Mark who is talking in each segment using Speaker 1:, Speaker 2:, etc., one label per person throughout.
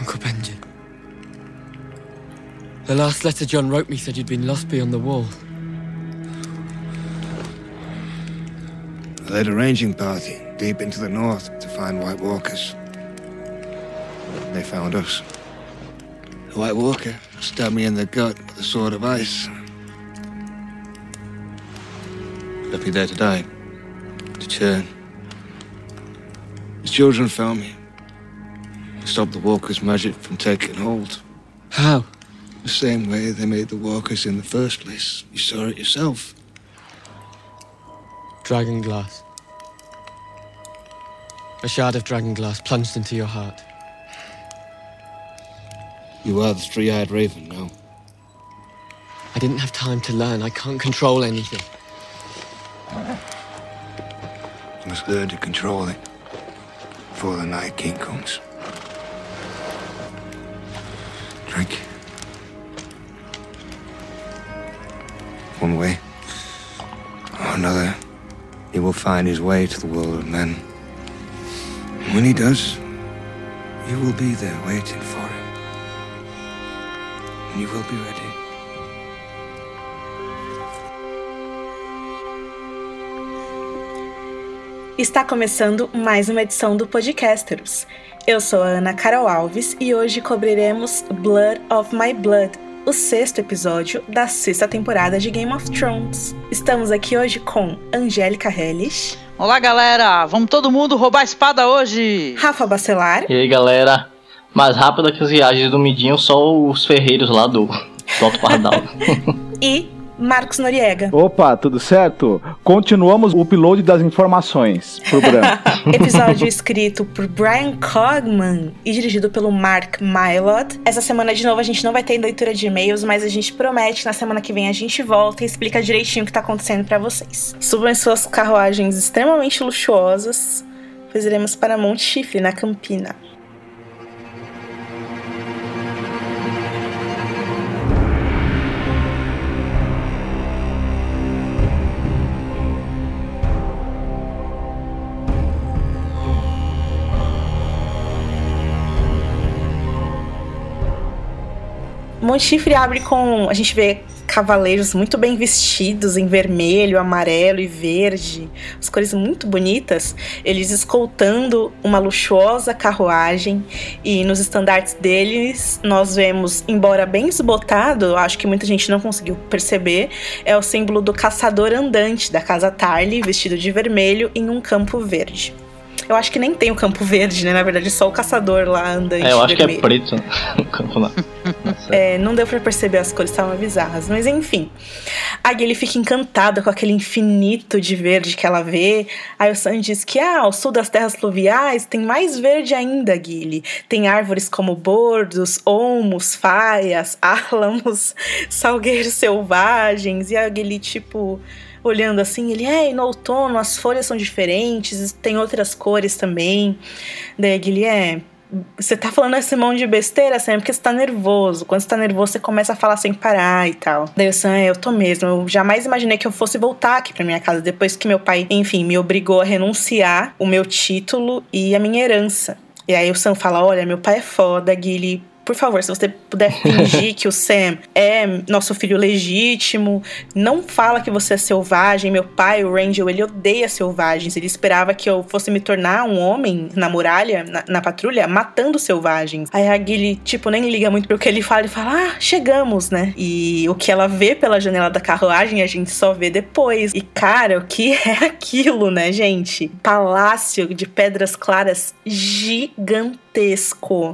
Speaker 1: Uncle Benji. The last letter John wrote me said you'd been lost beyond the wall.
Speaker 2: I led a ranging party deep into the north to find White Walkers. They found us. The White Walker stabbed me in the gut with a sword of ice. Left me there to die. To churn. His children found me. Stopped the Walker's magic from taking hold.
Speaker 1: How?
Speaker 2: The same way they made the Walkers in the first place. You saw it yourself.
Speaker 1: Dragon glass. A shard of dragon glass plunged into your heart.
Speaker 2: You are the three-eyed raven now.
Speaker 1: I didn't have time to learn. I can't control anything.
Speaker 2: You must learn to control it before the Night King comes. Another, he will find his way to the world of men. When he does, you will be there waiting for him. And you will be ready.
Speaker 3: Está começando mais uma edição do Podcasteros. Eu sou a Ana Carol Alves e hoje cobriremos Blood of My Blood, o sexto episódio da sexta temporada de Game of Thrones. Estamos aqui hoje com Angélica Hellish.
Speaker 4: Olá, galera! Vamos todo mundo roubar a espada hoje!
Speaker 3: Rafa Bacelar.
Speaker 5: E aí, galera? Mais rápida que as viagens do Midinho, só os ferreiros lá do, do Alto Pardal.
Speaker 3: e Marcos Noriega.
Speaker 6: Opa, tudo certo? Continuamos o upload das informações pro branco.
Speaker 3: Episódio escrito por Brian Cogman e dirigido pelo Mark Mylod. Essa semana, de novo, a gente não vai ter leitura de e-mails, mas a gente promete que na semana que vem a gente volta e explica direitinho o que tá acontecendo para vocês. Subam suas carruagens extremamente luxuosas, pois iremos para Monte Chifre, na Campina. Monte Chifre abre com. A gente vê cavaleiros muito bem vestidos em vermelho, amarelo e verde, as cores muito bonitas, eles escoltando uma luxuosa carruagem e nos estandartes deles nós vemos, embora bem desbotado, acho que muita gente não conseguiu perceber, é o símbolo do caçador andante da casa Tarly, vestido de vermelho em um campo verde. Eu acho que nem tem o Campo Verde, né? Na verdade, só o caçador lá andante.
Speaker 5: É, eu acho
Speaker 3: vermelho.
Speaker 5: que é preto o campo lá.
Speaker 3: É, não deu pra perceber, as cores estavam bizarras. Mas enfim. A Gilly fica encantada com aquele infinito de verde que ela vê. Aí o Sam diz que, ah, ao sul das terras fluviais tem mais verde ainda, Gilly. Tem árvores como bordos, olmos, faias, álamos, salgueiros selvagens. E a Gilly, tipo olhando assim, ele, é, no outono as folhas são diferentes, tem outras cores também. Daí ele, é, você tá falando esse monte de besteira, Sam, porque você tá nervoso. Quando você tá nervoso, você começa a falar sem parar e tal. Daí o Sam, é, eu tô mesmo. Eu jamais imaginei que eu fosse voltar aqui pra minha casa depois que meu pai, enfim, me obrigou a renunciar o meu título e a minha herança. E aí o Sam fala: Olha, meu pai é foda, Guilherme por favor, se você puder fingir que o Sam é nosso filho legítimo, não fala que você é selvagem. Meu pai, o Rangel, ele odeia selvagens. Ele esperava que eu fosse me tornar um homem na muralha, na, na patrulha, matando selvagens. Aí a Gilly, tipo, nem liga muito pro que ele fala e fala: Ah, chegamos, né? E o que ela vê pela janela da carruagem, a gente só vê depois. E, cara, o que é aquilo, né, gente? Palácio de pedras claras gigantesco,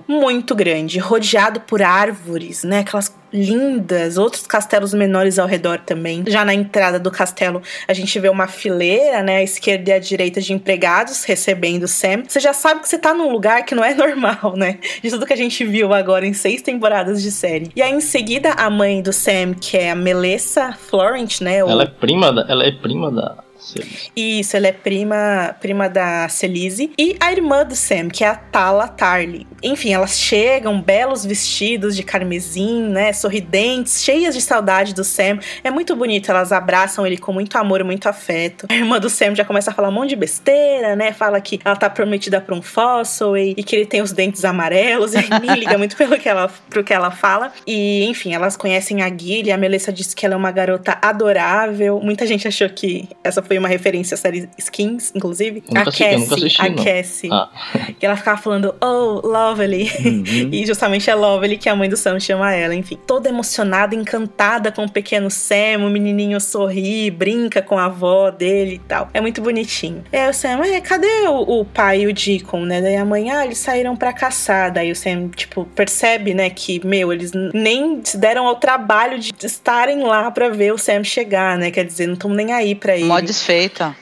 Speaker 3: muito grande, rodeado por árvores, né? Aquelas lindas, outros castelos menores ao redor também. Já na entrada do castelo, a gente vê uma fileira, né, à esquerda e à direita de empregados recebendo Sam. Você já sabe que você tá num lugar que não é normal, né? De tudo que a gente viu agora em seis temporadas de série. E aí em seguida a mãe do Sam, que é a Melissa Florent, né? o-
Speaker 5: Ela é prima da. Ela é prima da Celise.
Speaker 3: Isso, ela é prima, prima da Celise. E a irmã do Sam, que é a Tala Tarly. Enfim, elas chegam, belos vestidos de carmesim, né? Sorridentes, cheias de saudade do Sam. É muito bonito, elas abraçam ele com muito amor e muito afeto. A irmã do Sam já começa a falar um monte de besteira, né? Fala que ela tá prometida pra um fóssil e, e que ele tem os dentes amarelos. E nem liga muito pelo que ela, pro que ela fala. E, enfim, elas conhecem a Gilly. A Melissa disse que ela é uma garota adorável. Muita gente achou que essa foi uma referência à série Skins, inclusive.
Speaker 5: Eu nunca
Speaker 3: a
Speaker 5: assisti, eu nunca
Speaker 3: Cassie,
Speaker 5: assisti,
Speaker 3: a. Cassie.
Speaker 5: Ah.
Speaker 3: Que ela ficava falando, oh, Lovely.
Speaker 6: Uhum.
Speaker 3: e justamente é Lovely que a mãe do Sam chama ela, enfim. Toda emocionada, encantada com o pequeno Sam, o menininho sorri, brinca com a avó dele e tal. É muito bonitinho. É, o Sam, é, cadê o, o pai e o Deacon, né? Daí a mãe, ah, eles saíram pra caçar. Daí o Sam, tipo, percebe, né, que, meu, eles nem se deram ao trabalho de estarem lá pra ver o Sam chegar, né? Quer dizer, não estão nem aí pra ele.
Speaker 4: Mó desfeita.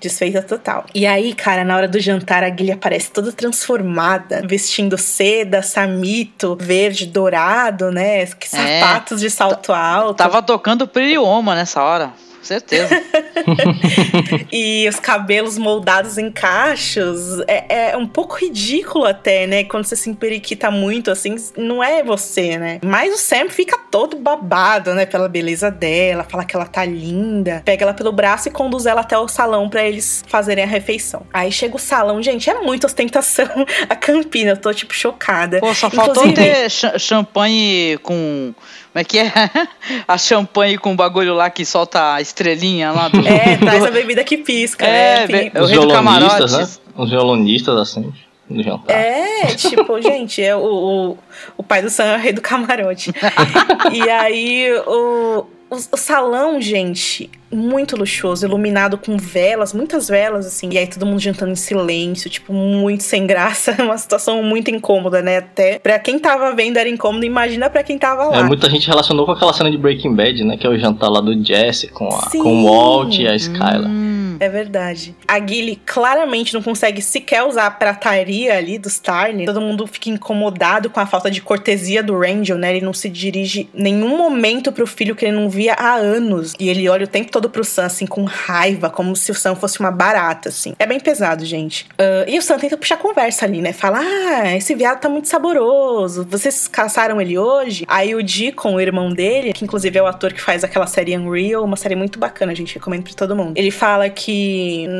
Speaker 3: Desfeita total. E aí, cara, na hora do jantar, a Guilherme aparece toda transformada, vestindo seda, samito, verde, dourado, né? Que
Speaker 4: É.
Speaker 3: sapatos de salto alto.
Speaker 4: Tava tocando Woman nessa hora. Certeza.
Speaker 3: E os cabelos moldados em cachos. É, é um pouco ridículo até, né? Quando você se emperiquita muito, assim, não é você, né? Mas o Sam fica todo babado, né? Pela beleza dela, fala que ela tá linda. Pega ela pelo braço e conduz ela até o salão pra eles fazerem a refeição. Aí chega o salão, gente, é muita ostentação a Campina. Eu tô, tipo, chocada.
Speaker 4: Pô, só faltou
Speaker 3: Inclusive-
Speaker 4: ter cha- champanhe com. Como é que é? A champanhe com o bagulho lá que solta a estrelinha lá do.
Speaker 3: É, traz a bebida que pisca,
Speaker 4: É,
Speaker 3: né?
Speaker 4: ve-
Speaker 3: Tem-
Speaker 4: o
Speaker 5: Os
Speaker 4: rei do
Speaker 5: violonistas,
Speaker 4: camarote.
Speaker 5: né? Os violonistas, assim, no jantar.
Speaker 3: É, tipo, gente, é o, o, o pai do Sam é o rei do camarote. e aí, o, o, salão, gente, muito luxuoso, iluminado com velas, muitas velas, assim. E aí todo mundo jantando em silêncio, tipo, muito sem graça. Uma situação muito incômoda, né? Até pra quem tava vendo era incômodo, imagina pra quem tava lá.
Speaker 5: É, muita gente relacionou com aquela cena de Breaking Bad, né? Que é o jantar lá do Jesse com, a,
Speaker 3: Sim.
Speaker 5: com o Walt e a Skylar.
Speaker 4: Hum,
Speaker 3: É verdade. A Gilly claramente não consegue sequer usar a prataria ali dos Tarly. Todo mundo fica incomodado com a falta de cortesia do Rangel, né? Ele não se dirige nenhum momento pro filho que ele não via há anos. E ele olha o tempo todo pro Sam, assim, com raiva, como se o Sam fosse uma barata, assim. É bem pesado, gente. Ah, e o Sam tenta puxar conversa ali, né? Fala, ah, esse viado tá muito saboroso. Vocês caçaram ele hoje? Aí o Deacon, o irmão dele, que inclusive é o ator que faz aquela série Unreal, uma série muito bacana, gente, recomendo pra todo mundo. Ele fala que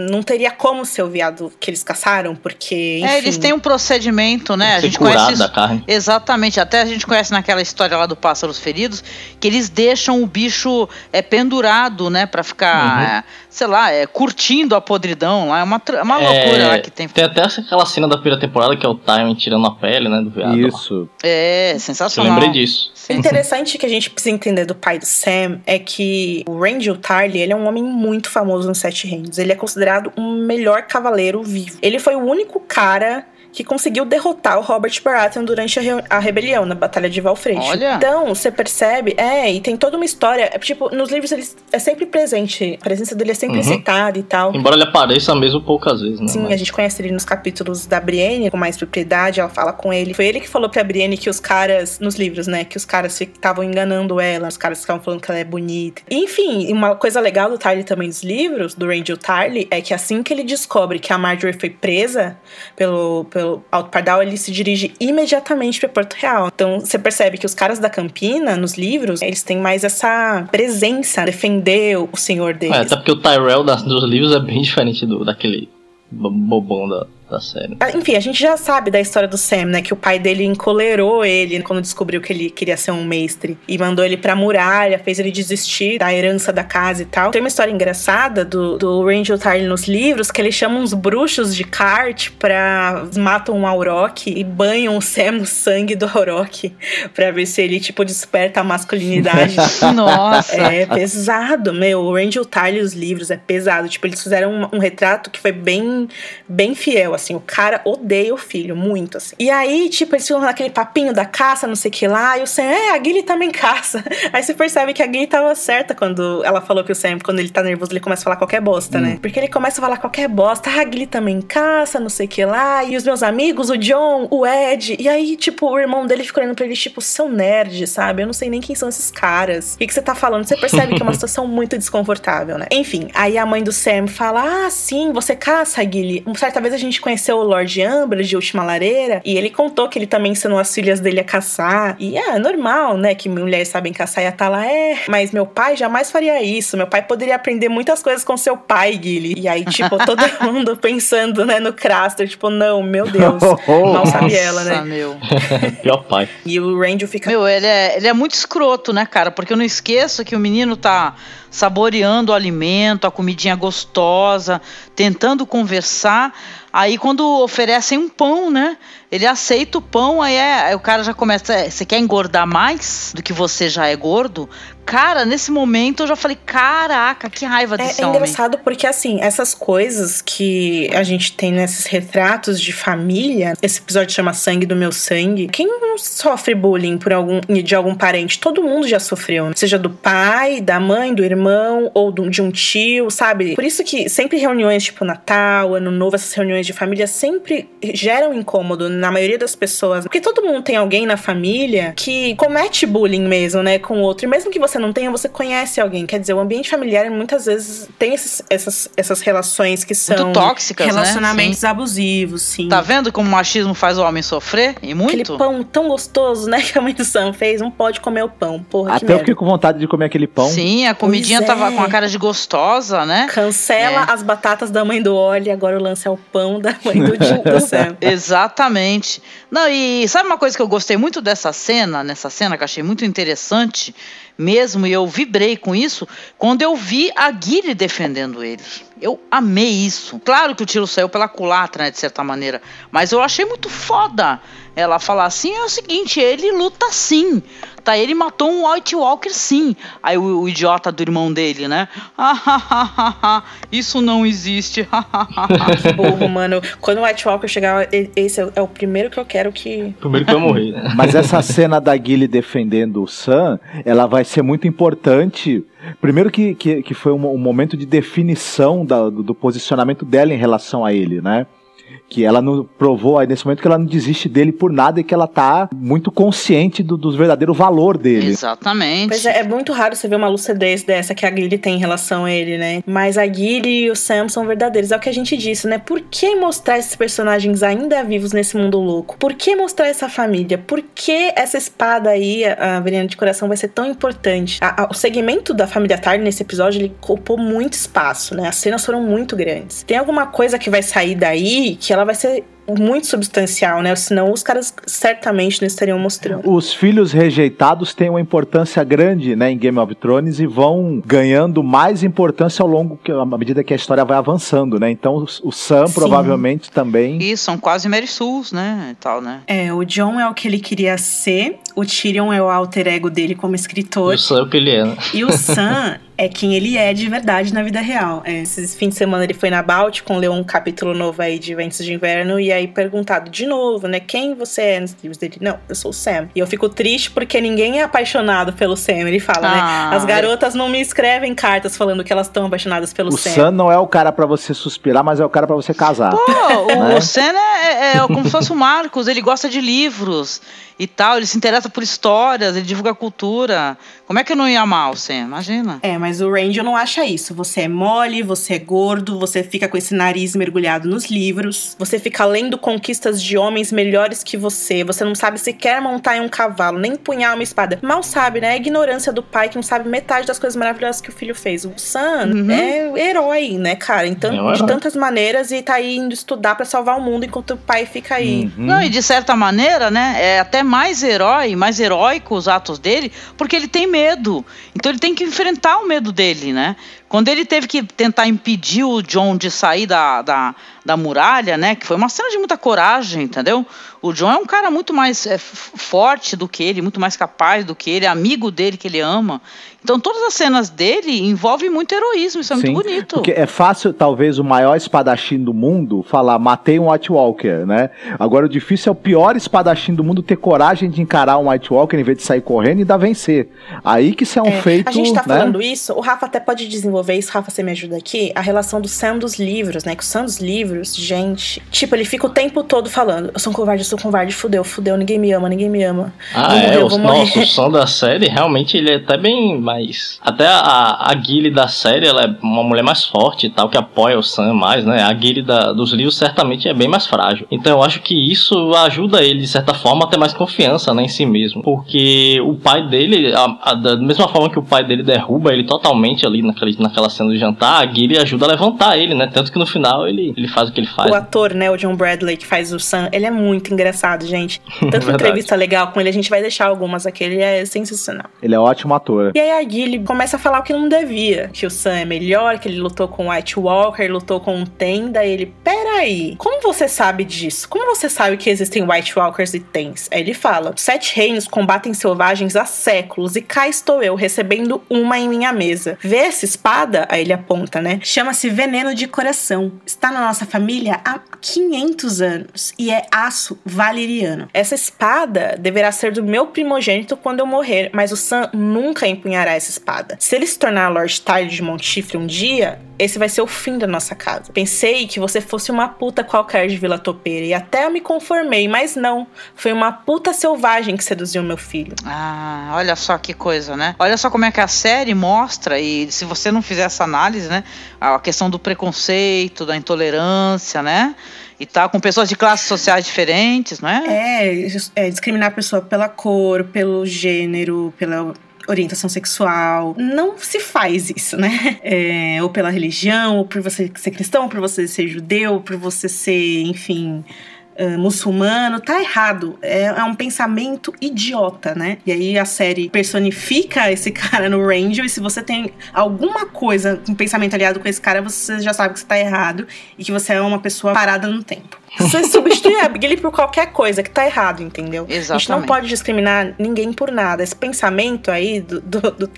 Speaker 3: não teria como ser o viado que eles caçaram, porque, enfim...
Speaker 4: É, eles têm um procedimento, né? A gente conhece isso.
Speaker 5: da carne.
Speaker 4: Exatamente, até a gente conhece naquela história lá do Pássaros Feridos, que eles deixam o bicho é, pendurado, né, Pra ficar,
Speaker 5: Uhum.
Speaker 4: é, sei lá, é, curtindo a podridão lá, é uma, tra- uma
Speaker 5: É,
Speaker 4: loucura lá que tem.
Speaker 5: Tem até aquela cena da primeira temporada que é o Tywin tirando a pele, né, do viado. lá.
Speaker 6: Isso.
Speaker 4: É,
Speaker 5: Eu
Speaker 4: sensacional.
Speaker 5: lembrei disso.
Speaker 3: O interessante que a gente precisa entender do pai do Sam é que o Rangel Tarly, ele é um homem muito famoso nos Sete Reinos. Ele é considerado o melhor cavaleiro vivo. Ele foi o único cara que conseguiu derrotar o Robert Baratheon durante a, re- a rebelião, na Batalha de Valfreixo.
Speaker 4: Olha!
Speaker 3: Então, você percebe, é, e tem toda uma história, é, tipo, nos livros ele é sempre presente, a presença dele é sempre
Speaker 5: Uhum.
Speaker 3: citada e tal.
Speaker 5: Embora ele apareça mesmo poucas vezes, né?
Speaker 3: Sim,
Speaker 5: mas-
Speaker 3: a gente conhece ele nos capítulos da Brienne com mais propriedade, ela fala com ele. Foi ele que falou pra Brienne que os caras, nos livros, né, que os caras estavam enganando ela, os caras estavam falando que ela é bonita. Enfim, uma coisa legal do Tarly também dos livros, do Rangel Tarly, é que assim que ele descobre que a Marjorie foi presa pelo, pelo Alto Pardal, ele se dirige imediatamente pra Porto Real. Então, você percebe que os caras da Campina, nos livros, eles têm mais essa presença, defender o senhor deles.
Speaker 5: É, até porque o Tyrell das, dos livros é bem diferente do, daquele bo- bobão da, da série.
Speaker 3: Ah, Enfim, a gente já sabe da história do Sam, né? Que o pai dele encolerou ele quando descobriu que ele queria ser um mestre. E mandou ele pra muralha, fez ele desistir da herança da casa e tal. Tem uma história engraçada do, do Rangel Tarly nos livros, que ele chama uns bruxos de kart pra... Matam um Auroch e banham o Sam no sangue do Auroch. Pra ver se ele, tipo, desperta a masculinidade.
Speaker 4: Nossa.
Speaker 3: É pesado, meu. O Rangel Tarly, os livros, é pesado. Tipo, eles fizeram um, um retrato que foi bem, bem fiel, assim. O cara odeia o filho, muito, assim. E aí, tipo, eles ficam naquele papinho da caça, não sei o que lá, e o Sam, é, a Gilly também caça. Aí você percebe que a Gilly tava certa quando ela falou que o Sam, quando ele tá nervoso, ele começa a falar qualquer bosta, né? Porque ele começa a falar qualquer bosta, ah, a Gilly também caça, não sei o que lá, e os meus amigos, o John, o Ed, e aí, tipo, o irmão dele fica olhando pra ele, tipo, são nerd, sabe? Eu não sei nem quem são esses caras. O que, que você tá falando? Você percebe que é uma situação muito desconfortável, né? Enfim, aí a mãe do Sam fala: Ah, sim, você caça, Gilly. Certa vez a gente conheceu o Lord Amber de Última Lareira e ele contou que ele também ensinou as filhas dele a caçar. E é normal, né? Que mulheres sabem caçar e a Tala é. Mas meu pai jamais faria isso. Meu pai poderia aprender muitas coisas com seu pai, Gilly. E aí, tipo, todo mundo pensando, né, no Craster, tipo, não, meu Deus. Mal sabe ela, né?
Speaker 4: Nossa, meu.
Speaker 5: Pior pai.
Speaker 3: E o Randy fica.
Speaker 4: Meu, ele é, ele é muito escroto, né, cara? Porque eu não esqueço que o menino tá saboreando o alimento, a comidinha gostosa, tentando conversar. Aí quando oferecem um pão, né? Ele aceita o pão, aí, é, aí o cara já começa. "É, Você quer engordar mais do que você já é gordo? Cara, nesse momento eu já falei: caraca, que raiva
Speaker 3: É,
Speaker 4: desse
Speaker 3: é
Speaker 4: homem.
Speaker 3: engraçado porque, assim, essas coisas que a gente tem nesses retratos de família, esse episódio chama Sangue do Meu Sangue. Quem não sofre bullying por algum, de algum parente? Todo mundo já sofreu, né? seja do pai, da mãe, do irmão ou do- de um tio, sabe? Por isso que sempre reuniões tipo Natal, Ano Novo, essas reuniões de família sempre geram incômodo na maioria das pessoas. Porque todo mundo tem alguém na família que comete bullying mesmo, né, com o outro. E mesmo que você não tenha, você conhece alguém. Quer dizer, o ambiente familiar muitas vezes tem esses- essas, essas relações que são
Speaker 4: tóxicas, né?
Speaker 3: relacionamentos abusivos, sim.
Speaker 4: Tá vendo como o machismo faz o homem sofrer? E
Speaker 3: Aquele
Speaker 4: muito?
Speaker 3: pão tão gostoso, né, que a mãe do Sam fez, não pode comer o pão. Porra, que
Speaker 6: Até eu fiquei com vontade de comer aquele pão.
Speaker 4: Sim, a comidinha
Speaker 3: Pois é.
Speaker 4: tava com a cara de gostosa, né?
Speaker 3: Cancela
Speaker 4: É.
Speaker 3: as batatas da mãe do Oli, agora o lance é o pão da mãe do, do Sam.
Speaker 4: Exatamente. Não, e sabe uma coisa que eu gostei muito dessa cena, nessa cena que eu achei muito interessante mesmo, e eu vibrei com isso, quando eu vi a Guile defendendo ele. Eu amei isso. Claro que o tiro saiu pela culatra, né, de certa maneira, mas eu achei muito foda ela falar assim, é o seguinte, ele luta sim. Tá, ele matou um White Walker sim. Aí o, o idiota do irmão dele, né? Isso não existe.
Speaker 3: Que burro, mano. Quando o White Walker chegar, esse é o primeiro que eu quero que.
Speaker 5: Primeiro que vai morrer, né?
Speaker 6: Mas essa cena da Gilly defendendo o Sam, ela vai ser muito importante. Primeiro que, que, que foi um, um momento de definição da- do, do posicionamento dela em relação a ele, né? Que ela não provou aí nesse momento que ela não desiste dele por nada e que ela tá muito consciente do, do verdadeiro valor dele.
Speaker 4: Exatamente.
Speaker 3: Pois é, é muito raro você ver uma lucidez dessa que a Gilly tem em relação a ele, né? Mas a Gilly e o Sam são verdadeiros. É o que a gente disse, né? Por que mostrar esses personagens ainda vivos nesse mundo louco? Por que mostrar essa família? Por que essa espada aí, a Veneno de Coração, vai ser tão importante? A- a- o segmento da família Tarly nesse episódio, ele ocupou muito espaço, né? As cenas foram muito grandes. Tem alguma coisa que vai sair daí que ela vai ser muito substancial, né? Senão os caras certamente não estariam mostrando.
Speaker 6: Os filhos rejeitados têm uma importância grande né, em Game of Thrones e vão ganhando mais importância ao longo que à medida que a história vai avançando, né? Então o Sam
Speaker 3: Sim.
Speaker 6: provavelmente também.
Speaker 4: E são quase Mary Sues, né? E tal, né?
Speaker 3: É, o John é o que ele queria ser, o Tyrion é o alter ego dele como escritor,
Speaker 5: Eu sei o que ele é, né?
Speaker 3: e o Sam é quem ele é de verdade na vida real. É, esses fim de semana ele foi na Balticon, leu um capítulo novo aí de Ventos de Inverno, e aí perguntado de novo, né, quem você é nos livros dele? Não, eu sou o Sam. E eu fico triste porque ninguém é apaixonado pelo Sam, ele fala,
Speaker 4: Ah,
Speaker 3: né? As garotas não me escrevem cartas falando que elas estão apaixonadas pelo
Speaker 6: O
Speaker 3: Sam.
Speaker 6: Sam não é o cara pra você suspirar, mas é o cara pra você casar.
Speaker 4: Pô, o,
Speaker 6: Né?
Speaker 4: o Senna é, é como se fosse o Marcos, ele gosta de livros e tal, ele se interessa por histórias, ele divulga cultura. Como é que eu não ia amar o Senna? Imagina.
Speaker 3: É, mas o Randy não acha isso. Você é mole, você é gordo, você fica com esse nariz mergulhado nos livros, você fica lendo conquistas de homens melhores que você, você não sabe sequer montar em um cavalo, nem punhar uma espada. Mal sabe, né? A ignorância do pai que não sabe metade das coisas maravilhosas que o filho fez. O Sam
Speaker 4: Uhum.
Speaker 3: é herói, né, cara? Então,
Speaker 5: É
Speaker 3: de tantas maneiras e tá aí indo estudar pra salvar o mundo enquanto o pai fica aí.
Speaker 6: Uhum.
Speaker 4: Não, e de certa maneira, né, é até mais herói, mais heróico os atos dele, porque ele tem medo. Então ele tem que enfrentar o medo dele, né? Quando ele teve que tentar impedir o John de sair da, da, da muralha, né? Que foi uma cena de muita coragem, entendeu? O John é um cara muito mais é, forte do que ele, muito mais capaz do que ele, amigo dele que ele ama. Então todas as cenas dele envolvem muito heroísmo, isso é
Speaker 6: Sim,
Speaker 4: muito bonito.
Speaker 6: Porque é fácil, talvez, o maior espadachim do mundo falar, matei um White Walker, né? Agora o difícil é o pior espadachim do mundo ter coragem de encarar um White Walker em vez de sair correndo e dar vencer. Aí que isso é um
Speaker 3: É,
Speaker 6: feito.
Speaker 3: a gente tá
Speaker 6: né?
Speaker 3: falando isso, o Rafa até pode desenvolver isso, Rafa, você me ajuda aqui, a relação do Sam dos livros, né? Que o Sam dos livros, gente, tipo, ele fica o tempo todo falando, eu sou um covarde, eu sou um covarde, fudeu, fudeu, ninguém me ama, ninguém me ama.
Speaker 5: Ah, é,
Speaker 3: eu
Speaker 5: o
Speaker 3: morrer.
Speaker 5: nosso som da série, realmente, ele é até bem mais... Até a, a Gilly da série, ela é uma mulher mais forte e tal, que apoia o Sam mais, né? A da, dos livros, certamente, é bem mais frágil. Então, eu acho que isso ajuda ele, de certa forma, a ter mais confiança, né, em si mesmo. Porque o pai dele, a- a- da mesma forma que o pai dele derruba ele totalmente ali naquele, naquela cena de jantar, a Gilly ajuda a levantar ele, né? Tanto que no final ele, ele faz o que ele faz.
Speaker 3: O ator, né, o John Bradley, que faz o Sam, ele é muito engraçado, gente. Tanta
Speaker 5: Verdade.
Speaker 3: entrevista legal com ele, a gente vai deixar algumas aqui, ele é sensacional.
Speaker 6: Ele é ótimo ator.
Speaker 3: E aí a Gilly começa a falar o que não devia. Que o Sam é melhor, que ele lutou com o White Walker, lutou com o Tenda. E ele, peraí, como você sabe disso? Como você sabe que existem White Walkers e Tens? Aí ele fala, sete reinos combatem selvagens há séculos e cá estou eu recebendo uma em minha mesa. Vê essa espada? Aí ele aponta, né? Chama-se Veneno de Coração. Está na nossa família há 500 anos e é aço valeriano. Essa espada deverá ser do meu primogênito quando eu morrer, mas o Sam nunca empunhará essa espada. Se ele se tornar Lord Tide de Montifre um dia, esse vai ser o fim da nossa casa. Pensei que você fosse uma puta qualquer de Vila Topeira e até eu me conformei, mas não. Foi uma puta selvagem que seduziu meu filho.
Speaker 4: Ah, olha só que coisa, né? Olha só como é que a série mostra, e se você não fizer essa análise, né? A questão do preconceito, da intolerância, né? E tá com pessoas de classes sociais diferentes, não é?
Speaker 3: É, é discriminar a pessoa pela cor, pelo gênero, pela orientação sexual. Não se faz isso, né? É, ou pela religião, ou por você ser cristão, ou por você ser judeu, ou por você ser, enfim. Ah, muçulmano, tá errado. É, é um pensamento idiota, né? E aí a série personifica esse cara no Rangel, e se você tem alguma coisa, um pensamento aliado com esse cara, você já sabe que você tá errado e que você é uma pessoa parada no tempo. Você substitui a Abigail por qualquer coisa que tá errado, entendeu? A gente não
Speaker 4: Exatamente.
Speaker 3: pode discriminar ninguém por nada. Esse pensamento aí do, do, do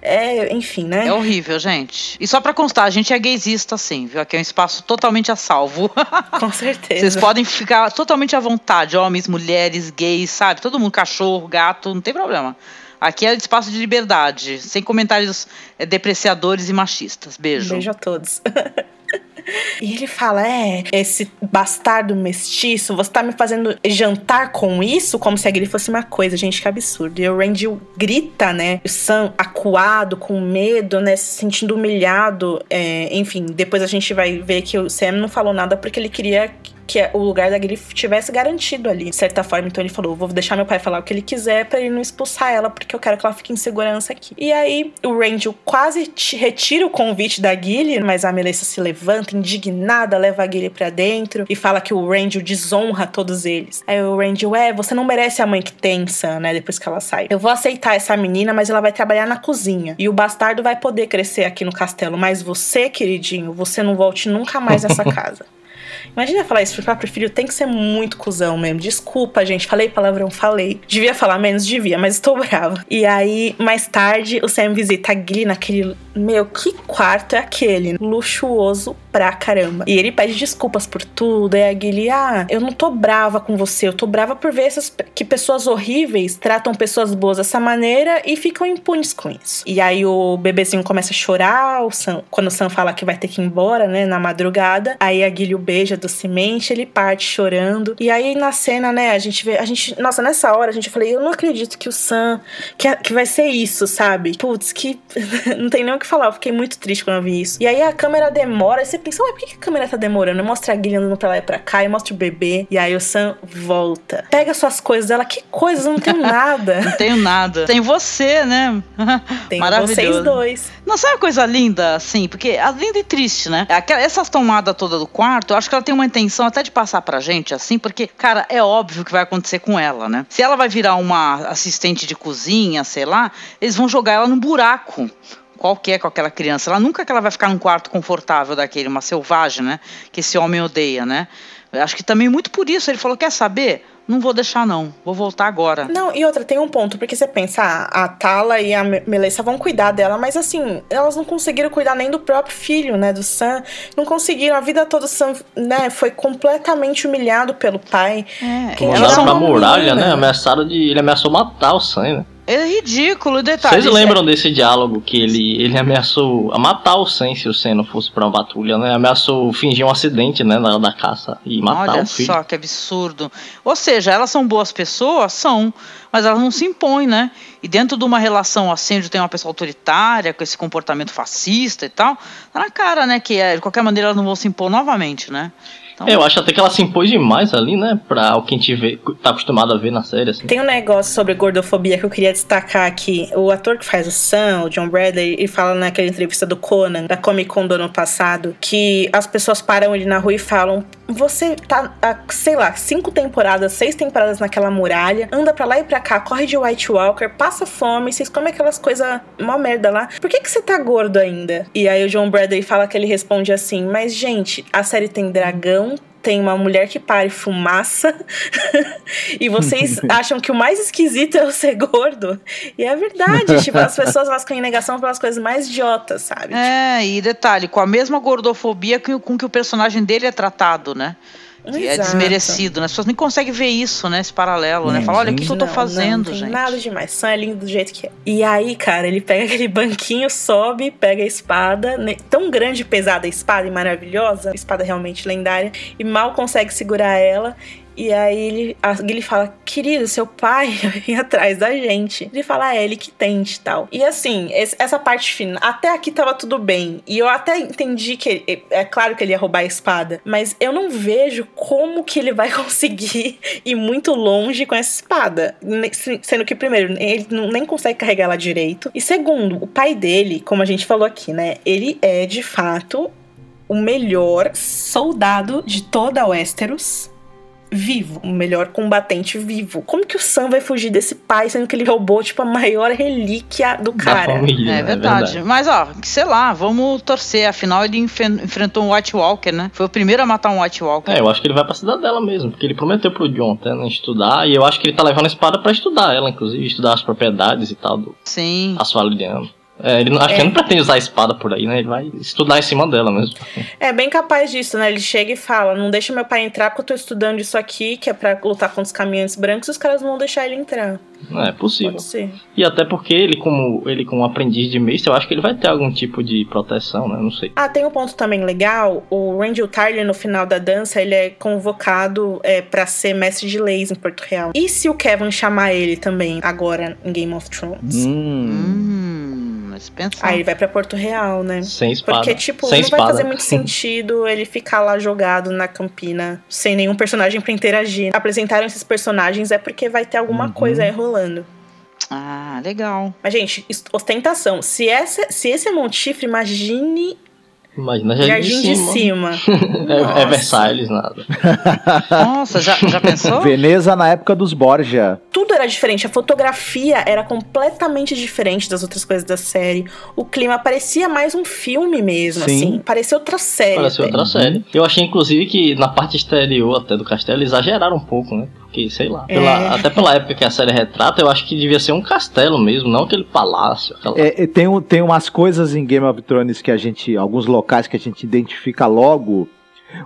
Speaker 3: é, enfim, né?
Speaker 4: É horrível, gente. E só pra constar, a gente é gaysista, sim, viu? Aqui é um espaço totalmente a salvo.
Speaker 3: Com certeza.
Speaker 4: Vocês podem ficar totalmente à vontade, homens, mulheres, gays, sabe? Todo mundo, cachorro, gato, não tem problema. Aqui é espaço de liberdade, sem comentários é, depreciadores e machistas. Beijo.
Speaker 3: Beijo a todos. E ele fala: É, esse bastardo mestiço, você tá me fazendo jantar com isso? Como se a Gilly fosse uma coisa, gente, que absurdo. E o Randy grita, né? O Sam acuado, com medo, né? Se sentindo humilhado. É, enfim, depois a gente vai ver que o Sam não falou nada porque ele queria que o lugar da Gilly tivesse garantido ali, de certa forma. Então ele falou: vou deixar meu pai falar o que ele quiser pra ele não expulsar ela, porque eu quero que ela fique em segurança aqui. E aí o Rangel quase retira o convite da Gilly, mas a Melissa se levanta, indignada, leva a Gilly pra dentro e fala que o Rangel desonra todos eles. Aí o Rangel, é, você não merece a mãe que tem, Sam, né? Depois que ela sai. Eu vou aceitar essa menina, mas ela vai trabalhar na cozinha. E o bastardo vai poder crescer aqui no castelo. Mas você, queridinho, você não volte nunca mais nessa casa. Imagina falar isso pro próprio filho, tem que ser muito cuzão mesmo. Desculpa, gente, falei palavrão, falei. Devia falar menos, devia, mas estou brava. E aí, mais tarde, o Sam visita a Glee naquele. Meu, que quarto é aquele? Luxuoso pra caramba. E ele pede desculpas por tudo. E a Gilly, ah, eu não tô brava com você, eu tô brava por ver essas, que pessoas horríveis tratam pessoas boas dessa maneira e ficam impunes com isso. E aí o bebezinho começa a chorar, o Sam, quando o Sam fala que vai ter que ir embora, né, na madrugada. Aí a o beija docemente, ele parte chorando. E aí na cena, né, a gente vê, a gente, nossa, nessa hora a gente falei, eu não acredito que o Sam, que, que vai ser isso, sabe? Putz, que não tem nem o que falar, eu fiquei muito triste quando eu vi isso. E aí a câmera demora, e você pensa, ué, por que a câmera tá demorando? Mostra a Gilly andando pra lá e pra cá, e mostra o bebê, e aí o Sam volta. Pega suas coisas dela, que coisas, eu não tenho nada.
Speaker 4: Não tenho nada. Tem você, né?
Speaker 3: Tem vocês dois.
Speaker 4: Não sabe uma coisa linda, assim? Porque a linda e triste, né? Aquela, essa tomada toda do quarto, eu acho que ela tem uma intenção até de passar pra gente, assim, porque, cara, é óbvio que vai acontecer com ela, né? Se ela vai virar uma assistente de cozinha, sei lá, eles vão jogar ela num buraco. Qualquer com aquela criança. Ela nunca que ela vai ficar num quarto confortável daquele, uma selvagem, né? Que esse homem odeia, né? Acho que também muito por isso ele falou: quer saber? Não vou deixar, não. Vou voltar agora.
Speaker 3: Não, e outra, tem um ponto, porque você pensa, ah, a Tala e a Melissa vão cuidar dela, mas assim, elas não conseguiram cuidar nem do próprio filho, né, do Sam. Não conseguiram, a vida toda o Sam, né, foi completamente humilhado pelo pai.
Speaker 4: É,
Speaker 5: Mandaram
Speaker 3: era
Speaker 5: pra
Speaker 3: uma
Speaker 5: muralha,
Speaker 3: menina.
Speaker 5: né? Ameaçaram de. Ele ameaçou matar o Sam, né?
Speaker 4: É ridículo, detalhe.
Speaker 5: Vocês lembram desse diálogo que ele, ele ameaçou matar o Sam se o Sam não fosse pra uma patrulha, né? Ameaçou fingir um acidente, né, na hora da caça e matar
Speaker 4: Olha
Speaker 5: o filho.
Speaker 4: só que absurdo. Ou seja, elas são boas pessoas? São. Mas elas não se impõem, né? E dentro de uma relação assim, onde tem uma pessoa autoritária, com esse comportamento fascista e tal, tá na cara, né? Que é, de qualquer maneira elas não vão se impor novamente, né? Então,
Speaker 5: É, eu acho até que ela se impôs demais ali, né? Pra o que a gente vê, tá acostumado a ver na série, assim.
Speaker 3: Tem um negócio sobre gordofobia que eu queria destacar aqui. O ator que faz o Sam, o John Bradley, ele fala naquela entrevista do Conan, da Comic Con do ano passado, que as pessoas param ele na rua e falam: Você tá, há, sei lá, cinco temporadas, seis temporadas naquela muralha, anda pra lá e pra cá, corre de White Walker, passa fome, vocês comem aquelas coisas, mó merda lá. Por que, que você tá gordo ainda? E aí o John Bradley fala que ele responde assim: Mas, gente, a série tem dragão, tem uma mulher que pare fumaça e vocês acham que o mais esquisito é o ser gordo. E é verdade, tipo, as pessoas elas em negação pelas coisas mais idiotas, sabe?
Speaker 4: É, e detalhe, com a mesma gordofobia que, com que o personagem dele é tratado, né? Que é
Speaker 3: Exato.
Speaker 4: desmerecido, né? As pessoas nem conseguem ver isso, né? Esse paralelo, né?
Speaker 6: Não,
Speaker 4: Fala, olha o que, que eu tô
Speaker 3: Não,
Speaker 4: fazendo,
Speaker 3: não, tem
Speaker 4: gente.
Speaker 3: Nada demais, só é lindo do jeito que é. E aí, cara, ele pega aquele banquinho, sobe, pega a espada, né, tão grande e pesada a espada e maravilhosa, espada realmente lendária, e mal consegue segurar ela. E aí ele, a Gilly fala, querido, seu pai vem atrás da gente. Ele fala, é ele que tente e tal. E assim, esse- essa parte final, até aqui tava tudo bem. E eu até entendi que ele- é claro que ele ia roubar a espada, mas eu não vejo como que ele vai conseguir ir muito longe com essa espada. Sendo que, primeiro, ele nem consegue carregar ela direito. E segundo, o pai dele, como a gente falou aqui, né? Ele é de fato o melhor soldado de toda Westeros vivo, o melhor combatente vivo. Como que o Sam vai fugir desse pai, sendo que ele roubou, tipo, a maior relíquia do
Speaker 5: Da
Speaker 3: cara?
Speaker 5: família,
Speaker 4: É
Speaker 5: né?
Speaker 4: verdade. Mas, ó, sei lá, vamos torcer. Afinal, ele enfen- enfrentou um White Walker, né? Foi o primeiro a matar um White Walker.
Speaker 5: É, eu acho que ele vai pra cidadela mesmo, porque ele prometeu pro John até, né, estudar, e eu acho que ele tá levando a espada pra estudar ela, inclusive, estudar as propriedades e tal do
Speaker 4: Sim.
Speaker 5: asfaldiano. É, ele não, acho que
Speaker 3: É.
Speaker 5: ele não pretende usar a espada por aí, né? Ele vai estudar em cima dela mesmo.
Speaker 3: É bem capaz disso, né? Ele chega e fala: Não deixa meu pai entrar porque eu tô estudando isso aqui, que é pra lutar contra os caminhantes brancos, e os caras não vão deixar ele entrar.
Speaker 5: É possível.
Speaker 3: Pode ser.
Speaker 5: E até porque ele, como ele como aprendiz de mestre, eu acho que ele vai ter algum tipo de proteção, né? Não sei.
Speaker 3: Ah, tem um ponto também legal. O Randall Tyler, no final da dança, ele é convocado é, para ser mestre de leis em Porto Real. E se o Kevin chamar ele também agora em Game of Thrones?
Speaker 6: Hum.
Speaker 4: Hum, mas pensa.
Speaker 3: Aí ele vai pra Porto Real, né?
Speaker 5: Sem espada.
Speaker 3: Porque, tipo,
Speaker 5: sem
Speaker 3: não
Speaker 5: espada.
Speaker 3: vai fazer muito sentido ele ficar lá jogado na campina sem nenhum personagem pra interagir. Apresentaram esses personagens é porque vai ter alguma
Speaker 6: Uhum.
Speaker 3: coisa aí rolando.
Speaker 4: Ah, legal.
Speaker 3: Mas, gente, ostentação. Se, essa, se esse é Montifre, imagine
Speaker 5: Imagina, já
Speaker 3: Jardim de Cima.
Speaker 5: É, é
Speaker 3: Nossa.
Speaker 5: Versalhes, nada.
Speaker 4: Nossa, já, já pensou?
Speaker 6: Veneza na época dos Borgia.
Speaker 3: Tudo era diferente. A fotografia era completamente diferente das outras coisas da série. O clima parecia mais um filme mesmo,
Speaker 6: Sim.
Speaker 3: assim. Parecia outra série.
Speaker 5: Parece
Speaker 3: até.
Speaker 5: outra série. Eu achei, inclusive, que na parte exterior até do castelo exageraram um pouco, né? Porque, sei lá, pela-
Speaker 3: É.
Speaker 5: até pela época que a série retrata, eu acho que devia ser um castelo mesmo, não aquele palácio. Aquela...
Speaker 6: É, é, tem, um- tem umas coisas em Game of Thrones que a gente. Alguns locais que a gente identifica logo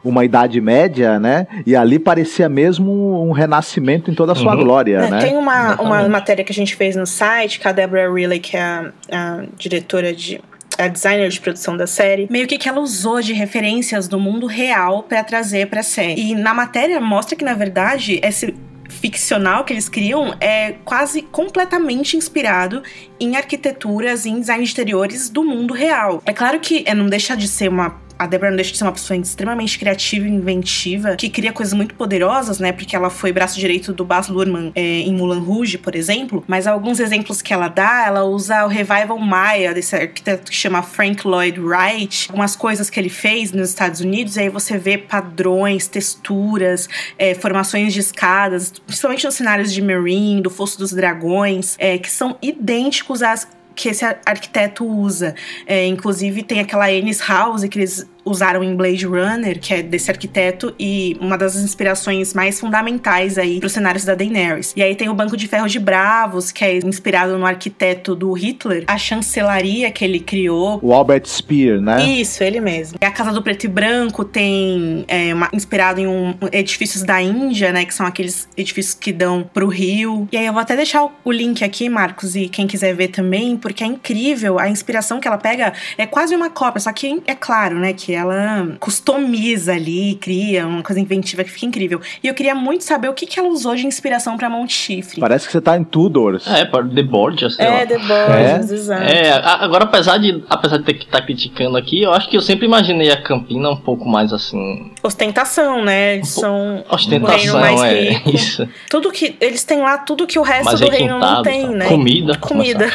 Speaker 6: uma Idade Média, né? E ali parecia mesmo um renascimento em toda a sua
Speaker 5: Uhum.
Speaker 6: glória,
Speaker 3: É,
Speaker 6: né?
Speaker 3: Tem uma, uma matéria que a gente fez no site, que a Deborah Riley, que é a, a diretora de. A designer de produção da série, meio que que ela usou de referências do mundo real pra trazer pra série. E na matéria mostra que, na verdade, esse ficcional que eles criam é quase completamente inspirado em arquiteturas e em design de exteriores do mundo real. É claro que é, não deixa de ser uma a Deborah não deixa de ser uma pessoa extremamente criativa e inventiva, que cria coisas muito poderosas, né? Porque ela foi braço direito do Baz Luhrmann é, em Mulan Rouge, por exemplo. Mas alguns exemplos que ela dá, ela usa o Revival Maya, desse arquiteto que chama Frank Lloyd Wright. Algumas coisas que ele fez nos Estados Unidos, e aí você vê padrões, texturas, é, formações de escadas, principalmente nos cenários de Marine, do Fosso dos Dragões, é, que são idênticos às que esse arquiteto usa. É, inclusive, tem aquela Ennis House que eles usaram em Blade Runner, que é desse arquiteto, e uma das inspirações mais fundamentais aí para os cenários da Daenerys. E aí tem o Banco de Ferro de Bravos, que é inspirado no arquiteto do Hitler, a chancelaria que ele criou.
Speaker 6: O Albert Speer, né?
Speaker 3: Isso, ele mesmo. E a Casa do Preto e Branco tem é, uma, inspirado em um, edifícios da Índia, né, que são aqueles edifícios que dão pro rio. E aí eu vou até deixar o, o link aqui, Marcos, e quem quiser ver também, porque é incrível a inspiração que ela pega, é quase uma cópia, só que é claro, né, que ela customiza ali, cria uma coisa inventiva que fica incrível. E eu queria muito saber o que, que ela usou de inspiração para Monte Chifre.
Speaker 6: Parece que você tá em Tudors.
Speaker 5: É, The Borgias, sei
Speaker 3: É,
Speaker 5: lá.
Speaker 3: The Borgias, exato.
Speaker 5: É, a- agora apesar de apesar de ter que estar criticando aqui, eu acho que eu sempre imaginei a Campina um pouco mais assim,
Speaker 3: Ostentação, né? Eles são o reino
Speaker 5: ostentação,
Speaker 3: mais
Speaker 5: é
Speaker 3: rico.
Speaker 5: isso.
Speaker 3: Tudo que eles têm lá, tudo que o resto
Speaker 5: Mais
Speaker 3: do reino não tem,
Speaker 5: tá?
Speaker 3: né?
Speaker 5: Comida,
Speaker 3: Comida.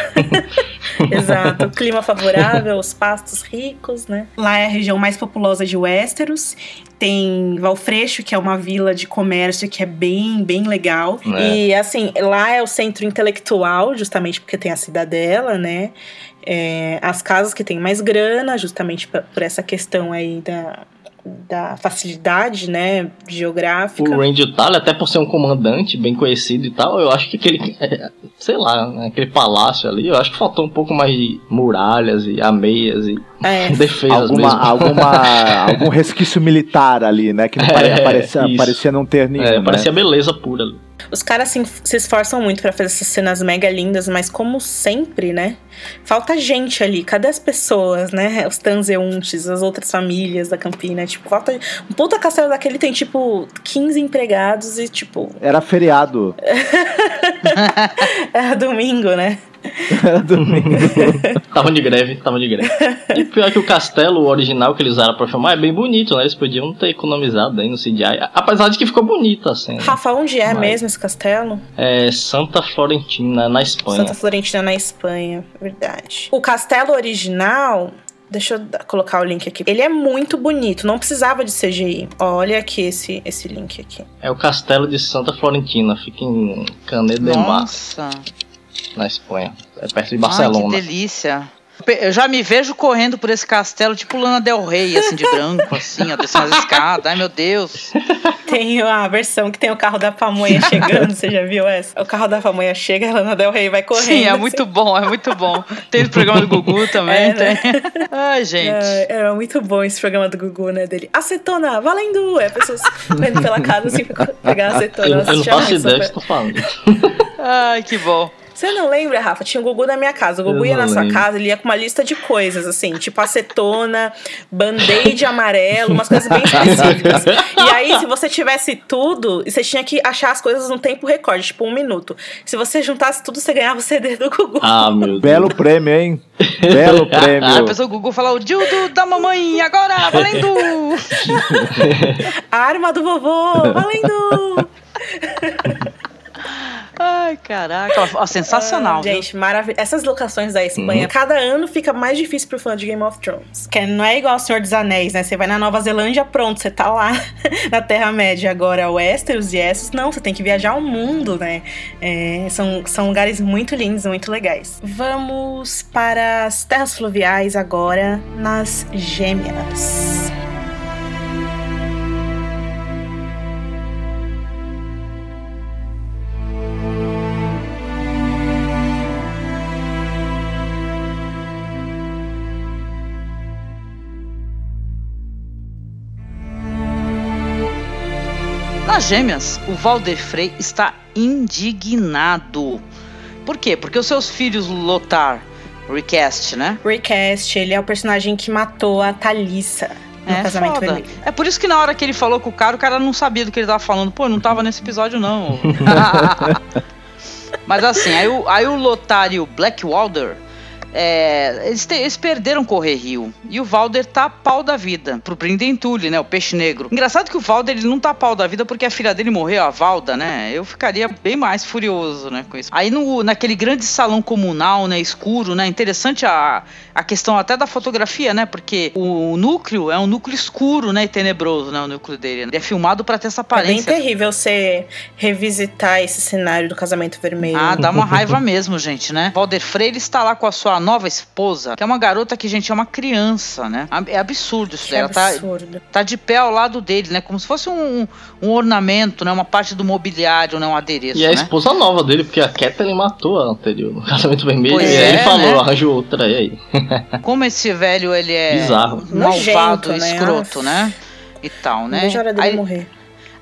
Speaker 3: Exato. Clima favorável, os pastos ricos, né? Lá é a região mais populosa de Westeros. Tem Valfreixo, que é uma vila de comércio que é bem, bem legal.
Speaker 5: É.
Speaker 3: E assim, lá é o centro intelectual, justamente porque tem a cidadela, né? É, as casas que têm mais grana, justamente por essa questão aí da, da facilidade, né? Geográfica.
Speaker 5: O Randy Tally, até por ser um comandante bem conhecido e tal, eu acho que aquele, é, sei lá, né, aquele palácio ali, eu acho que faltou um pouco mais de muralhas e ameias e
Speaker 3: É.
Speaker 5: defesas
Speaker 6: Alguma,
Speaker 5: mesmo.
Speaker 6: alguma, algum resquício militar ali, né? Que não pare-
Speaker 5: É,
Speaker 6: parecia,
Speaker 5: isso.
Speaker 6: parecia não ter nenhum.
Speaker 5: É,
Speaker 6: né?
Speaker 5: parecia beleza pura ali.
Speaker 3: Os caras assim, se esforçam muito pra fazer essas cenas mega lindas, mas como sempre, né? Falta gente ali. Cadê as pessoas, né? Os transeuntes, as outras famílias da Campina. Tipo, falta. Um puta castelo daquele tem, tipo, 15 empregados e, tipo,
Speaker 6: Era feriado.
Speaker 3: é domingo, né?
Speaker 5: Estavam de greve, estavam de greve. E pior que o castelo original que eles usaram pra filmar é bem bonito, né? Eles podiam ter economizado aí no CGI. Apesar de que ficou bonita a cena.
Speaker 3: Rafa, onde é
Speaker 5: Mas-
Speaker 3: mesmo esse castelo?
Speaker 5: É Santa Florentina, na Espanha.
Speaker 3: Santa Florentina, na Espanha. Verdade. O castelo original. Deixa eu colocar o link aqui. Ele é muito bonito, não precisava de CGI. Olha aqui esse, esse link aqui.
Speaker 5: É o castelo de Santa Florentina, fica em Mar,
Speaker 4: Nossa.
Speaker 5: Na Espanha. É perto de
Speaker 4: Ai,
Speaker 5: Barcelona.
Speaker 4: que delícia. Eu já me vejo correndo por esse castelo, tipo Lana Del Rey, assim, de branco, assim, ó, descendo as escadas. Ai, meu Deus.
Speaker 3: Tem a versão que tem o carro da pamonha chegando, você já viu essa? O carro da pamonha chega, a Lana Del Rey vai correndo.
Speaker 4: Sim, é
Speaker 3: assim.
Speaker 4: muito bom, é muito bom. Tem o programa do Gugu também,
Speaker 3: É, né?
Speaker 4: tem. Ai, gente.
Speaker 3: É, era muito bom esse programa do Gugu, né? Dele. Acetona, valendo! É pessoas indo pela casa assim pra pegar acetona.
Speaker 5: Eu, eu não faço ideia do que tô falando.
Speaker 4: Ai, que bom.
Speaker 3: Você não lembra, Rafa? Tinha o Gugu na minha casa. O Gugu
Speaker 5: Eu
Speaker 3: ia na sua
Speaker 5: lembro.
Speaker 3: casa, ele ia com uma lista de coisas, assim, tipo acetona, band-aid amarelo, umas coisas bem específicas. E aí, se você tivesse tudo, você tinha que achar as coisas num tempo recorde, tipo um minuto. Se você juntasse tudo, você ganhava o CD do Gugu.
Speaker 5: Ah, meu Deus.
Speaker 6: Belo prêmio, hein? Belo prêmio.
Speaker 4: Aí a pessoa o Gugu fala, o Dildo da mamãe, agora, valendo!
Speaker 3: A arma do vovô, valendo!
Speaker 4: Caraca. Ó, sensacional,
Speaker 3: Ah,
Speaker 4: viu?
Speaker 3: gente, maravilhoso. Essas locações da Espanha,
Speaker 5: Uhum.
Speaker 3: cada ano fica mais difícil pro fã de Game of Thrones. Que não é igual ao Senhor dos Anéis, né? Você vai na Nova Zelândia, pronto, você tá lá na Terra-média. Agora, Westeros e Essos, não, você tem que viajar ao mundo, né? É, são, são lugares muito lindos, muito legais. Vamos para as terras fluviais agora, nas Gêmeas.
Speaker 4: Nas gêmeas, o Valdefrey está indignado. Por quê? Porque os seus filhos Lothar, recast, né?
Speaker 3: Recast, ele é o personagem que matou a Thalissa no
Speaker 4: É
Speaker 3: Casamento
Speaker 4: foda.
Speaker 3: Vermelho.
Speaker 4: É por isso que na hora que ele falou com o cara, o cara não sabia do que ele tava falando. Pô, eu não tava nesse episódio, não. Mas assim, aí o, aí o Lothar e o Blackwalder é, eles, te, eles perderam Correr Rio. E o Valder tá pau da vida. Pro Brindentulli, né? O peixe negro. Engraçado que o Valder ele não tá pau da vida porque a filha dele morreu, a Valda, né? Eu ficaria bem mais furioso, né? Com isso. Aí no, naquele grande salão comunal, né? Escuro, né? Interessante a, a questão até da fotografia, né? Porque o, núcleo é um núcleo escuro, né? E tenebroso, né? O núcleo dele. Ele é filmado para ter essa aparência.
Speaker 3: É bem terrível você revisitar esse cenário do casamento vermelho.
Speaker 4: Ah, dá uma raiva mesmo, gente, né? Valder Freire está lá com a sua nova esposa, que é uma garota que, gente, é uma criança, né? É absurdo isso dela. Tá, tá de pé ao lado dele, né? Como se fosse um, um ornamento, né? Uma parte do mobiliário, né? Um adereço.
Speaker 5: E a
Speaker 4: né?
Speaker 5: esposa nova dele, porque a Kathleen matou a anterior no casamento vermelho.
Speaker 4: Pois
Speaker 5: e aí
Speaker 4: é,
Speaker 5: ele falou,
Speaker 4: né?
Speaker 5: arranjou outra, e aí?
Speaker 4: Como esse velho, ele é
Speaker 5: Bizarro.
Speaker 4: malvado,
Speaker 3: Nojento, né?
Speaker 4: escroto, né? E tal,
Speaker 3: Não
Speaker 4: né?
Speaker 3: vejo a hora dele
Speaker 4: Aí-
Speaker 3: morrer.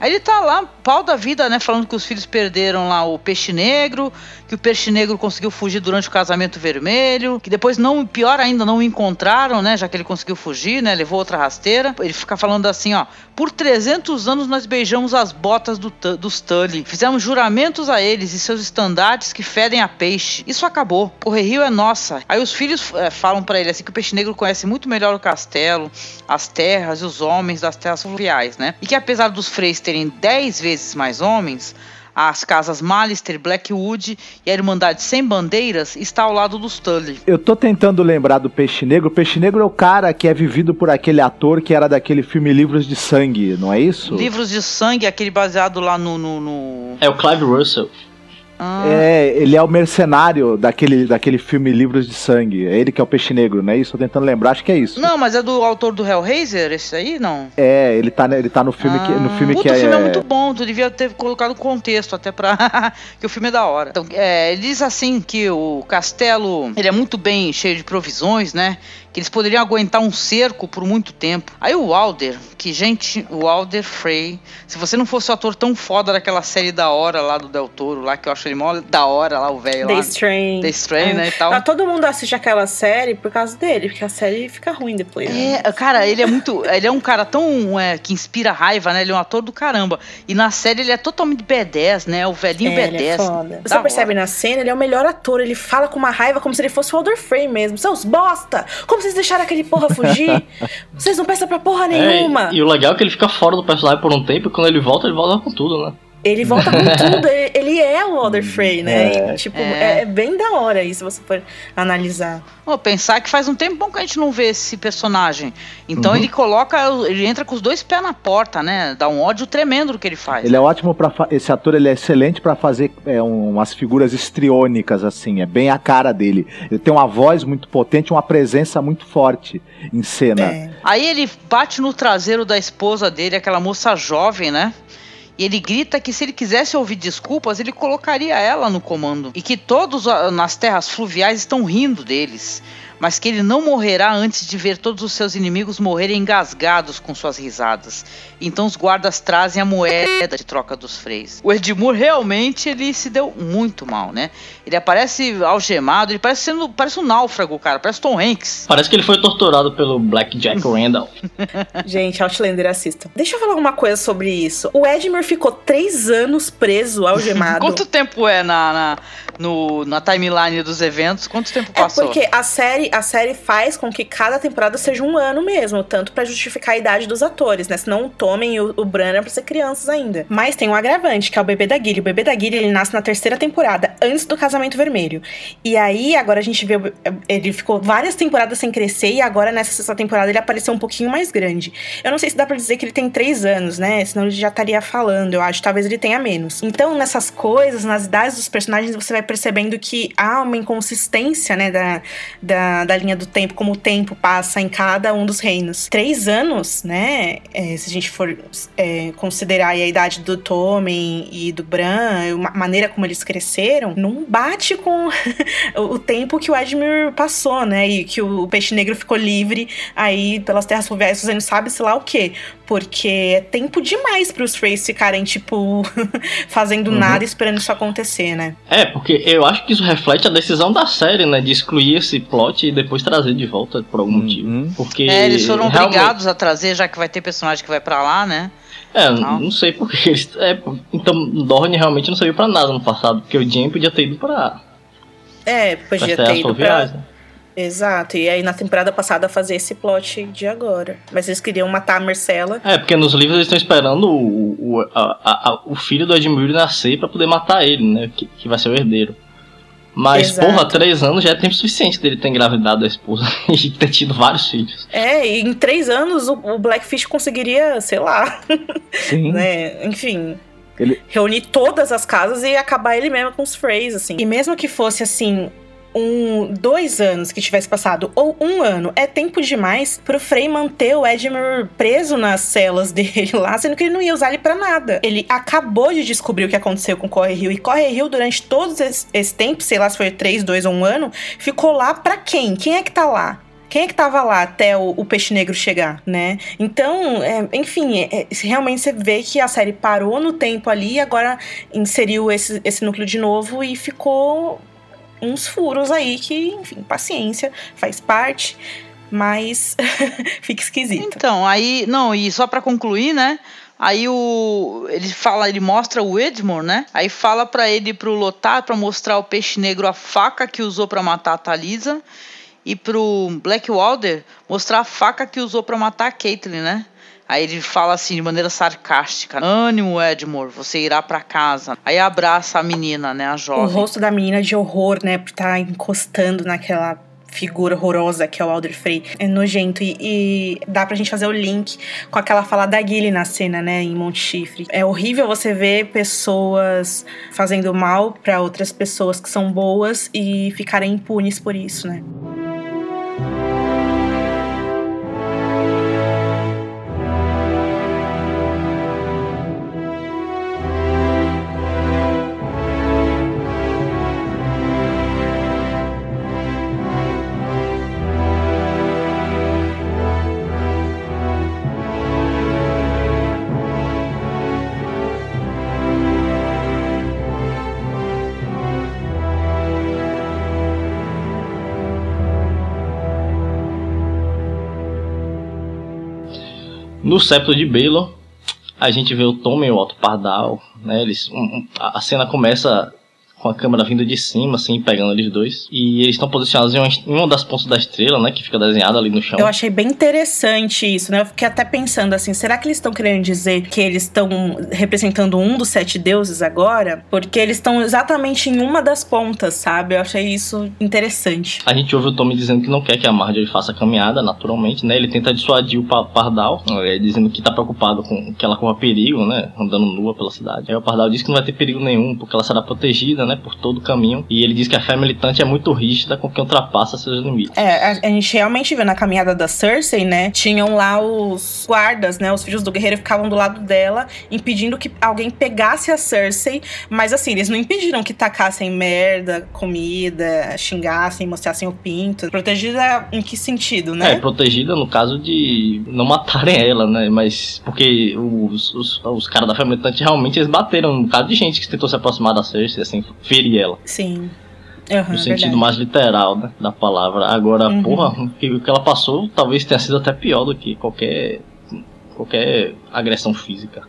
Speaker 4: Aí ele tá lá, pau da vida, né? Falando que os filhos perderam lá o peixe negro, que o peixe negro conseguiu fugir durante o casamento vermelho, que depois não, pior ainda, não o encontraram, né? Já que ele conseguiu fugir, né? Levou outra rasteira. Ele fica falando assim, ó. Por 300 anos nós beijamos as botas do, dos Tully. Fizemos juramentos a eles e seus estandartes que fedem a peixe. Isso acabou. O Rio é nossa. Aí os filhos eh, falam pra ele assim que o peixe negro conhece muito melhor o castelo, as terras e os homens das terras fluviais, né? E que apesar dos freis terem 10 vezes mais homens, as casas Malister, Blackwood e a Irmandade Sem Bandeiras está ao lado dos Tully.
Speaker 6: Eu tô tentando lembrar do Peixe Negro. O Peixe Negro é o cara que é vivido por aquele ator que era daquele filme Livros de Sangue, não é isso?
Speaker 4: Livros de sangue, aquele baseado lá no. no, no-
Speaker 5: É o Clive Russell.
Speaker 4: Ah,
Speaker 6: É, ele é o mercenário daquele, daquele filme Livros de Sangue. É ele que é o Peixe Negro, não é isso? Tô tentando lembrar, acho que é isso.
Speaker 4: Não, mas é do autor do Hellraiser, esse aí? Não.
Speaker 6: É, ele tá, ele tá no filme que, no filme
Speaker 4: Ah, Puta,
Speaker 6: que
Speaker 4: o
Speaker 6: é.
Speaker 4: filme é muito bom, tu devia ter colocado contexto até pra. que o filme é da hora. Então, é, ele diz assim que o castelo ele é muito bem cheio de provisões, né? Que eles poderiam aguentar um cerco por muito tempo. Aí o Walder, que gente, o Walder Frey, se você não fosse o ator tão foda daquela série da hora lá do Del Toro, lá que eu acho ele mó da hora lá, o velho
Speaker 3: The
Speaker 4: lá.
Speaker 3: Strain.
Speaker 4: The Strain,
Speaker 3: É.
Speaker 4: né, e tal.
Speaker 3: Ah, todo mundo assiste aquela série por causa dele, porque a série fica ruim depois. né?
Speaker 4: É, cara, ele é muito. Ele é um cara tão. é, que inspira raiva, né? Ele é um ator do caramba. E na série ele é totalmente B10, né? O velhinho
Speaker 3: É, ele é
Speaker 4: B10.
Speaker 3: foda.
Speaker 4: Da
Speaker 3: Você percebe
Speaker 4: hora.
Speaker 3: na cena, ele é o melhor ator. Ele fala com uma raiva como se ele fosse o Alder Frey mesmo. Seus bosta! Como vocês deixaram aquele porra fugir? vocês não prestam pra porra nenhuma.
Speaker 5: É, e o legal é que ele fica fora do personagem por um tempo e quando ele volta, ele volta com tudo, né?
Speaker 3: Ele volta com tudo. Ele, é o Alder Frey, né?
Speaker 6: É.
Speaker 3: E, tipo,
Speaker 4: É.
Speaker 3: é. é bem da hora isso, se você for analisar.
Speaker 4: Ô, pensar que faz um tempo bom que a gente não vê esse personagem. Então
Speaker 6: Uhum.
Speaker 4: ele coloca. Ele entra com os dois pés na porta, né? Dá um ódio tremendo do que ele faz.
Speaker 6: Ele é ótimo para esse ator, ele é excelente pra fazer é, um- umas figuras histriônicas assim, é bem a cara dele. Ele tem uma voz muito potente, uma presença muito forte em cena.
Speaker 3: É.
Speaker 4: Aí ele bate no traseiro da esposa dele, aquela moça jovem, né? E ele grita que se ele quisesse ouvir desculpas, ele colocaria ela no comando. E que todos nas terras fluviais estão rindo deles. Mas que ele não morrerá antes de ver todos os seus inimigos morrerem engasgados com suas risadas. Então os guardas trazem a moeda de troca dos freis. O Edmur realmente ele se deu muito mal, né? Ele aparece algemado, ele parece sendo parece um náufrago, cara, parece Tom Hanks.
Speaker 5: Parece que ele foi torturado pelo Black Jack Randall.
Speaker 3: Gente, Outlander, assistam. Deixa eu falar uma coisa sobre isso. O Edmure ficou três anos preso, algemado.
Speaker 4: Quanto tempo é na, na, no- na timeline dos eventos? Quanto tempo
Speaker 3: É
Speaker 4: passou?
Speaker 3: porque a série, a série faz com que cada temporada seja um ano mesmo, tanto pra justificar a idade dos atores, né? Senão e o, o Bran eram pra ser crianças ainda. Mas tem um agravante, que é o bebê da Gilly. O bebê da Gilly, ele nasce na terceira temporada, antes do casamento vermelho. E aí, agora a gente vê, ele ficou várias temporadas sem crescer, e agora nessa sexta temporada ele apareceu um pouquinho mais grande. Eu não sei se dá pra dizer que ele tem três anos, né? Senão ele já estaria falando, eu acho. Talvez ele tenha menos. Então, nessas coisas, nas idades dos personagens, você vai percebendo que há uma inconsistência, né? Da, da, da linha do tempo, como o tempo passa em cada um dos reinos. Três anos, né? é, se a gente for é, considerar aí a idade do Tommen e do Bran, a maneira como eles cresceram, não bate com o tempo que o Edmure passou, né? E que o peixe negro ficou livre aí pelas terras fluviais fazendo sabe-se lá o quê. Porque é tempo demais pros Freys ficarem, tipo, fazendo
Speaker 6: Uhum.
Speaker 3: nada esperando isso acontecer, né?
Speaker 5: É, porque eu acho que isso reflete a decisão da série, né? De excluir esse plot e depois trazer de volta por algum motivo.
Speaker 6: Uhum.
Speaker 5: Porque.
Speaker 4: É, eles foram
Speaker 5: realmente-
Speaker 4: obrigados a trazer, já que vai ter personagem que vai pra lá, né?
Speaker 5: É,
Speaker 4: Não.
Speaker 5: não sei porque eles. É, então, Dorne realmente não serviu pra nada no passado, porque o Jim podia ter ido pra.
Speaker 3: É,
Speaker 5: pra
Speaker 3: podia
Speaker 5: terras
Speaker 3: ter ido pra,
Speaker 5: né?
Speaker 3: Exato, e aí na temporada passada fazer esse plot de agora. Mas eles queriam matar a Marcela.
Speaker 5: É, porque nos livros eles estão esperando o, o, a, a, o filho do Edmure nascer pra poder matar ele, né? Que, que vai ser o herdeiro. Mas,
Speaker 3: Exato.
Speaker 5: porra, três anos já é tempo suficiente dele ter engravidado a esposa e ter tido vários filhos.
Speaker 3: É, e em três anos o, o Blackfish conseguiria, sei lá,
Speaker 6: Sim.
Speaker 3: né? Enfim.
Speaker 6: Ele-
Speaker 3: Reunir todas as casas e acabar ele mesmo com os Freys, assim. E mesmo que fosse assim. Um, dois anos que tivesse passado, ou um ano, é tempo demais pro Frey manter o Edmure preso nas celas dele lá, sendo que ele não ia usar ele pra nada. Ele acabou de descobrir o que aconteceu com Corre Rio, e Corre Rio, durante todos esse, esse tempo, sei lá se foi três, dois ou um ano, ficou lá pra quem? Quem é que tá lá? Quem é que tava lá até o, o peixe negro chegar, né? Então, é, enfim, é, é, realmente você vê que a série parou no tempo ali e agora inseriu esse, esse núcleo de novo e ficou uns furos aí que, enfim, paciência, faz parte, mas fica esquisito.
Speaker 4: Então, aí, não, e só pra concluir, né? Aí o ele fala, ele mostra o Edmure, né? Aí fala pra ele pro Lotar pra mostrar o peixe negro a faca que usou pra matar a Talisa e pro Blackwalder mostrar a faca que usou pra matar a Caitlyn, né? Aí ele fala assim de maneira sarcástica: "Ânimo, Edmure, você irá pra casa". Aí abraça a menina, né, a
Speaker 3: O
Speaker 4: jovem.
Speaker 3: rosto da menina de horror, né, por estar encostando naquela figura horrorosa que é o Alder Frey. É nojento e, e dá pra gente fazer o link com aquela fala da Gilly na cena, né, em Monte Chifre. É horrível você ver pessoas fazendo mal pra outras pessoas que são boas e ficarem impunes por isso, né?
Speaker 5: No septo de Baelor, a gente vê o Tom e o Otto Pardal, né? Eles, um- a cena começa com a câmera vindo de cima, assim, pegando eles dois. E eles estão posicionados em uma, em uma das pontas da estrela, né? Que fica desenhada ali no chão.
Speaker 3: Eu achei bem interessante isso, né? Eu fiquei até pensando assim, será que eles estão querendo dizer que eles estão representando um dos sete deuses agora? Porque eles estão exatamente em uma das pontas, sabe? Eu achei isso interessante.
Speaker 5: A gente ouve o Tommy dizendo que não quer que a Marjorie faça a caminhada, naturalmente, né? Ele tenta dissuadir o Pa- Pardal, é, dizendo que tá preocupado com que ela corra perigo, né? Andando nua pela cidade. Aí o Pardal diz que não vai ter perigo nenhum, porque ela será protegida, né? Por todo o caminho. E ele diz que a fé militante é muito rígida com quem ultrapassa seus limites.
Speaker 3: É, a, a gente realmente viu na caminhada da Cersei, né? Tinham lá os guardas, né? Os filhos do guerreiro ficavam do lado dela, impedindo que alguém pegasse a Cersei. Mas assim, eles não impediram que tacassem merda, comida, xingassem, mostrassem o pinto. Protegida em que sentido, né?
Speaker 5: É, protegida no caso de não matarem ela, né? Mas porque os, os, os caras da fé militante realmente eles bateram um bocado de gente que tentou se aproximar da Cersei, assim, ferir ela.
Speaker 3: Sim. Aham,
Speaker 5: no sentido
Speaker 3: verdade.
Speaker 5: mais literal, né, da palavra. Agora,
Speaker 3: Uhum.
Speaker 5: porra, o que, o que ela passou talvez tenha sido até pior do que qualquer qualquer agressão física.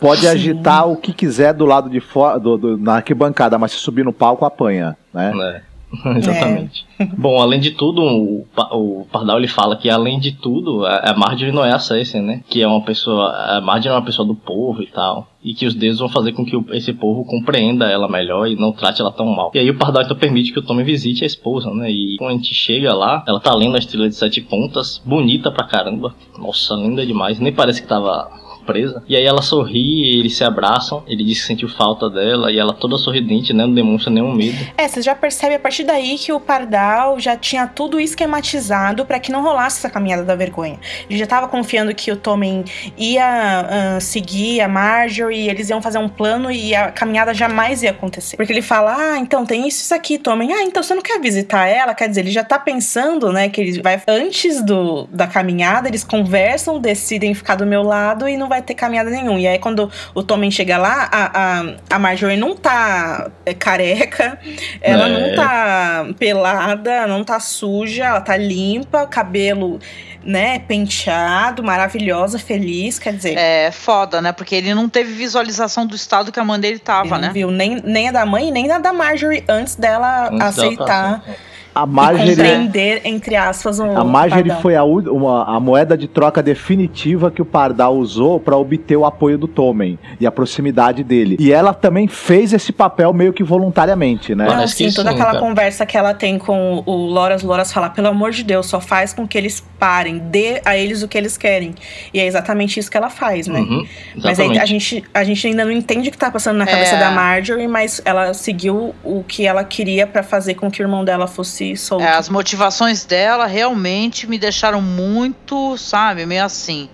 Speaker 6: Pode
Speaker 3: Sim.
Speaker 6: agitar o que quiser do lado de fora, do, do- na arquibancada, mas se subir no palco, apanha, né?
Speaker 5: né? Exatamente. Bom, além de tudo, o, o Pardal ele fala que além de tudo, a, a Marjorie não é a Cersei, né? Que é uma pessoa, a Marjorie é uma pessoa do povo e tal, e que os deuses vão fazer com que o- esse povo compreenda ela melhor e não trate ela tão mal. E aí o Pardal então permite que o Tommy visite a esposa, né? E quando a gente chega lá, ela tá lendo a estrela de sete pontas, bonita pra caramba. Nossa, linda demais. Nem parece que tava presa. E aí ela sorri, eles se abraçam, ele diz que sentiu falta dela, e ela toda sorridente, né? Não demonstra nenhum medo.
Speaker 3: É, você já percebe a partir daí que o Pardal já tinha tudo esquematizado pra que não rolasse essa caminhada da vergonha. Ele já tava confiando que o Tommen ia ah, seguir a Marjorie, eles iam fazer um plano e a caminhada jamais ia acontecer. Porque ele fala: "Ah, então tem isso isso aqui, Tommen. Ah, então você não quer visitar ela?" Quer dizer, ele já tá pensando, né, que ele vai antes do da caminhada, eles conversam, decidem ficar do meu lado e não vai ter caminhada nenhuma. E aí quando o Tommen chega lá, a, a, a Marjorie não tá é, careca, ela
Speaker 5: É.
Speaker 3: não tá pelada, não tá suja, ela tá limpa, cabelo, né, penteado, maravilhosa, feliz, quer dizer.
Speaker 4: É foda, né? Porque ele não teve visualização do estado que a mãe dele
Speaker 3: ele
Speaker 4: tava,
Speaker 3: não
Speaker 4: né?
Speaker 3: viu nem, nem a da mãe, nem a da Marjorie antes dela
Speaker 5: Antes dela
Speaker 3: aceitar
Speaker 5: passar.
Speaker 6: A Marjorie,
Speaker 3: compreender, entre aspas, um
Speaker 6: a Marjorie foi a, uma- a moeda de troca definitiva que o Pardal usou para obter o apoio do Tommen e a proximidade dele. E ela também fez esse papel meio que voluntariamente, né?
Speaker 3: Sim, toda
Speaker 5: sim,
Speaker 3: aquela
Speaker 5: cara.
Speaker 3: conversa que ela tem com o Loras, o Loras fala, pelo amor de Deus, só faz com que eles parem, dê a eles o que eles querem. E é exatamente isso que ela faz, né?
Speaker 5: Uhum,
Speaker 3: Mas aí a gente, a gente ainda não entende o que tá passando na cabeça
Speaker 4: É.
Speaker 3: da Marjorie, mas ela seguiu o que ela queria pra fazer com que o irmão dela fosse solto.
Speaker 4: É, as motivações dela realmente me deixaram muito, sabe, meio assim,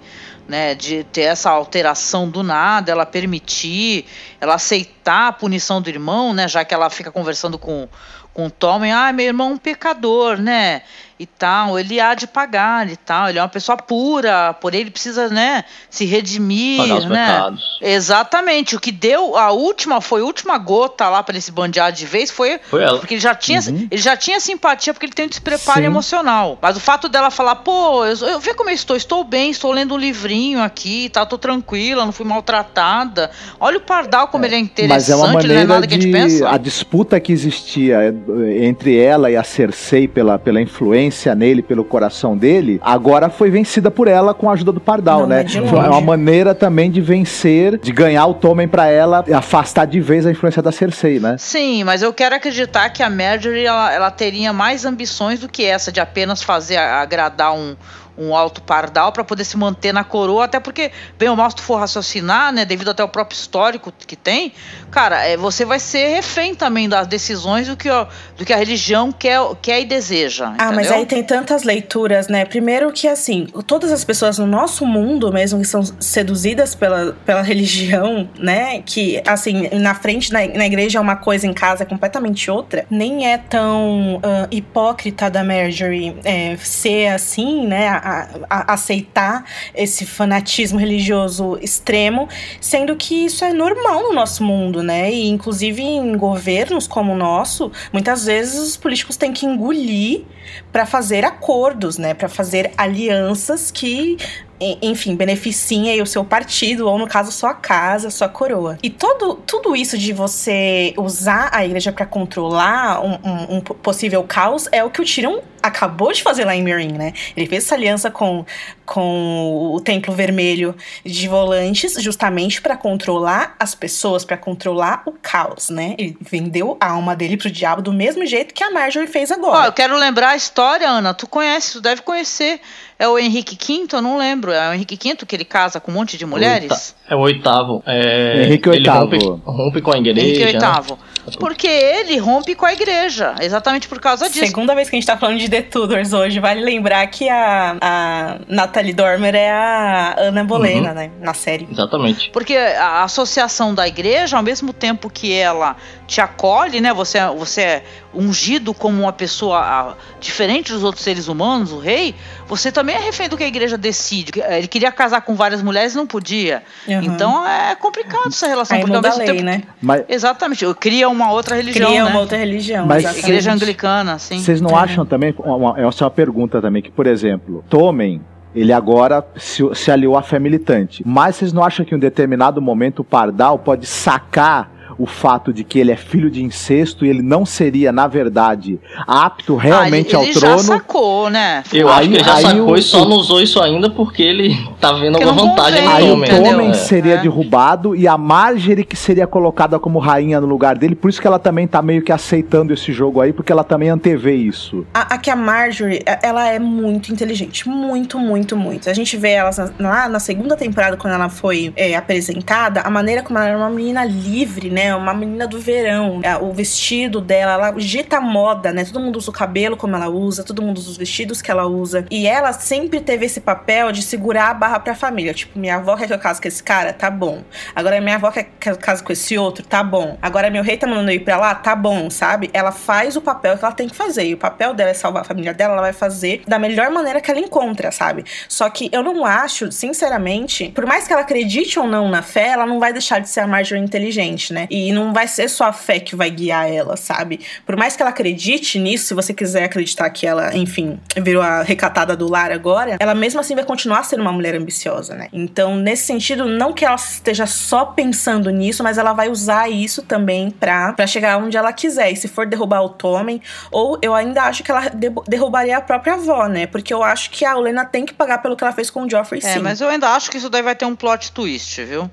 Speaker 4: né, de ter essa alteração do nada, ela permitir, ela aceitar a punição do irmão, né, já que ela fica conversando com com o Tommen, ah, meu irmão é um pecador, né, e tal, ele há de pagar e tal, ele é uma pessoa pura, por ele precisa, né, se redimir,
Speaker 5: Pagar os
Speaker 4: né.
Speaker 5: pecados.
Speaker 4: Exatamente, o que deu a última, foi a última gota lá para esse bandear de vez foi
Speaker 5: Foi ela.
Speaker 4: porque ele já tinha,
Speaker 6: Uhum.
Speaker 4: ele já tinha simpatia porque ele tem um despreparo
Speaker 6: Sim.
Speaker 4: emocional. Mas o fato dela falar, pô, eu, eu vê como eu estou, estou bem, estou lendo um livrinho aqui, tá, tô tranquila, não fui maltratada. Olha o Pardal como ele é interessante,
Speaker 6: Mas é uma
Speaker 4: ele não é
Speaker 6: maneira
Speaker 4: nada que a gente
Speaker 6: de
Speaker 4: pensa.
Speaker 6: a disputa que existia eh, entre ela e a Cersei pela, pela influência nele, pelo coração dele, agora foi vencida por ela com a ajuda do Pardal,
Speaker 3: Não,
Speaker 6: né?
Speaker 3: é
Speaker 6: Foi
Speaker 3: longe.
Speaker 6: uma maneira também de vencer, de ganhar o Tommen pra ela afastar de vez a influência da Cersei, né?
Speaker 4: Sim, mas eu quero acreditar que a Marjorie ela, ela teria mais ambições do que essa de apenas fazer agradar um, um alto pardal para poder se manter na coroa, até porque, bem ou mal, se tu for raciocinar, né, devido até ao próprio histórico que tem, cara, é, você vai ser refém também das decisões do que, ó, do que a religião quer, quer e deseja.
Speaker 3: Ah, mas
Speaker 4: entendeu?
Speaker 3: aí tem tantas leituras, né? Primeiro que, assim, todas as pessoas no nosso mundo mesmo que são seduzidas pela, pela religião, né? Que, assim, na frente, na, na igreja é uma coisa, em casa é completamente outra. Nem é tão ah, hipócrita da Marjorie é, ser assim, né? A- aceitar esse fanatismo religioso extremo, sendo que isso é normal no nosso mundo, né? E, inclusive, em governos como o nosso, muitas vezes os políticos têm que engolir para fazer acordos, né, para fazer alianças que enfim, beneficiem aí o seu partido, ou no caso, sua casa, sua coroa. E todo, tudo isso de você usar a igreja para controlar um, um- um possível caos é o que o Tyrion acabou de fazer lá em Meereen, né? Ele fez essa aliança com, com o Templo Vermelho de Volantes justamente para controlar as pessoas, para controlar o caos, né? Ele vendeu a alma dele pro diabo do mesmo jeito que a Marjorie fez
Speaker 4: Ó,
Speaker 3: agora.
Speaker 4: eu quero lembrar a história, Ana. Tu conhece, tu deve conhecer. É o Henrique V, eu não lembro. É o Henrique V que ele casa com um monte de mulheres?
Speaker 5: É o oitavo. É,
Speaker 6: Henrique
Speaker 5: ele
Speaker 6: oitavo.
Speaker 5: rompe, rompe com a igreja.
Speaker 4: Henrique
Speaker 5: né?
Speaker 4: VIII. Porque ele rompe com a igreja. Exatamente por causa disso.
Speaker 3: Segunda vez que a gente tá falando de The Tudors hoje, vale lembrar que a, a Natalie Dormer é a Ana Bolena,
Speaker 5: Uhum.
Speaker 3: né? Na série.
Speaker 5: Exatamente.
Speaker 4: Porque a associação da igreja, ao mesmo tempo que ela te acolhe, né? Você, é- você é ungido como uma pessoa ah, diferente dos outros seres humanos, o rei, você também é refém do que a igreja decide. Ele queria casar com várias mulheres e não podia.
Speaker 3: Uhum.
Speaker 4: Então é complicado essa relação.
Speaker 3: Aí
Speaker 4: porque ao
Speaker 3: muda a
Speaker 4: mesmo
Speaker 3: lei,
Speaker 4: tempo.
Speaker 3: né?
Speaker 6: Mas
Speaker 4: Exatamente, cria uma outra religião.
Speaker 3: Cria
Speaker 4: né?
Speaker 3: uma outra religião.
Speaker 6: Mas-
Speaker 3: exatamente.
Speaker 4: Igreja anglicana, assim.
Speaker 6: Vocês não
Speaker 3: É.
Speaker 6: acham também, uma, essa é uma pergunta também, que, por exemplo, Tommen, ele agora se, se aliou à fé militante, mas vocês não acham que em um determinado momento o Pardal pode sacar o fato de que ele é filho de incesto e ele não seria, na verdade, apto realmente
Speaker 4: ah, ele, ele
Speaker 6: ao trono?
Speaker 4: já sacou, né?
Speaker 5: Eu
Speaker 6: Aí-
Speaker 5: acho que ele já
Speaker 6: aí
Speaker 5: sacou
Speaker 6: o-
Speaker 5: e só não usou isso ainda porque ele tá vendo alguma vantagem no
Speaker 6: Aí o
Speaker 5: Tommen. É.
Speaker 6: seria
Speaker 4: É.
Speaker 6: derrubado e a Marjorie que seria colocada como rainha no lugar dele, por isso que ela também tá meio que aceitando esse jogo aí, porque ela também antevê isso.
Speaker 3: A, a que a Marjorie, a- ela é muito inteligente. Muito, muito, muito. A gente vê ela lá na segunda temporada, quando ela foi é, apresentada, a maneira como ela era uma menina livre, né? Uma menina do verão. A- O vestido dela, ela dita moda, né? Todo mundo usa o cabelo como ela usa, todo mundo usa os vestidos que ela usa. E ela sempre teve esse papel de segurar a barra pra família. Tipo, minha avó quer que eu case com esse cara? Tá bom. Agora minha avó quer que eu case com esse outro? Tá bom. Agora meu rei tá mandando eu ir pra lá? Tá bom, sabe? Ela faz o papel que ela tem que fazer. E o papel dela é salvar a família dela, ela vai fazer da melhor maneira que ela encontra, sabe? Só que eu não acho, sinceramente, por mais que ela acredite ou não na fé, ela não vai deixar de ser a Marjorie inteligente, né? E não vai ser só a fé que vai guiar ela, sabe? Por mais que ela acredite nisso, se você quiser acreditar que ela, enfim, virou a recatada do lar agora, ela mesmo assim vai continuar sendo uma mulher ambiciosa, né? Então, nesse sentido, não que ela esteja só pensando nisso, mas ela vai usar isso também pra, pra chegar onde ela quiser. E se for derrubar o Tommen, ou eu ainda acho que ela derrubaria a própria avó, né? Porque eu acho que a Olena tem que pagar pelo que ela fez com o Joffrey,
Speaker 4: é,
Speaker 3: sim.
Speaker 4: mas eu ainda acho que isso daí vai ter um plot twist, viu?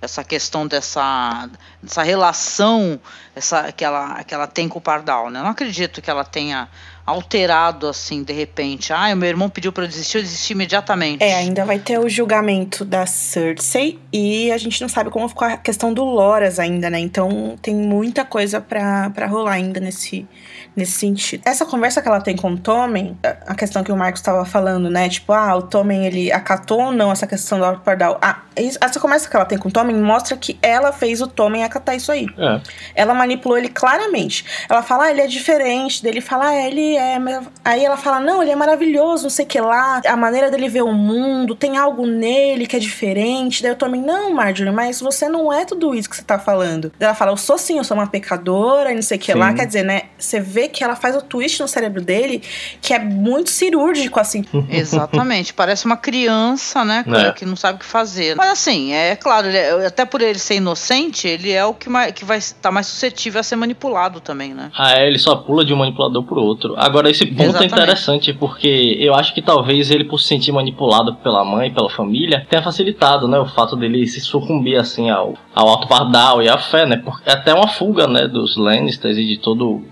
Speaker 4: Essa questão dessa, dessa relação essa, que, ela, que ela tem com o Pardal, né? Eu não acredito que ela tenha alterado assim de repente. Ah, meu irmão pediu para eu desistir, eu desisti imediatamente.
Speaker 3: É, ainda vai ter o julgamento da Cersei e a gente não sabe como ficou a questão do Loras ainda, né? Então tem muita coisa para rolar ainda nesse nesse sentido. Essa conversa que ela tem com o Tommen, a questão que o Marcos estava falando, né? Tipo, ah, o Tommen ele acatou ou não essa questão do Pardal. Ah, essa conversa que ela tem com o Tommen mostra que ela fez o Tommen acatar isso aí. É. Ela manipulou ele claramente. Ela fala, ah, ele é diferente. Dele fala, ah, ele é. Aí ela fala, não, ele é maravilhoso, não sei o que lá. A maneira dele ver o mundo, tem algo nele que é diferente. Daí o Tommen, não, Marjorie, mas você não é tudo isso que você tá falando. Daí ela fala, eu sou sim, eu sou uma pecadora, não sei o que lá. Quer dizer, né? Você vê que ela faz o twist no cérebro dele que é muito cirúrgico, assim.
Speaker 4: Exatamente. Parece uma criança, né? É. Que não sabe o que fazer. Mas assim, é claro, é, até por ele ser inocente, ele é o que, mais, que vai estar tá mais suscetível a ser manipulado também, né?
Speaker 5: Ah, é, ele só pula de um manipulador pro outro. Agora, esse ponto é Exatamente. é interessante porque eu acho que talvez ele, por se sentir manipulado pela mãe, pela família, tenha facilitado, né? O fato dele se sucumbir, assim, ao, ao alto pardal e à fé, né? Porque é até uma fuga, né? Dos Lannisters e de todo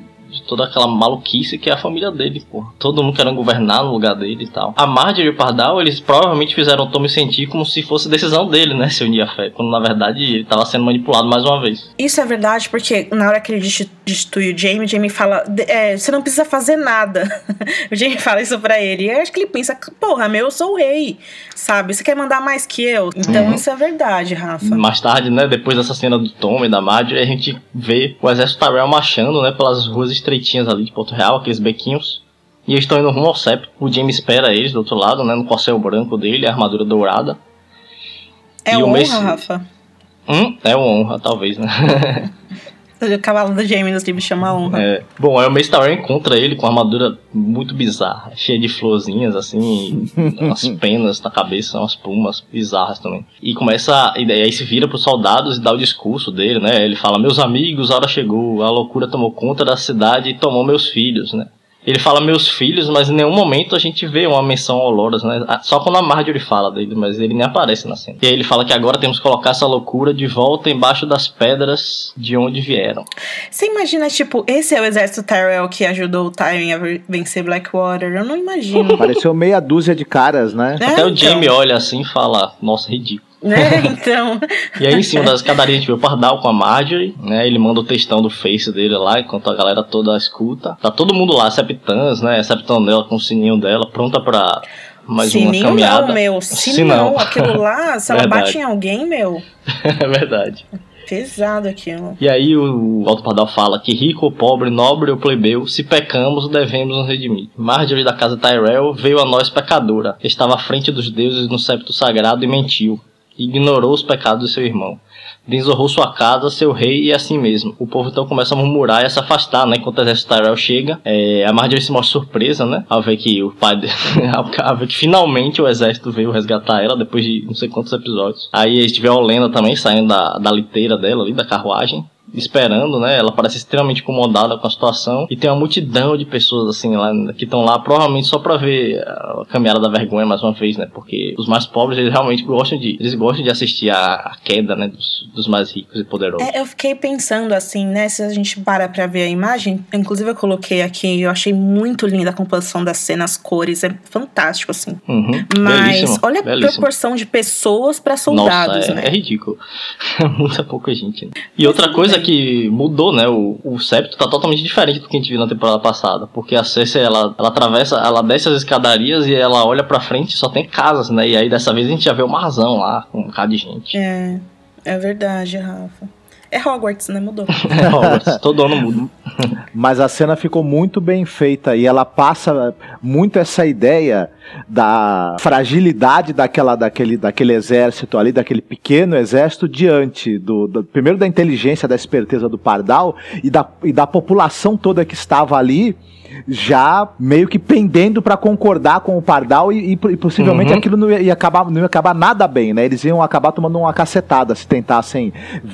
Speaker 5: toda aquela maluquice que é a família dele, pô. Todo mundo querendo governar no lugar dele e tal. A Marjorie Pardal, eles provavelmente fizeram o Tommy sentir como se fosse decisão dele, né? Se unir a fé. Quando na verdade ele tava sendo manipulado mais uma vez.
Speaker 3: Isso é verdade, porque na hora que ele destitui o Jamie, o Jamie fala: é, Você não precisa fazer nada. o Jamie fala isso pra ele. E acho que ele pensa: Porra, meu, eu sou o rei, sabe? Você quer mandar mais que eu? Então uhum. isso é verdade, Rafa.
Speaker 5: Mais tarde, né? Depois dessa cena do Tom e da Marjorie, a gente vê o exército Tyrell marchando, né? Pelas ruas estreitinhas ali de Porto Real, aqueles bequinhos. E eles estão indo rumo ao septo. O James espera eles do outro lado, né? No corcel branco dele, a armadura dourada.
Speaker 3: É e honra, Mace... Rafa?
Speaker 5: Hum, é honra, talvez, né?
Speaker 3: O cavalo do Jamie nos livros chama honra.
Speaker 5: É. Bom, o Mace Tyrell encontra ele com uma armadura muito bizarra, cheia de florzinhas, assim, umas penas na cabeça, umas plumas bizarras também. E começa, e aí se vira pros soldados e dá o discurso dele, né? Ele fala: Meus amigos, a hora chegou, a loucura tomou conta da cidade e tomou meus filhos, né? Ele fala meus filhos, mas em nenhum momento a gente vê uma menção ao Loras, né? Ah, só quando a Marjorie fala dele, mas ele nem aparece na cena. E aí ele fala que agora temos que colocar essa loucura de volta embaixo das pedras de onde vieram.
Speaker 3: Você imagina, tipo, esse é o exército Tyrell que ajudou o Tywin a vencer Blackwater? Eu não imagino.
Speaker 6: Pareceu meia dúzia de caras, né?
Speaker 5: É, Até então. o Jamie olha assim e fala, nossa, ridículo.
Speaker 3: Né, então.
Speaker 5: e aí, em cima das escadarias, a gente vê o Pardal com a Marjorie, né? Ele manda o textão do Face dele lá, enquanto a galera toda escuta. Tá todo mundo lá, Septans, né? Septão dela com o sininho dela, pronta pra mais Sininho uma caminhada.
Speaker 3: não, meu. Se não, aquilo lá, se ela bate em alguém, meu.
Speaker 5: é verdade.
Speaker 3: Pesado aquilo.
Speaker 5: E aí o Alto Pardal fala que rico ou pobre, nobre ou plebeu, se pecamos, devemos nos redimir. Marjorie da casa Tyrell veio a nós pecadora, estava à frente dos deuses no septo sagrado e mentiu ignorou os pecados de seu irmão. Desonrou sua casa, seu rei e assim mesmo. O povo então começa a murmurar e a se afastar, né? Enquanto o exército Tyrell chega, é, a Marjorie se mostra surpresa, né? Ao ver que o pai. De... ao ver que finalmente o exército veio resgatar ela depois de não sei quantos episódios. Aí a gente vê a Olena também saindo da, da liteira dela ali, da carruagem esperando, né? Ela parece extremamente incomodada com a situação e tem uma multidão de pessoas assim lá que estão lá provavelmente só para ver a caminhada da vergonha mais uma vez, né? Porque os mais pobres eles realmente gostam de eles gostam de assistir a, a queda, né, dos, dos, mais ricos e poderosos.
Speaker 3: É, eu fiquei pensando assim, né, se a gente para para ver a imagem, inclusive eu coloquei aqui, eu achei muito linda a composição das cenas, as cores, é fantástico assim.
Speaker 5: Uhum,
Speaker 3: Mas
Speaker 5: belíssimo,
Speaker 3: olha a
Speaker 5: belíssimo.
Speaker 3: proporção de pessoas para soldados,
Speaker 5: Nossa, é,
Speaker 3: né?
Speaker 5: É ridículo. Muita pouca gente. Né? E outra coisa que mudou, né? O, o septo tá totalmente diferente do que a gente viu na temporada passada. Porque a Cersei, ela, ela atravessa, ela desce as escadarias e ela olha pra frente e só tem casas, né? E aí dessa vez a gente já vê o marzão lá, com um bocado de gente.
Speaker 3: É, é verdade, Rafa. É Hogwarts, né? Mudou.
Speaker 5: é Hogwarts, todo ano muda.
Speaker 6: Mas a cena ficou muito bem feita e ela passa muito essa ideia da fragilidade daquela, daquele, daquele exército ali, daquele pequeno exército, diante do, do primeiro da inteligência, da esperteza do Pardal e da, e da população toda que estava ali já meio que pendendo para concordar com o Pardal e, e, possivelmente
Speaker 5: Uhum.
Speaker 6: aquilo não ia, ia acabar, não ia acabar nada bem, né? Eles iam acabar tomando uma cacetada se tentassem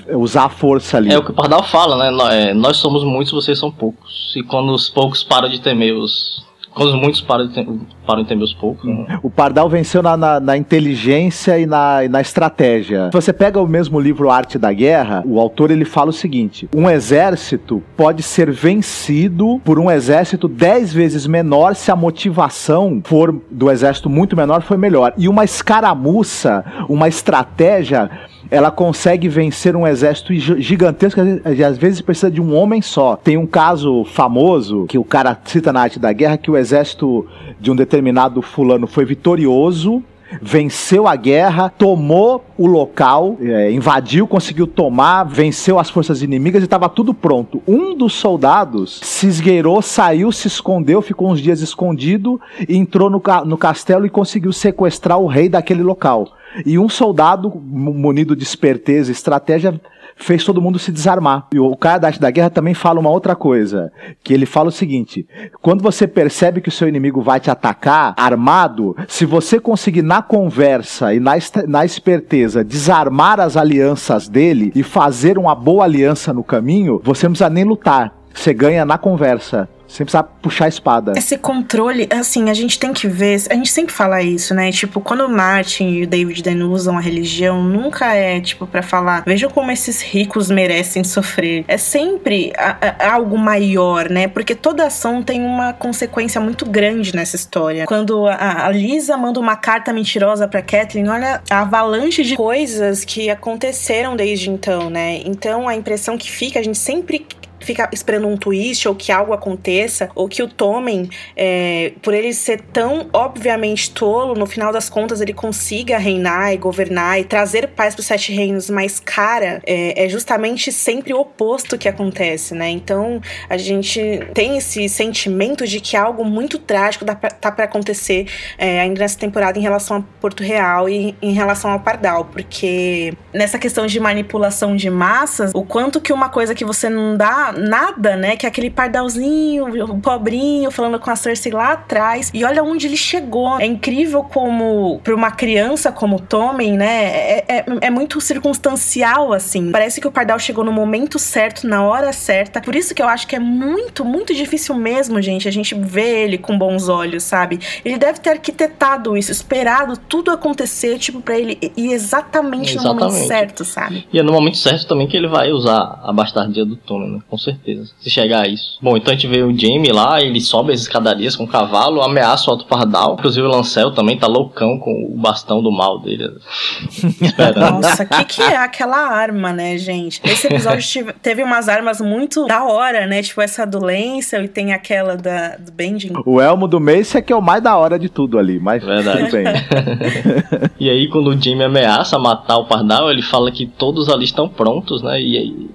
Speaker 6: usar a força ali.
Speaker 5: É o que o Pardal fala, né? É, Nós somos muitos, vocês são poucos. E quando os poucos param de temer os. Quando os muitos param de, tem- de temer os poucos. né?
Speaker 6: O Pardal venceu na, na- na inteligência e na, na estratégia. Se você pega o mesmo livro Arte da Guerra, o autor ele fala o seguinte: um exército pode ser vencido por um exército dez vezes menor se a motivação for do exército muito menor foi melhor. E uma escaramuça, uma estratégia ela consegue vencer um exército gi- gigantesco e às vezes precisa de um homem só. Tem um caso famoso que o cara cita na arte da guerra que o exército de um determinado fulano foi vitorioso. Venceu a guerra, tomou o local, é, invadiu, conseguiu tomar, venceu as forças inimigas e estava tudo pronto. Um dos soldados se esgueirou, saiu, se escondeu, ficou uns dias escondido, entrou no, ca- no castelo e conseguiu sequestrar o rei daquele local. E um soldado mu- munido de esperteza e estratégia fez todo mundo se desarmar. E o cara da arte da guerra também fala uma outra coisa, que ele fala o seguinte: quando você percebe que o seu inimigo vai te atacar armado, se você conseguir na conversa e na, na esperteza desarmar as alianças dele e fazer uma boa aliança no caminho, você não precisa nem lutar. Você ganha na conversa. Sem precisar puxar a espada.
Speaker 3: Esse controle, assim, a gente tem que ver. A gente sempre fala isso, né? Tipo, quando o Martin e o David Dan usam a religião, nunca é, tipo, pra falar, vejam como esses ricos merecem sofrer. É sempre a- a- algo maior, né? Porque toda ação tem uma consequência muito grande nessa história. Quando a, a Lisa manda uma carta mentirosa pra Kathleen, olha a avalanche de coisas que aconteceram desde então, né? Então a impressão que fica, a gente sempre fica esperando um twist ou que algo aconteça, ou que o Tommen, é, por ele ser tão obviamente tolo, no final das contas ele consiga reinar e governar e trazer paz para os sete reinos, mas cara, é, é justamente sempre o oposto que acontece, né? Então a gente tem esse sentimento de que algo muito trágico dá pra- tá para acontecer é, ainda nessa temporada em relação a Porto Real e em relação ao Pardal, porque nessa questão de manipulação de massas, o quanto que uma coisa que você não dá nada, né? Que é aquele pardalzinho, o pobrinho, falando com a Cersei lá atrás. E olha onde ele chegou. É incrível como, pra uma criança como Tommen, né? É, é, é muito circunstancial, assim. Parece que o pardal chegou no momento certo, na hora certa. Por isso que eu acho que é muito, muito difícil mesmo, gente, a gente ver ele com bons olhos, sabe? Ele deve ter arquitetado isso, esperado tudo acontecer, tipo, pra ele ir exatamente, no momento
Speaker 5: Exatamente.
Speaker 3: certo, sabe?
Speaker 5: E é no momento certo também que ele vai usar a bastardia do Tommen, né? Com certeza. Se chegar a isso. Bom, então a gente vê o Jamie lá, ele sobe as escadarias com o cavalo, ameaça o Alto Pardal. Inclusive o Lancel também tá loucão com o bastão do mal dele. Esperando.
Speaker 3: Nossa, o que, que é aquela arma, né, gente? Esse episódio tive- teve umas armas muito da hora, né? Tipo essa do Lancel e tem aquela da, do Bending.
Speaker 6: O elmo do Mace é que é o mais da hora de tudo ali, mas
Speaker 5: Verdade.
Speaker 6: tudo bem.
Speaker 5: E aí, quando o Jamie ameaça matar o Pardal, ele fala que todos ali estão prontos, né? E aí,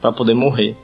Speaker 5: pra poder morrer.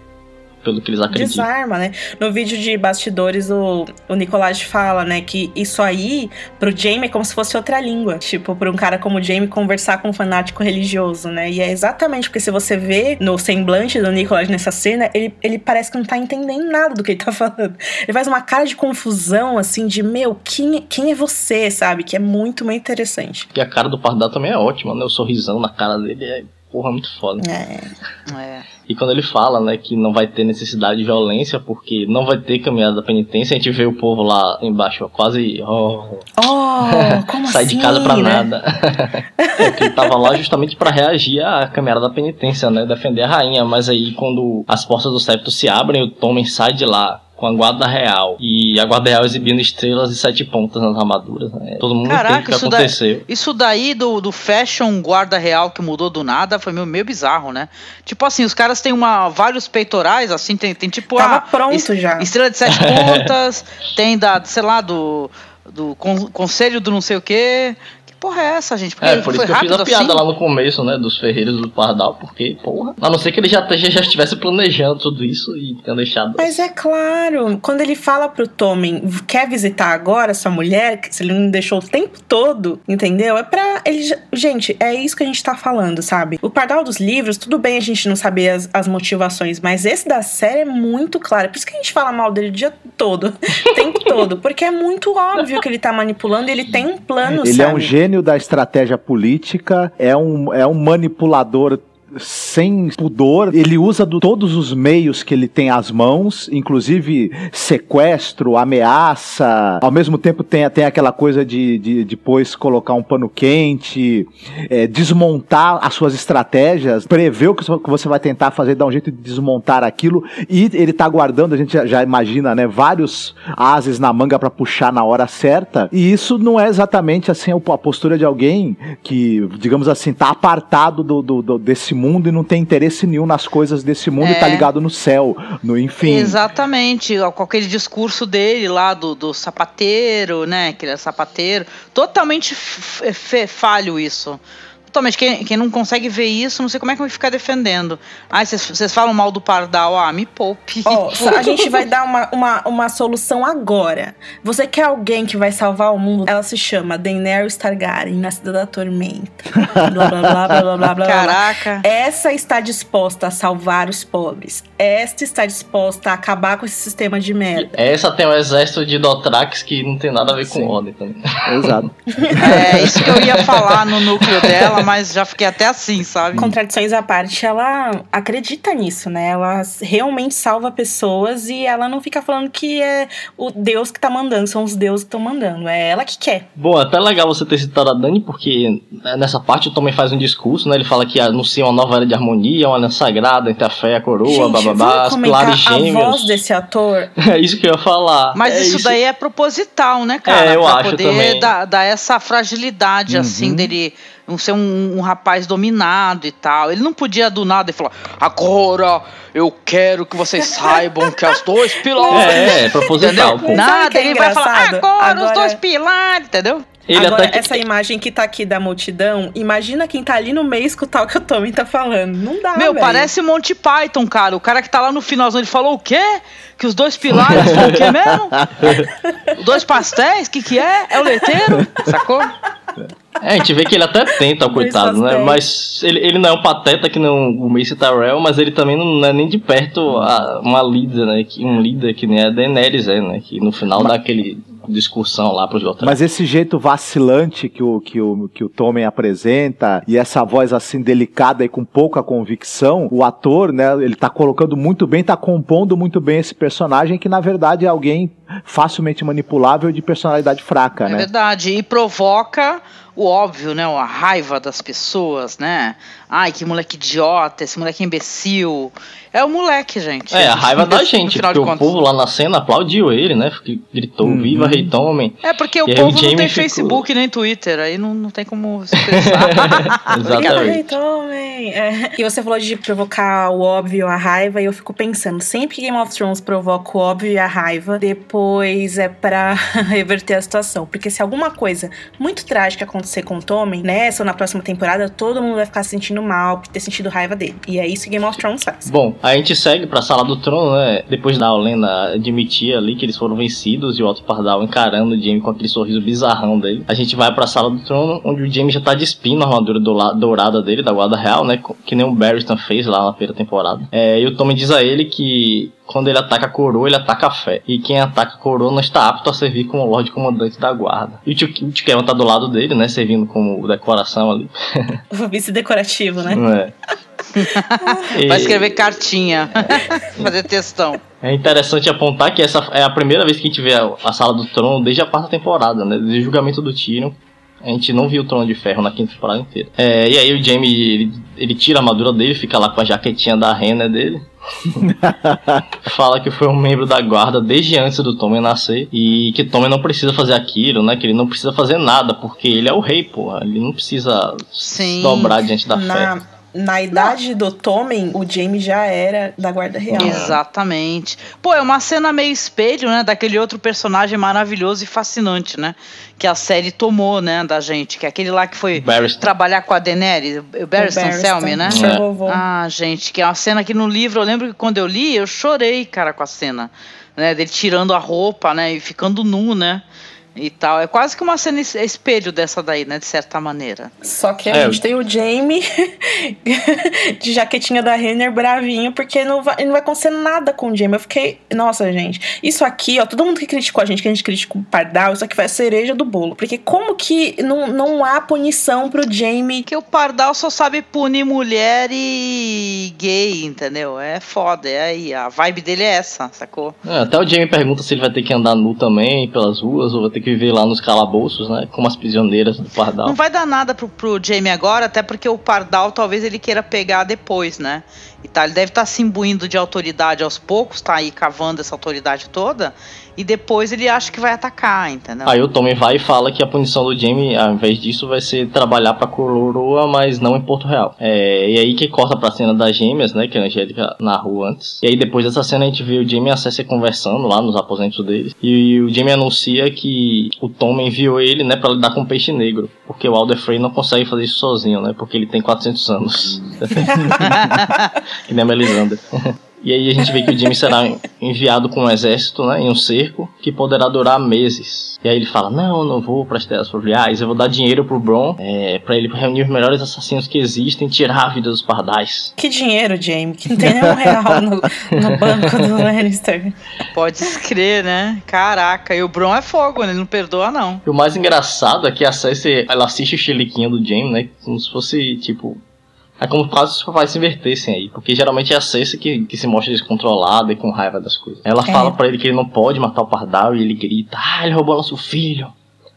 Speaker 5: Pelo que eles acreditam.
Speaker 3: Desarma, né? No vídeo de bastidores, o, o Nicolás fala, né, que isso aí, pro Jamie, é como se fosse outra língua. Tipo, pra um cara como o Jamie conversar com um fanático religioso, né? E é exatamente porque se você vê no semblante do Nicolás nessa cena, ele, ele parece que não tá entendendo nada do que ele tá falando. Ele faz uma cara de confusão, assim, de, meu, quem, quem é você, sabe? Que é muito, muito interessante.
Speaker 5: E a cara do Pardal também é ótima, né? O sorrisão na cara dele é, porra, muito foda.
Speaker 3: É.
Speaker 4: É.
Speaker 5: E quando ele fala, né, que não vai ter necessidade de violência, porque não vai ter caminhada da penitência, a gente vê o povo lá embaixo ó, quase. Oh,
Speaker 3: Oh, como
Speaker 5: sai
Speaker 3: assim,
Speaker 5: de casa pra
Speaker 3: né?
Speaker 5: nada. é que ele tava lá justamente pra reagir à caminhada da penitência, né? Defender a rainha. Mas aí quando as portas do septo se abrem, o Tommen sai de lá com a guarda real. E a guarda real exibindo estrelas e sete pontas nas armaduras. Né? Todo mundo entende o
Speaker 4: Caraca,
Speaker 5: que
Speaker 4: isso daí,
Speaker 5: aconteceu.
Speaker 4: isso daí do, do fashion guarda real que mudou do nada foi meio, meio bizarro, né? Tipo assim, os caras têm uma, vários peitorais, assim, tem, tem tipo
Speaker 3: Tava
Speaker 4: a
Speaker 3: pronto
Speaker 4: es-
Speaker 3: já.
Speaker 4: estrela de sete pontas, tem da, sei lá, do, do con- conselho do não sei o quê. Porra é essa, gente? Porque
Speaker 5: É, por isso que eu fiz a
Speaker 4: rápido
Speaker 5: piada
Speaker 4: assim?
Speaker 5: lá no começo, né, dos ferreiros do Pardal, porque, porra, a não ser que ele já, já, já estivesse planejando tudo isso e tenha deixado.
Speaker 3: Mas é claro, quando ele fala pro Tommen, quer visitar agora sua mulher, que se ele não deixou o tempo todo, entendeu? É pra ele. Gente, é isso que a gente tá falando, sabe? O Pardal dos livros, tudo bem a gente não saber as, as motivações, mas esse da série é muito claro. Por isso que a gente fala mal dele o dia todo, o tempo todo, porque é muito óbvio que ele tá manipulando e ele tem um plano,
Speaker 6: Ele
Speaker 3: sabe?
Speaker 6: é um gênio da estratégia política, é um, é um manipulador sem pudor, ele usa do, todos os meios que ele tem às mãos, inclusive sequestro, ameaça, ao mesmo tempo tem, tem aquela coisa de, de depois colocar um pano quente, é, desmontar as suas estratégias, prever o que que você vai tentar fazer, dar um jeito de desmontar aquilo, e ele tá guardando, a gente já, já imagina, né, vários ases na manga para puxar na hora certa, e isso não é exatamente assim a postura de alguém que, digamos assim, tá apartado do, do- do- desse mundo e não tem interesse nenhum nas coisas desse mundo e tá
Speaker 4: É.
Speaker 6: ligado no céu, no enfim.
Speaker 4: Exatamente, com aquele discurso dele lá do, do sapateiro, né? Que ele é sapateiro. Totalmente falho isso. Totalmente. Quem, quem não consegue ver isso, não sei como é que vai ficar defendendo. Ah, vocês falam mal do Pardal. Ah, me poupe.
Speaker 3: Ó, a gente vai dar uma, uma, uma solução agora. Você quer alguém que vai salvar o mundo? Ela se chama Daenerys Targaryen, nascida da tormenta. Blá, blá, blá, blá, blá, blá, blá, blá.
Speaker 4: Caraca.
Speaker 3: Essa está disposta a salvar os pobres. Esta está disposta a acabar com esse sistema de merda.
Speaker 5: Essa tem um exército de Dothrax que não tem nada a ver
Speaker 6: Sim.
Speaker 5: com ordem também.
Speaker 6: Exato.
Speaker 4: É isso que eu ia falar no núcleo dela, mas já fiquei até assim, sabe?
Speaker 3: Contradições à parte, ela acredita nisso, né? Ela realmente salva pessoas e ela não fica falando que é o Deus que tá mandando, são os deuses que estão mandando. É ela que quer.
Speaker 5: Bom, até legal você ter citado a Dani, porque né, nessa parte o Tommen faz um discurso, né? Ele fala que anuncia uma nova era de harmonia, uma aliança sagrada entre a fé e a coroa,
Speaker 3: Gente,
Speaker 5: bababá, as
Speaker 3: comentar
Speaker 5: pilares
Speaker 3: a voz desse ator.
Speaker 5: É isso que eu ia falar.
Speaker 4: Mas
Speaker 5: É
Speaker 4: isso, daí é proposital, né, cara?
Speaker 5: É, eu
Speaker 4: pra
Speaker 5: acho
Speaker 4: poder
Speaker 5: também.
Speaker 4: Dar, dar essa fragilidade, assim, dele não ser um, um rapaz dominado e tal. Ele não podia do nada e falar: agora eu quero que vocês saibam que as dois pilares.
Speaker 5: É, é, proposital.
Speaker 4: Entendeu? Nada,
Speaker 3: é
Speaker 4: ele vai falar:
Speaker 3: engraçado?
Speaker 4: agora, os
Speaker 3: Agora-
Speaker 4: dois pilares, entendeu?
Speaker 5: Ele
Speaker 3: Agora, essa imagem que tá aqui da multidão, imagina quem tá ali no meio escutar o que o Tommy tá falando. Não dá,
Speaker 4: Meu,
Speaker 3: velho.
Speaker 4: parece Monty Python, cara. O cara que tá lá no finalzão, ele falou o quê? Que os dois pilares são o quê mesmo? dois pastéis? O que que é? É o leiteiro? Sacou?
Speaker 5: É, a gente vê que ele até tenta, coitado, né? Mas ele, ele não é um pateta que não o Mace Tyrell, mas ele também não é nem de perto a- uma líder, né? Que, um líder que nem a Daenerys é, né? Que no final dá aquele discussão lá pros outros.
Speaker 6: Mas esse jeito vacilante que o, que o, que o Tommen apresenta e essa voz assim delicada e com pouca convicção, o ator, né, ele tá colocando muito bem, tá compondo muito bem esse personagem que na verdade é alguém facilmente manipulável e de personalidade fraca,
Speaker 4: É
Speaker 6: né?
Speaker 4: verdade. E provoca o óbvio, né? A raiva das pessoas, né? Ai, que moleque idiota, esse moleque imbecil. É o moleque, gente.
Speaker 5: É, a raiva da
Speaker 4: No
Speaker 5: gente, porque o
Speaker 4: contas.
Speaker 5: povo lá na cena aplaudiu ele, né? Gritou,
Speaker 6: Uhum.
Speaker 5: viva Rei Tommen.
Speaker 4: É porque o
Speaker 5: E
Speaker 4: povo
Speaker 5: o
Speaker 4: não tem
Speaker 5: ficou-
Speaker 4: Facebook nem Twitter, aí não, não tem como se expressar.
Speaker 5: Exatamente.
Speaker 3: É. E você falou de provocar o óbvio, a raiva, e eu fico pensando, sempre que Game of Thrones provoca o óbvio e a raiva, depois é pra reverter a situação. Porque se alguma coisa muito trágica acontecer com o Tommy, nessa ou na próxima temporada, todo mundo vai ficar se sentindo mal por ter sentido raiva dele. E é isso que Game of Thrones faz.
Speaker 5: Bom, a gente segue pra sala do trono, né? Depois da Olena admitir ali que eles foram vencidos e o Otto Pardal encarando o Jaime com aquele sorriso bizarrão dele. A gente vai pra sala do trono, onde o Jaime já tá despindo a armadura dourada dele, da guarda real, né? Que nem o Barristan fez lá na primeira temporada. É, e o Tommy diz a ele que quando ele ataca a coroa, ele ataca a fé. E quem ataca a coroa não está apto a servir como Lorde Comandante da guarda. E o tio, Kevin tá do lado dele, né? Servindo como decoração ali.
Speaker 3: O vice decorativo, né?
Speaker 5: É.
Speaker 4: Vai
Speaker 5: E-
Speaker 4: escrever cartinha, fazer textão.
Speaker 5: É interessante apontar que essa é a primeira vez que a gente vê a, a Sala do Trono desde a quarta temporada, né? Desde o julgamento do Tyrion. A gente não viu o Trono de Ferro na quinta temporada inteira. É, e aí o Jaime, ele, ele tira a armadura dele, fica lá com a jaquetinha da rena dele. Fala que foi um membro da guarda desde antes do Tommen nascer. E que Tommen não precisa fazer aquilo, né? Que ele não precisa fazer nada, porque ele é o rei, porra. Ele não precisa
Speaker 4: Sim.
Speaker 5: se dobrar diante da
Speaker 3: Na,
Speaker 5: fé.
Speaker 3: Na idade do Tommen, o Jaime já era da Guarda Real.
Speaker 4: Exatamente. Pô, é uma cena meio espelho, né? Daquele outro personagem maravilhoso e fascinante, né? Que a série tomou, né? Da gente. Que é aquele lá que foi
Speaker 5: Barristan.
Speaker 4: trabalhar com a Daenerys. O Barristan
Speaker 3: Barristan,
Speaker 4: Selmy, né?
Speaker 5: É.
Speaker 4: Ah, gente, que é uma cena que no livro, eu lembro que quando eu li, eu chorei, cara, com a cena. Né? Dele tirando a roupa, né? E ficando nu, né? E tal. É quase que uma cena es- espelho dessa daí, né? De certa maneira.
Speaker 3: Só que a
Speaker 5: É,
Speaker 3: gente tem o Jamie de jaquetinha da Renner bravinho, porque não vai, não vai acontecer nada com o Jamie. Eu fiquei, nossa, gente, isso aqui, ó, todo mundo que criticou a gente, que a gente criticou o Pardal, isso aqui vai ser cereja do bolo. Porque como que não, não há punição pro Jamie?
Speaker 4: Que o Pardal só sabe punir mulher e gay, entendeu? É foda, é aí. A vibe dele é essa, sacou?
Speaker 5: É, até o Jamie pergunta se ele vai ter que andar nu também pelas ruas ou vai ter que viver lá nos calabouços, né? Como as prisioneiras do Pardal.
Speaker 4: Não vai dar nada pro, pro Jamie agora, até porque o Pardal talvez ele queira pegar depois, né? E tá, ele deve estar se imbuindo de autoridade aos poucos, tá aí cavando essa autoridade toda, e depois ele acha que vai atacar, entendeu?
Speaker 5: Aí o Tommy vai e fala que a punição do Jamie, ao invés disso, vai ser trabalhar pra coroa, mas não em Porto Real. É, e aí que corta pra cena das gêmeas, né? Que a Angélica narrou antes. E aí depois dessa cena a gente vê o Jamie e a Cersei conversando lá nos aposentos deles. E o Jamie anuncia que o Tommy enviou ele, né, pra lidar com o peixe negro. Porque o Alder Frey não consegue fazer isso sozinho, né? Porque ele tem 400 anos. que nem a Melisandre. E aí a gente vê que o Jamie será enviado com um exército, né, em um cerco, que poderá durar meses. E aí ele fala, não, eu não vou para as terras fluviais, eu vou dar dinheiro pro Bron, é, para ele reunir os melhores assassinos que existem e tirar a vida dos pardais.
Speaker 3: Que dinheiro, Jamie, que não tem nenhum real no, no banco do Lannister.
Speaker 4: Pode escrever, né? Caraca, e o Bron é fogo, né? Ele não perdoa, não.
Speaker 5: E o mais engraçado é que a Cersei, ela assiste o chiliquinho do Jamie, né, como se fosse, tipo... É como quase se os papais se invertessem aí. Porque geralmente é a Cersei que, que se mostra descontrolada e com raiva das coisas. Ela
Speaker 3: É.
Speaker 5: fala pra ele que ele não pode matar o Pardal e ele grita: Ah, ele roubou nosso filho.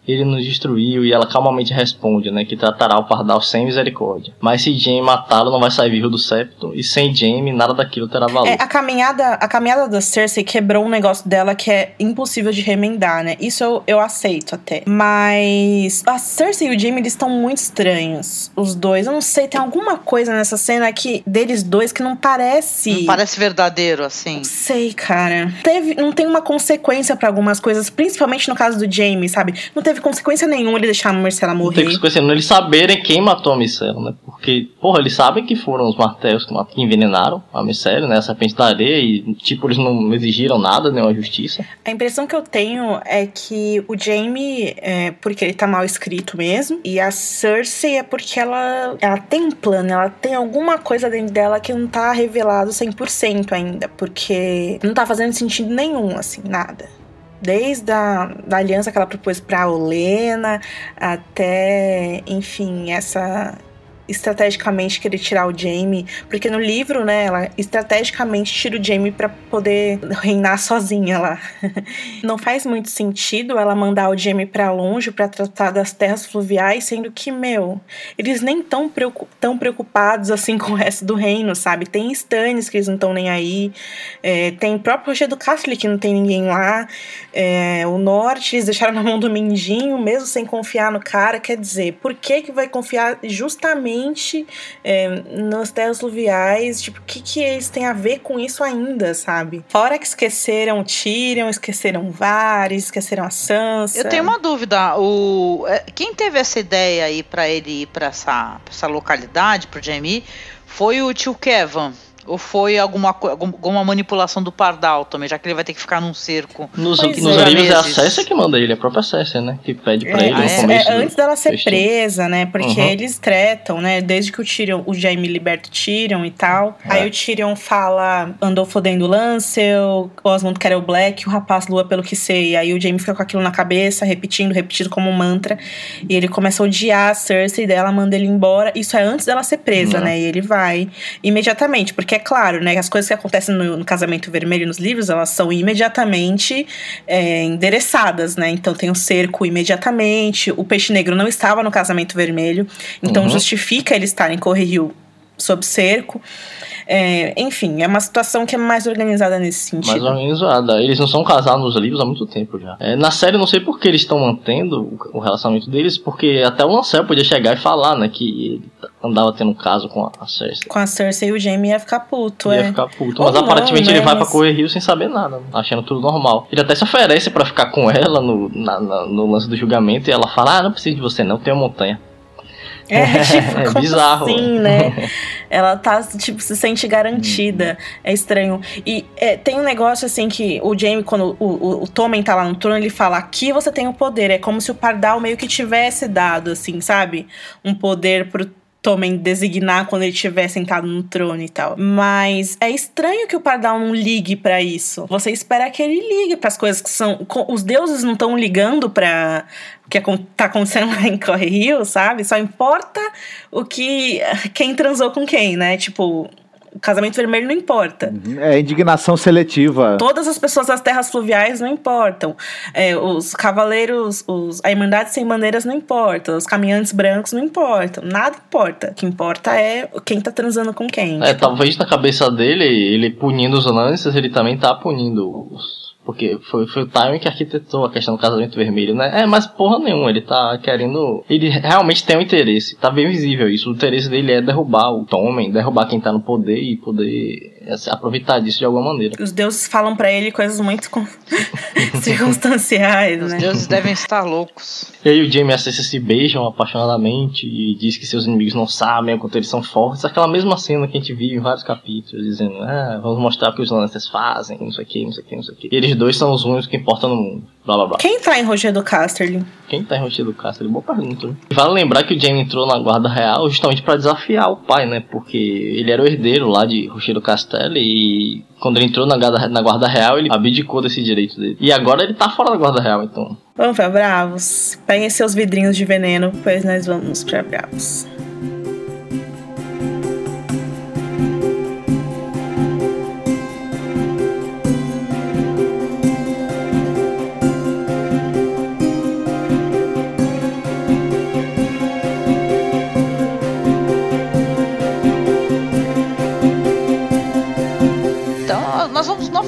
Speaker 5: Ele nos destruiu e ela calmamente responde, né, que tratará o Pardal sem misericórdia. Mas se Jaime matá-lo, não vai sair vivo do septo. E sem Jaime, nada daquilo terá valor.
Speaker 3: É, a caminhada, a caminhada da Cersei quebrou um negócio dela que é impossível de remendar, né? Isso eu, eu aceito até. Mas a Cersei e o Jaime, eles estão muito estranhos. Os dois. Eu não sei, tem alguma coisa nessa cena que deles dois que não parece.
Speaker 4: Não parece verdadeiro, assim.
Speaker 3: Não sei, cara. Teve, não tem uma consequência pra algumas coisas, principalmente no caso do Jamie, sabe? Não teve consequência nenhuma ele deixar a Marcela
Speaker 5: Não tem
Speaker 3: morrer.
Speaker 5: consequência nenhuma eles saberem quem matou a Micela, né? Porque, porra, eles sabem que foram os martelos que envenenaram a Micela, né? A serpente da areia, e, tipo, eles não exigiram nada, nenhuma justiça.
Speaker 3: A impressão que eu tenho é que o Jamie é porque ele tá mal escrito mesmo, e a Cersei é porque ela, ela tem um plano, ela tem alguma coisa dentro dela que não tá revelado 100% ainda, porque não tá fazendo sentido nenhum, assim, nada. Desde a da aliança que ela propôs pra Olena até, enfim, essa estrategicamente querer tirar o Jamie, porque no livro, né, ela estrategicamente tira o Jamie pra poder reinar sozinha lá. Não faz muito sentido ela mandar o Jamie pra longe pra tratar das terras fluviais, sendo que, meu, eles nem tão, tão preocupados assim com o resto do reino, sabe? Tem Stannis que eles não estão nem aí, é, tem o próprio Roger do Castle que não tem ninguém lá, é, o norte eles deixaram na mão do Mindinho, mesmo sem confiar no cara, quer dizer, por que que vai confiar justamente é, nas terras fluviais, tipo, o que que eles têm a ver com isso ainda, sabe? Fora que esqueceram Tyrion, esqueceram Varys, esqueceram a Sansa.
Speaker 4: Eu tenho uma dúvida. O, é, quem teve essa ideia aí pra ele ir pra essa, essa localidade, pro Jamie, foi o tio Kevin? Ou foi alguma, alguma manipulação do Pardal também, já que ele vai ter que ficar num cerco?
Speaker 5: Nos,
Speaker 3: Pois
Speaker 5: nos
Speaker 3: é.
Speaker 5: livros é a. Cersei que manda ele, a própria Cersei, né? Que pede pra
Speaker 3: É,
Speaker 5: ele no começo.
Speaker 3: é
Speaker 5: do
Speaker 3: antes dela ser presa, né? Porque
Speaker 5: Uhum.
Speaker 3: eles tretam, né? Desde que o Tyrion, o Jaime liberta o Tyrion e tal.
Speaker 5: É.
Speaker 3: Aí o Tyrion fala, andou fodendo o Lancel, o Osmond quer o Black, o rapaz lua pelo que sei. Aí o Jaime fica com aquilo na cabeça, repetindo, repetindo como um mantra. E ele começa a odiar a Cersei, daí ela manda ele embora. Isso é antes dela ser presa,
Speaker 5: Uhum.
Speaker 3: né? E ele vai imediatamente, porque é claro, né? As coisas que acontecem no, no Casamento Vermelho nos livros, elas são imediatamente é, endereçadas, né? Então tem o cerco imediatamente. O Peixe Negro não estava no Casamento Vermelho, então
Speaker 5: Uhum.
Speaker 3: justifica ele estar em Corre Rio sob cerco. É, enfim, é uma situação que é mais organizada nesse sentido.
Speaker 5: Mais organizada. Eles não são casados nos livros há muito tempo já. É, na série, eu não sei por que eles estão mantendo o, relacionamento deles, porque até o Lancel podia chegar e falar, né, que ele andava tendo um caso com a Cersei.
Speaker 3: Com a Cersei, o Jaime ia ficar puto,
Speaker 5: ia
Speaker 3: é.
Speaker 5: ficar puto.
Speaker 3: Ou
Speaker 5: Mas
Speaker 3: não,
Speaker 5: aparentemente
Speaker 3: né,
Speaker 5: ele vai pra
Speaker 3: mas-
Speaker 5: Correr Rio sem saber nada, achando tudo normal. Ele até se oferece pra ficar com ela no, na- na- no lance do julgamento e ela fala: Ah, não preciso de você, não, tem uma montanha.
Speaker 3: É, tipo,
Speaker 5: É
Speaker 3: como
Speaker 5: bizarro.
Speaker 3: assim, né? Ela tá, tipo, se sente garantida. É estranho. E é, tem um negócio, assim, que o Jaime, quando o, o, o Tommen tá lá no trono, ele fala, aqui você tem o poder. É como se o Pardal meio que tivesse dado, assim, sabe? Um poder pro Tommen designar quando ele estiver sentado no trono e tal. Mas é estranho que o Pardal não ligue pra isso. Você espera que ele ligue pras coisas que são... Os deuses não estão ligando pra o que tá acontecendo lá em Corre Rio, sabe? Só importa o que... Quem transou com quem, né? Tipo... Casamento vermelho não importa.
Speaker 6: É indignação seletiva.
Speaker 3: Todas as pessoas das terras fluviais não importam. É, os cavaleiros, os, a Irmandade Sem Bandeiras não importa. Os caminhantes brancos não importam. Nada importa. O que importa é quem tá transando com quem.
Speaker 5: É, talvez na cabeça dele, ele punindo os lances, ele também tá punindo os. Porque foi, foi o timing que arquitetou a questão do casamento vermelho, né? É, mas porra nenhuma, ele tá querendo. Ele realmente tem um interesse. Tá bem visível isso. O interesse dele é derrubar o Tommen, derrubar quem tá no poder e poder se aproveitar disso de alguma maneira.
Speaker 3: Os deuses falam pra ele coisas muito circunstanciais,
Speaker 4: Os
Speaker 3: né?
Speaker 4: deuses devem estar loucos.
Speaker 5: E aí o Jaime e a Cersei se beijam apaixonadamente e diz que seus inimigos não sabem o quanto eles são fortes. Aquela mesma cena que a gente viu em vários capítulos, dizendo, ah, vamos mostrar o que os Lannisters fazem, não sei o que, não sei o que, não sei o que. E eles dois são os únicos que importam no mundo. Blá blá blá.
Speaker 3: Quem tá em Roger do Casterly?
Speaker 5: Quem tá enrotido do Castro? Boa pergunta, né? Vale lembrar que o Jaime entrou na guarda real justamente pra desafiar o pai, né? Porque ele era o herdeiro lá de Rochedo Castelli e quando ele entrou na guarda, na guarda real, ele abdicou desse direito dele. E agora ele tá fora da guarda real, então.
Speaker 3: Vamos pra Bravos? Peguem seus vidrinhos de veneno, pois nós vamos pra Bravos.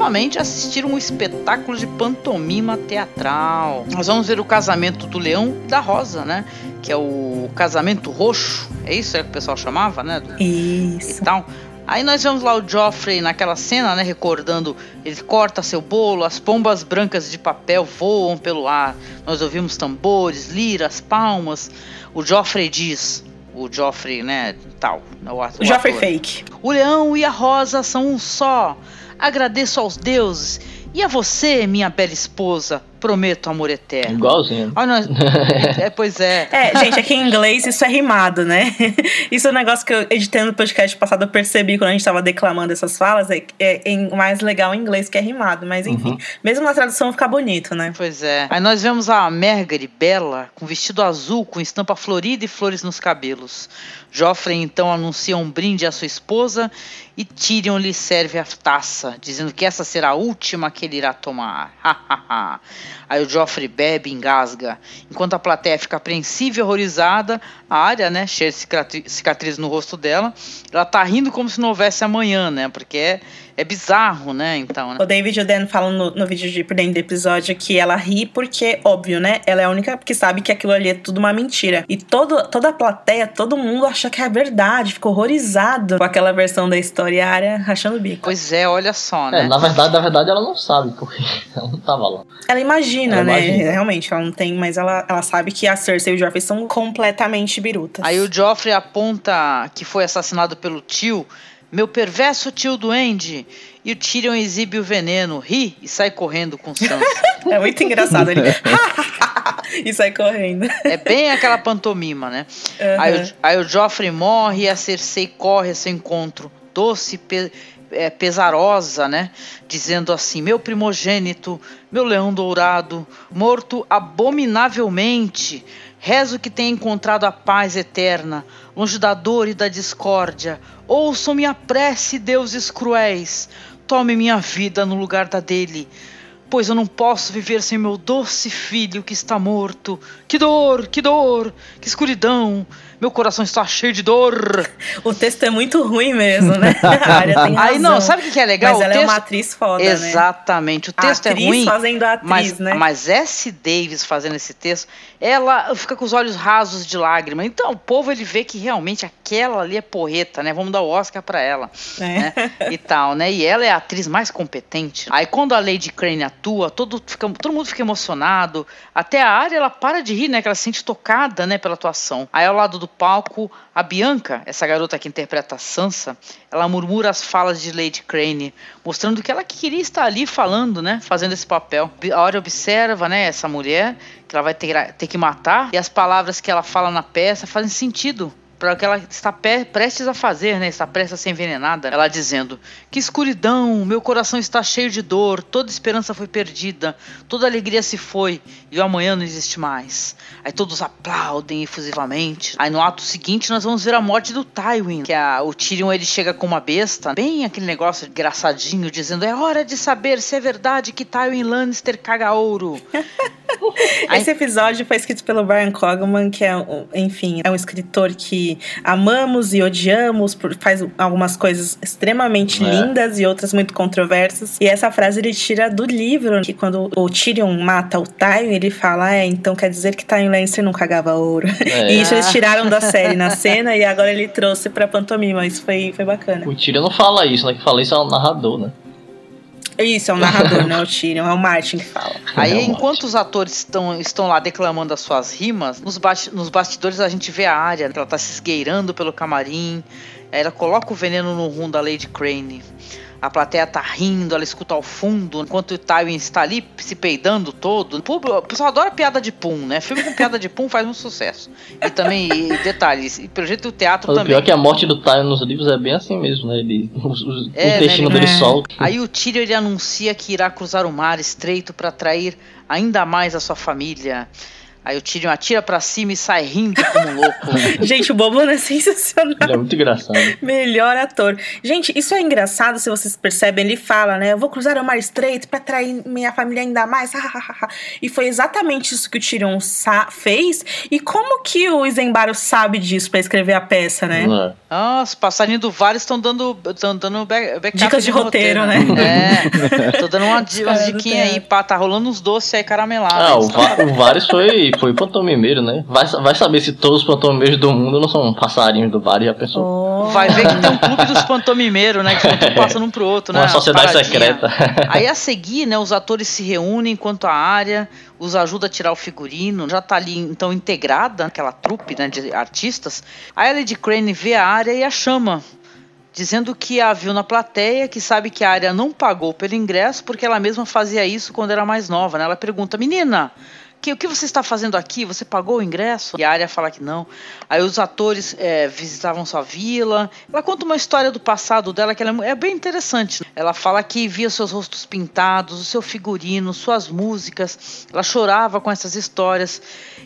Speaker 4: Novamente assistir um espetáculo de pantomima teatral. Nós vamos ver o casamento do Leão e da Rosa, né? Que é o casamento roxo. É isso que o pessoal chamava, né? Do- e
Speaker 3: Isso.
Speaker 4: tal. Aí nós vemos lá o Joffrey naquela cena, né? Recordando, ele corta seu bolo, as pombas brancas de papel voam pelo ar. Nós ouvimos tambores, liras, palmas. O Joffrey diz, o Joffrey, né? Tal. O, ato-
Speaker 3: O Joffrey
Speaker 4: ator.
Speaker 3: Fake.
Speaker 4: O leão e a rosa são um só. Agradeço aos deuses. E a você, minha bela esposa, prometo amor eterno.
Speaker 5: Igualzinho.
Speaker 4: Olha, nós... é, pois é.
Speaker 3: É, gente, aqui em inglês isso é rimado, né? Isso é um negócio que eu editando no podcast passado eu percebi quando a gente tava declamando essas falas. É, é, em- mais legal em inglês que é rimado, mas enfim. Mesmo na tradução fica bonito, né?
Speaker 4: Pois é. Aí nós vemos a Margaery bela, com vestido azul, com estampa florida e flores nos cabelos. Joffrey então anuncia um brinde à sua esposa e Tyrion lhe serve a taça, dizendo que essa será a última que ele irá tomar. Aí o Joffrey bebe e engasga. Enquanto a plateia fica apreensiva e horrorizada, a área, né, cheia de cicatri- cicatriz no rosto dela, ela tá rindo como se não houvesse amanhã, né? Porque é, é bizarro, né? Então, né?
Speaker 3: O David o Dan falam no, no vídeo de dentro do episódio que ela ri porque, óbvio, né? Ela é a única que sabe que aquilo ali é tudo uma mentira. E todo, toda a plateia, todo mundo acha que é verdade, ficou horrorizado com aquela versão da história e a área rachando o bico.
Speaker 4: Pois é, olha só, né?
Speaker 5: É, na verdade, na verdade, ela não sabe, porque ela não tava lá.
Speaker 3: Ela imagina,
Speaker 5: Ela
Speaker 3: né?
Speaker 5: imagina.
Speaker 3: Realmente, ela não tem, mas ela, ela sabe que a Cersei e o Joffrey são completamente birutas.
Speaker 4: Aí o Joffrey aponta que foi assassinado pelo tio, meu perverso tio duende. E o Tyrion exibe o veneno, ri e sai correndo com Sansa.
Speaker 3: É muito engraçado ele. e sai correndo.
Speaker 4: é bem aquela pantomima, né? Aí, o, aí o Joffrey morre e a Cersei corre a seu encontro, doce, é, pesarosa, né? Dizendo assim: Meu primogênito, meu leão dourado, morto abominavelmente. Rezo que tenha encontrado a paz eterna, longe da dor e da discórdia. Ouçam minha prece, deuses cruéis. Tome minha vida no lugar da dele. pois eu não posso viver sem meu doce filho que está morto. Que dor, que dor, que escuridão. Meu coração está cheio de dor.
Speaker 3: O texto é muito ruim mesmo, né? A área tem razão.
Speaker 4: Aí não, sabe o que é legal?
Speaker 3: Mas
Speaker 4: O
Speaker 3: ela é
Speaker 4: texto-
Speaker 3: uma atriz foda, né?
Speaker 4: Exatamente. O texto
Speaker 3: atriz
Speaker 4: é ruim.
Speaker 3: fazendo a atriz,
Speaker 4: Mas,
Speaker 3: né?
Speaker 4: mas S. Davis fazendo esse texto, ela fica com os olhos rasos de lágrima. Então o povo ele vê que realmente aquela ali é porreta, né? Vamos dar o Oscar pra ela,
Speaker 3: É.
Speaker 4: né? E tal, né? E ela é a atriz mais competente. Aí quando a Lady Crane atua, todo, fica, todo mundo fica emocionado. Até a área ela para de rir, né? Que ela se sente tocada, né? Pela atuação. Aí ao lado do palco, a Bianca, essa garota que interpreta a Sansa, ela murmura as falas de Lady Crane, mostrando que ela queria estar ali falando, né? Fazendo esse papel. A Arya observa, né? Essa mulher que ela vai ter, ter que matar e as palavras que ela fala na peça fazem sentido para o que ela está prestes a fazer, né? Está prestes a ser envenenada. Ela dizendo: Que escuridão, meu coração está cheio de dor, toda esperança foi perdida, toda alegria se foi e o amanhã não existe mais. Aí todos aplaudem efusivamente. Aí no ato seguinte nós vamos ver a morte do Tywin, que a, o Tyrion ele chega com uma besta, bem aquele negócio engraçadinho, dizendo: É hora de saber se é verdade que Tywin Lannister caga ouro.
Speaker 3: Esse episódio foi escrito pelo Brian Cogman, que é, enfim, é um escritor que amamos e odiamos, por- faz algumas coisas extremamente
Speaker 5: É.
Speaker 3: lindas e outras muito controversas. E essa frase ele tira do livro, que quando o Tyrion mata o Tywin, ele fala, é, então quer dizer que Tywin Lannister não cagava ouro.
Speaker 5: É.
Speaker 3: E isso eles tiraram da série na cena e agora ele trouxe pra pantomima. Isso foi, foi bacana.
Speaker 5: O Tyrion não fala isso, né? Que fala isso é o narrador, né?
Speaker 3: Isso, é o narrador, não é o Tyrion, é o Martin que fala.
Speaker 4: Aí,
Speaker 5: É
Speaker 4: enquanto os atores estão, estão lá declamando as suas rimas, nos, nos bastidores a gente vê a área, que ela tá se esgueirando pelo camarim, aí ela coloca o veneno no rum da Lady Crane. A plateia tá rindo, ela escuta ao fundo, enquanto o Tywin está ali se peidando todo. O pessoal adora piada de pum, né? Filme com piada de pum faz muito sucesso. E também, e detalhes, e pelo jeito o teatro
Speaker 5: o
Speaker 4: também.
Speaker 5: pior é que a morte do Tyrion nos livros é bem assim mesmo, né? Ele, os, os,
Speaker 4: É,
Speaker 5: o intestino
Speaker 3: né,
Speaker 5: dele
Speaker 3: ele-
Speaker 5: solta.
Speaker 4: Aí o Tyrion ele anuncia que irá cruzar o mar estreito para atrair ainda mais a sua família. Aí o Tyrion atira pra cima e sai rindo como um louco.
Speaker 3: Gente, o Bobo é sensacional.
Speaker 5: Ele é muito engraçado.
Speaker 3: Melhor ator. Gente, isso é engraçado se vocês percebem. Ele fala, né? Eu vou cruzar o mar estreito pra atrair minha família ainda mais. e foi exatamente isso que o Tyrion fez. E como que o Isembaro sabe disso pra escrever a peça, né?
Speaker 5: Né?
Speaker 4: Ah, os passarinhos do Vale estão dando, estão dando back-
Speaker 3: Dicas de roteiro, né?
Speaker 4: É. Tô dando uma, umas diquinhas aí, pá, tá rolando uns doces aí caramelados.
Speaker 5: Ah, o, Va o Varys foi, foi pantomimeiro, né? Vai, vai saber se todos os pantomimeiros do mundo não são passarinhos do Varys, já pensou?
Speaker 3: Oh.
Speaker 4: Vai ver que tem um clube dos pantomimeiros, né? Que um passa um pro outro, né?
Speaker 5: Uma sociedade secreta.
Speaker 4: Aí a seguir, né, os atores se reúnem enquanto a área os ajuda a tirar o figurino, já tá ali então integrada aquela trupe né, de artistas. Aí a Lady Crane vê a área e a chama, dizendo que a viu na plateia, que sabe que a área não pagou pelo ingresso porque ela mesma fazia isso quando era mais nova. Né? Ela pergunta, menina. Que, o que você está fazendo aqui? Você pagou o ingresso? E a área fala que não. Aí os atores é, visitavam sua vila. Ela conta uma história do passado dela que é é bem interessante. Ela fala que via seus rostos pintados, o seu figurino, suas músicas. Ela chorava com essas histórias.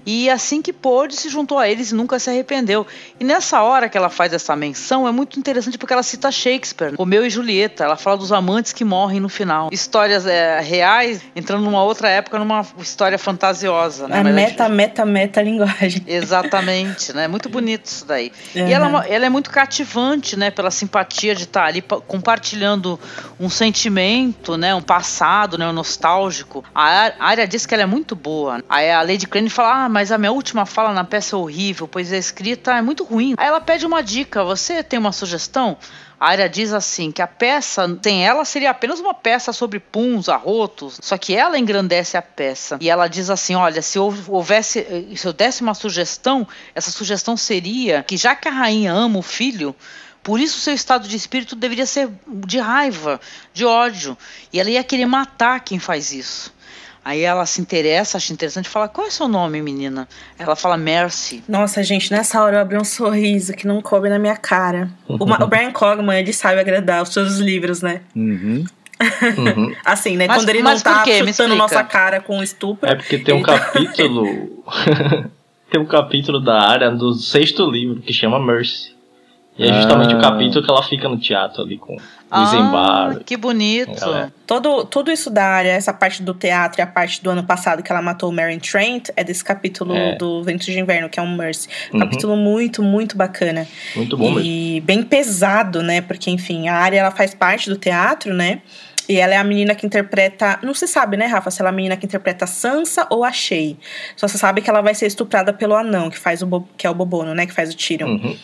Speaker 4: E assim que pôde, se juntou a eles e nunca se arrependeu. E nessa hora que ela faz essa menção, é muito interessante porque ela cita Shakespeare, Romeu e Julieta. Ela fala dos amantes que morrem no final. Histórias é, reais, entrando numa outra época, numa história fantasiosa. Né?
Speaker 3: A
Speaker 4: Mas
Speaker 3: meta, meta, meta linguagem.
Speaker 4: Exatamente, né? Muito bonito isso daí.
Speaker 3: Uhum.
Speaker 4: E ela, é ela é muito cativante, né? Pela simpatia de estar ali pa- compartilhando um sentimento, né? Um passado, né? Um nostálgico. A área diz que ela é muito boa. Aí a Lady Crane fala, ah, mas a minha última fala na peça é horrível, pois a escrita é muito ruim. Aí ela pede uma dica, você tem uma sugestão? Área diz assim que a peça, sem ela, seria apenas uma peça sobre puns, arrotos, só que ela engrandece a peça. E ela diz assim: olha, se hou- houvesse, eh, se eu desse uma sugestão, essa sugestão seria que já que a rainha ama o filho, por isso seu estado de espírito deveria ser de raiva, de ódio. E ela ia querer matar quem faz isso. Aí ela se interessa, acha interessante, fala: qual é seu nome, menina? Ela fala Mercy.
Speaker 3: Nossa, gente, nessa hora eu abri um sorriso que não coube na minha cara. O, o Brian Cogman, ele sabe agradar os seus livros, né?
Speaker 6: Uhum.
Speaker 5: Uhum.
Speaker 3: Assim, né?
Speaker 4: Mas-
Speaker 3: Quando ele
Speaker 4: mas
Speaker 3: não tá chutando nossa cara com estupro.
Speaker 5: É porque tem um
Speaker 3: tá-
Speaker 5: capítulo. tem um capítulo da área do sexto livro que chama Mercy. E é justamente
Speaker 6: Ah.
Speaker 5: o capítulo que ela fica no teatro ali com o
Speaker 4: Ah, que bonito.
Speaker 5: Galera.
Speaker 3: Todo, tudo isso da área, essa parte do teatro e a parte do ano passado que ela matou o Marion Trent, é desse capítulo
Speaker 5: É.
Speaker 3: do Ventos de Inverno, que é um Mercy.
Speaker 5: Uhum.
Speaker 3: Capítulo muito, muito bacana.
Speaker 5: Muito bom mesmo.
Speaker 3: e bem pesado, né? Porque, enfim, a área ela faz parte do teatro, né? E ela é a menina que interpreta. Não se sabe, né, Rafa? Se ela é a menina que interpreta Sansa ou a Shay. Só se sabe que ela vai ser estuprada pelo anão, que faz o Bo- que é o Bobono, né? Que faz o Tyrion.
Speaker 5: Uhum.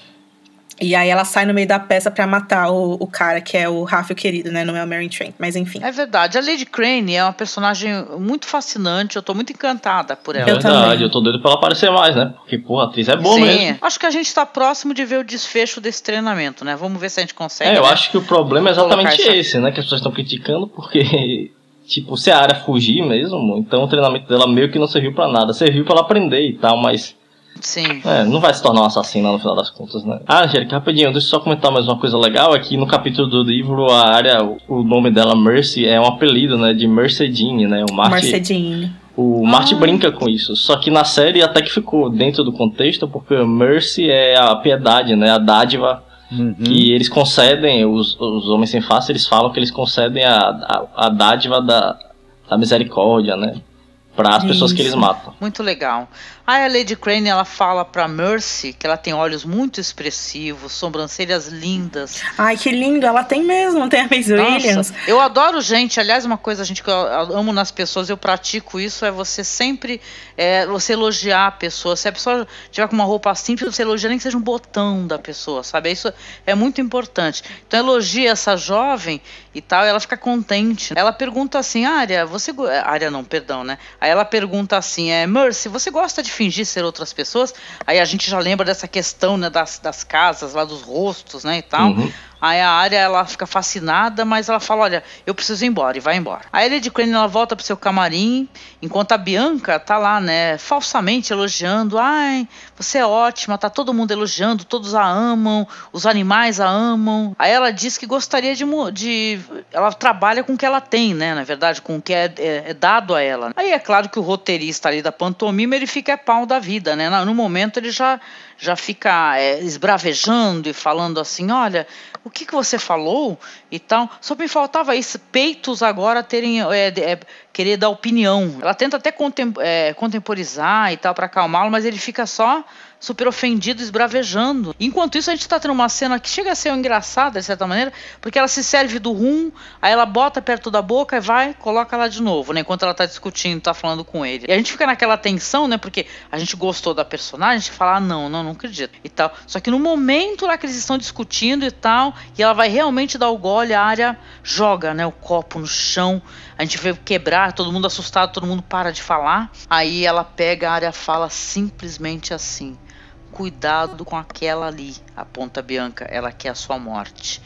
Speaker 3: E aí ela sai no meio da peça pra matar o, o cara, que é o Rafa o querido, né? Não é o Mary Trent. Mas enfim.
Speaker 4: É verdade. A Lady Crane é uma personagem muito fascinante. Eu tô muito encantada por ela.
Speaker 3: Eu
Speaker 5: Verdade,
Speaker 3: também.
Speaker 5: eu tô doido pra ela aparecer mais, né? Porque, porra, a atriz é boa
Speaker 4: Sim,
Speaker 5: mesmo.
Speaker 4: acho que a gente tá próximo de ver o desfecho desse treinamento, né? Vamos ver se a gente consegue.
Speaker 5: É, eu
Speaker 4: né?
Speaker 5: acho que o problema é exatamente
Speaker 4: essa-
Speaker 5: esse, né? Que as pessoas estão criticando porque, tipo, se a área fugir mesmo, então o treinamento dela meio que não serviu pra nada. Serviu pra ela aprender e tal, mas
Speaker 4: Sim.
Speaker 5: é, não vai se tornar uma assassina no final das contas, né? Ah, Angélica, rapidinho, deixa eu só comentar mais uma coisa legal. Aqui no capítulo do livro, a área, o- nome dela, Mercy, é um apelido, né? De Mercedine, né? O Marty,
Speaker 3: Mercedine.
Speaker 5: o Marty
Speaker 4: Ah.
Speaker 5: brinca com isso. Só que na série até que ficou dentro do contexto, porque Mercy é a piedade, né? A dádiva
Speaker 6: Uhum.
Speaker 5: que eles concedem, os, os homens sem face, eles falam que eles concedem a, a, a dádiva da, da misericórdia, né? Para as pessoas que eles matam.
Speaker 4: Muito legal. Aí a Lady Crane ela fala pra Mercy que ela tem olhos muito expressivos, sobrancelhas lindas.
Speaker 3: Ai, que lindo. Ela tem mesmo, tem a Williams.
Speaker 4: Nossa, eu adoro gente. Aliás, uma coisa gente que eu amo nas pessoas, eu pratico isso, é você sempre é, você elogiar a pessoa. Se a pessoa tiver com uma roupa simples, você elogia nem que seja um botão da pessoa, sabe? Isso é muito importante. Então elogia essa jovem e tal, e ela fica contente. Ela pergunta assim, Área, você. Área não, perdão, né? Aí ela pergunta assim, é, Mercy, você gosta de fingir ser outras pessoas? Aí a gente já lembra dessa questão né, das, das casas, lá dos rostos, né? E tal.
Speaker 5: Uhum.
Speaker 4: Aí a área ela fica fascinada, mas ela fala: Olha, eu preciso ir embora e vai embora. A Lady Crane ela volta pro seu camarim, enquanto a Bianca tá lá, né, falsamente elogiando: Ai, você é ótima, tá todo mundo elogiando, todos a amam, os animais a amam. Aí ela diz que gostaria de. de ela trabalha com o que ela tem, né, na verdade, com o que é, é- é dado a ela. Aí é claro que o roteirista ali da pantomima ele fica é pau da vida, né? No momento ele já já fica é, esbravejando e falando assim, olha, o que, que você falou e tal. Só me faltava isso, peitos agora terem é, é, querer dar opinião. Ela tenta até contem, é, contemporizar e tal para acalmá-lo, mas ele fica só super ofendido, esbravejando. Enquanto isso, a gente tá tendo uma cena que chega a ser engraçada, de certa maneira, porque ela se serve do rum, aí ela bota perto da boca e vai, coloca lá de novo, né? Enquanto ela tá discutindo, tá falando com ele. E a gente fica naquela tensão, né? Porque a gente gostou da personagem, a gente fala, ah, não, não, não acredito. E tal. Só que no momento lá que eles estão discutindo e tal, e ela vai realmente dar o gole, a área joga, né? O copo no chão. A gente vê quebrar, todo mundo assustado, todo mundo para de falar. Aí ela pega, a área fala simplesmente assim cuidado com aquela ali, a Bianca, ela quer a sua morte.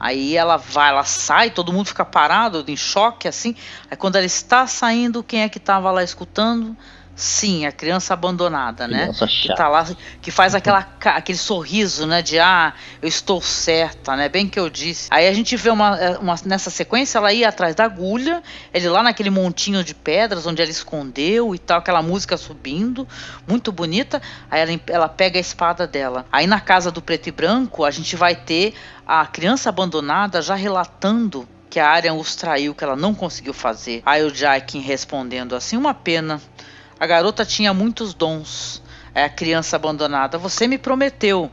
Speaker 4: Aí ela vai, ela sai, todo mundo fica parado, em choque, assim. Aí quando ela está saindo, quem é que estava lá escutando? Sim, a criança abandonada,
Speaker 5: Criança
Speaker 4: né? Que
Speaker 5: chata.
Speaker 4: tá lá, que faz aquela, aquele sorriso, né? De ah, eu estou certa, né? Bem que eu disse. Aí a gente vê uma, é, uma nessa sequência, ela ia atrás da agulha, ele lá naquele montinho de pedras onde ela escondeu e tal, aquela música subindo, muito bonita. Aí ela, ela pega a espada dela. Aí na casa do preto e branco, a gente vai ter a criança abandonada já relatando que a Arya os traiu, que ela não conseguiu fazer. Aí o Jaikin respondendo assim: uma pena. A garota tinha muitos dons. É a criança abandonada. Você me prometeu.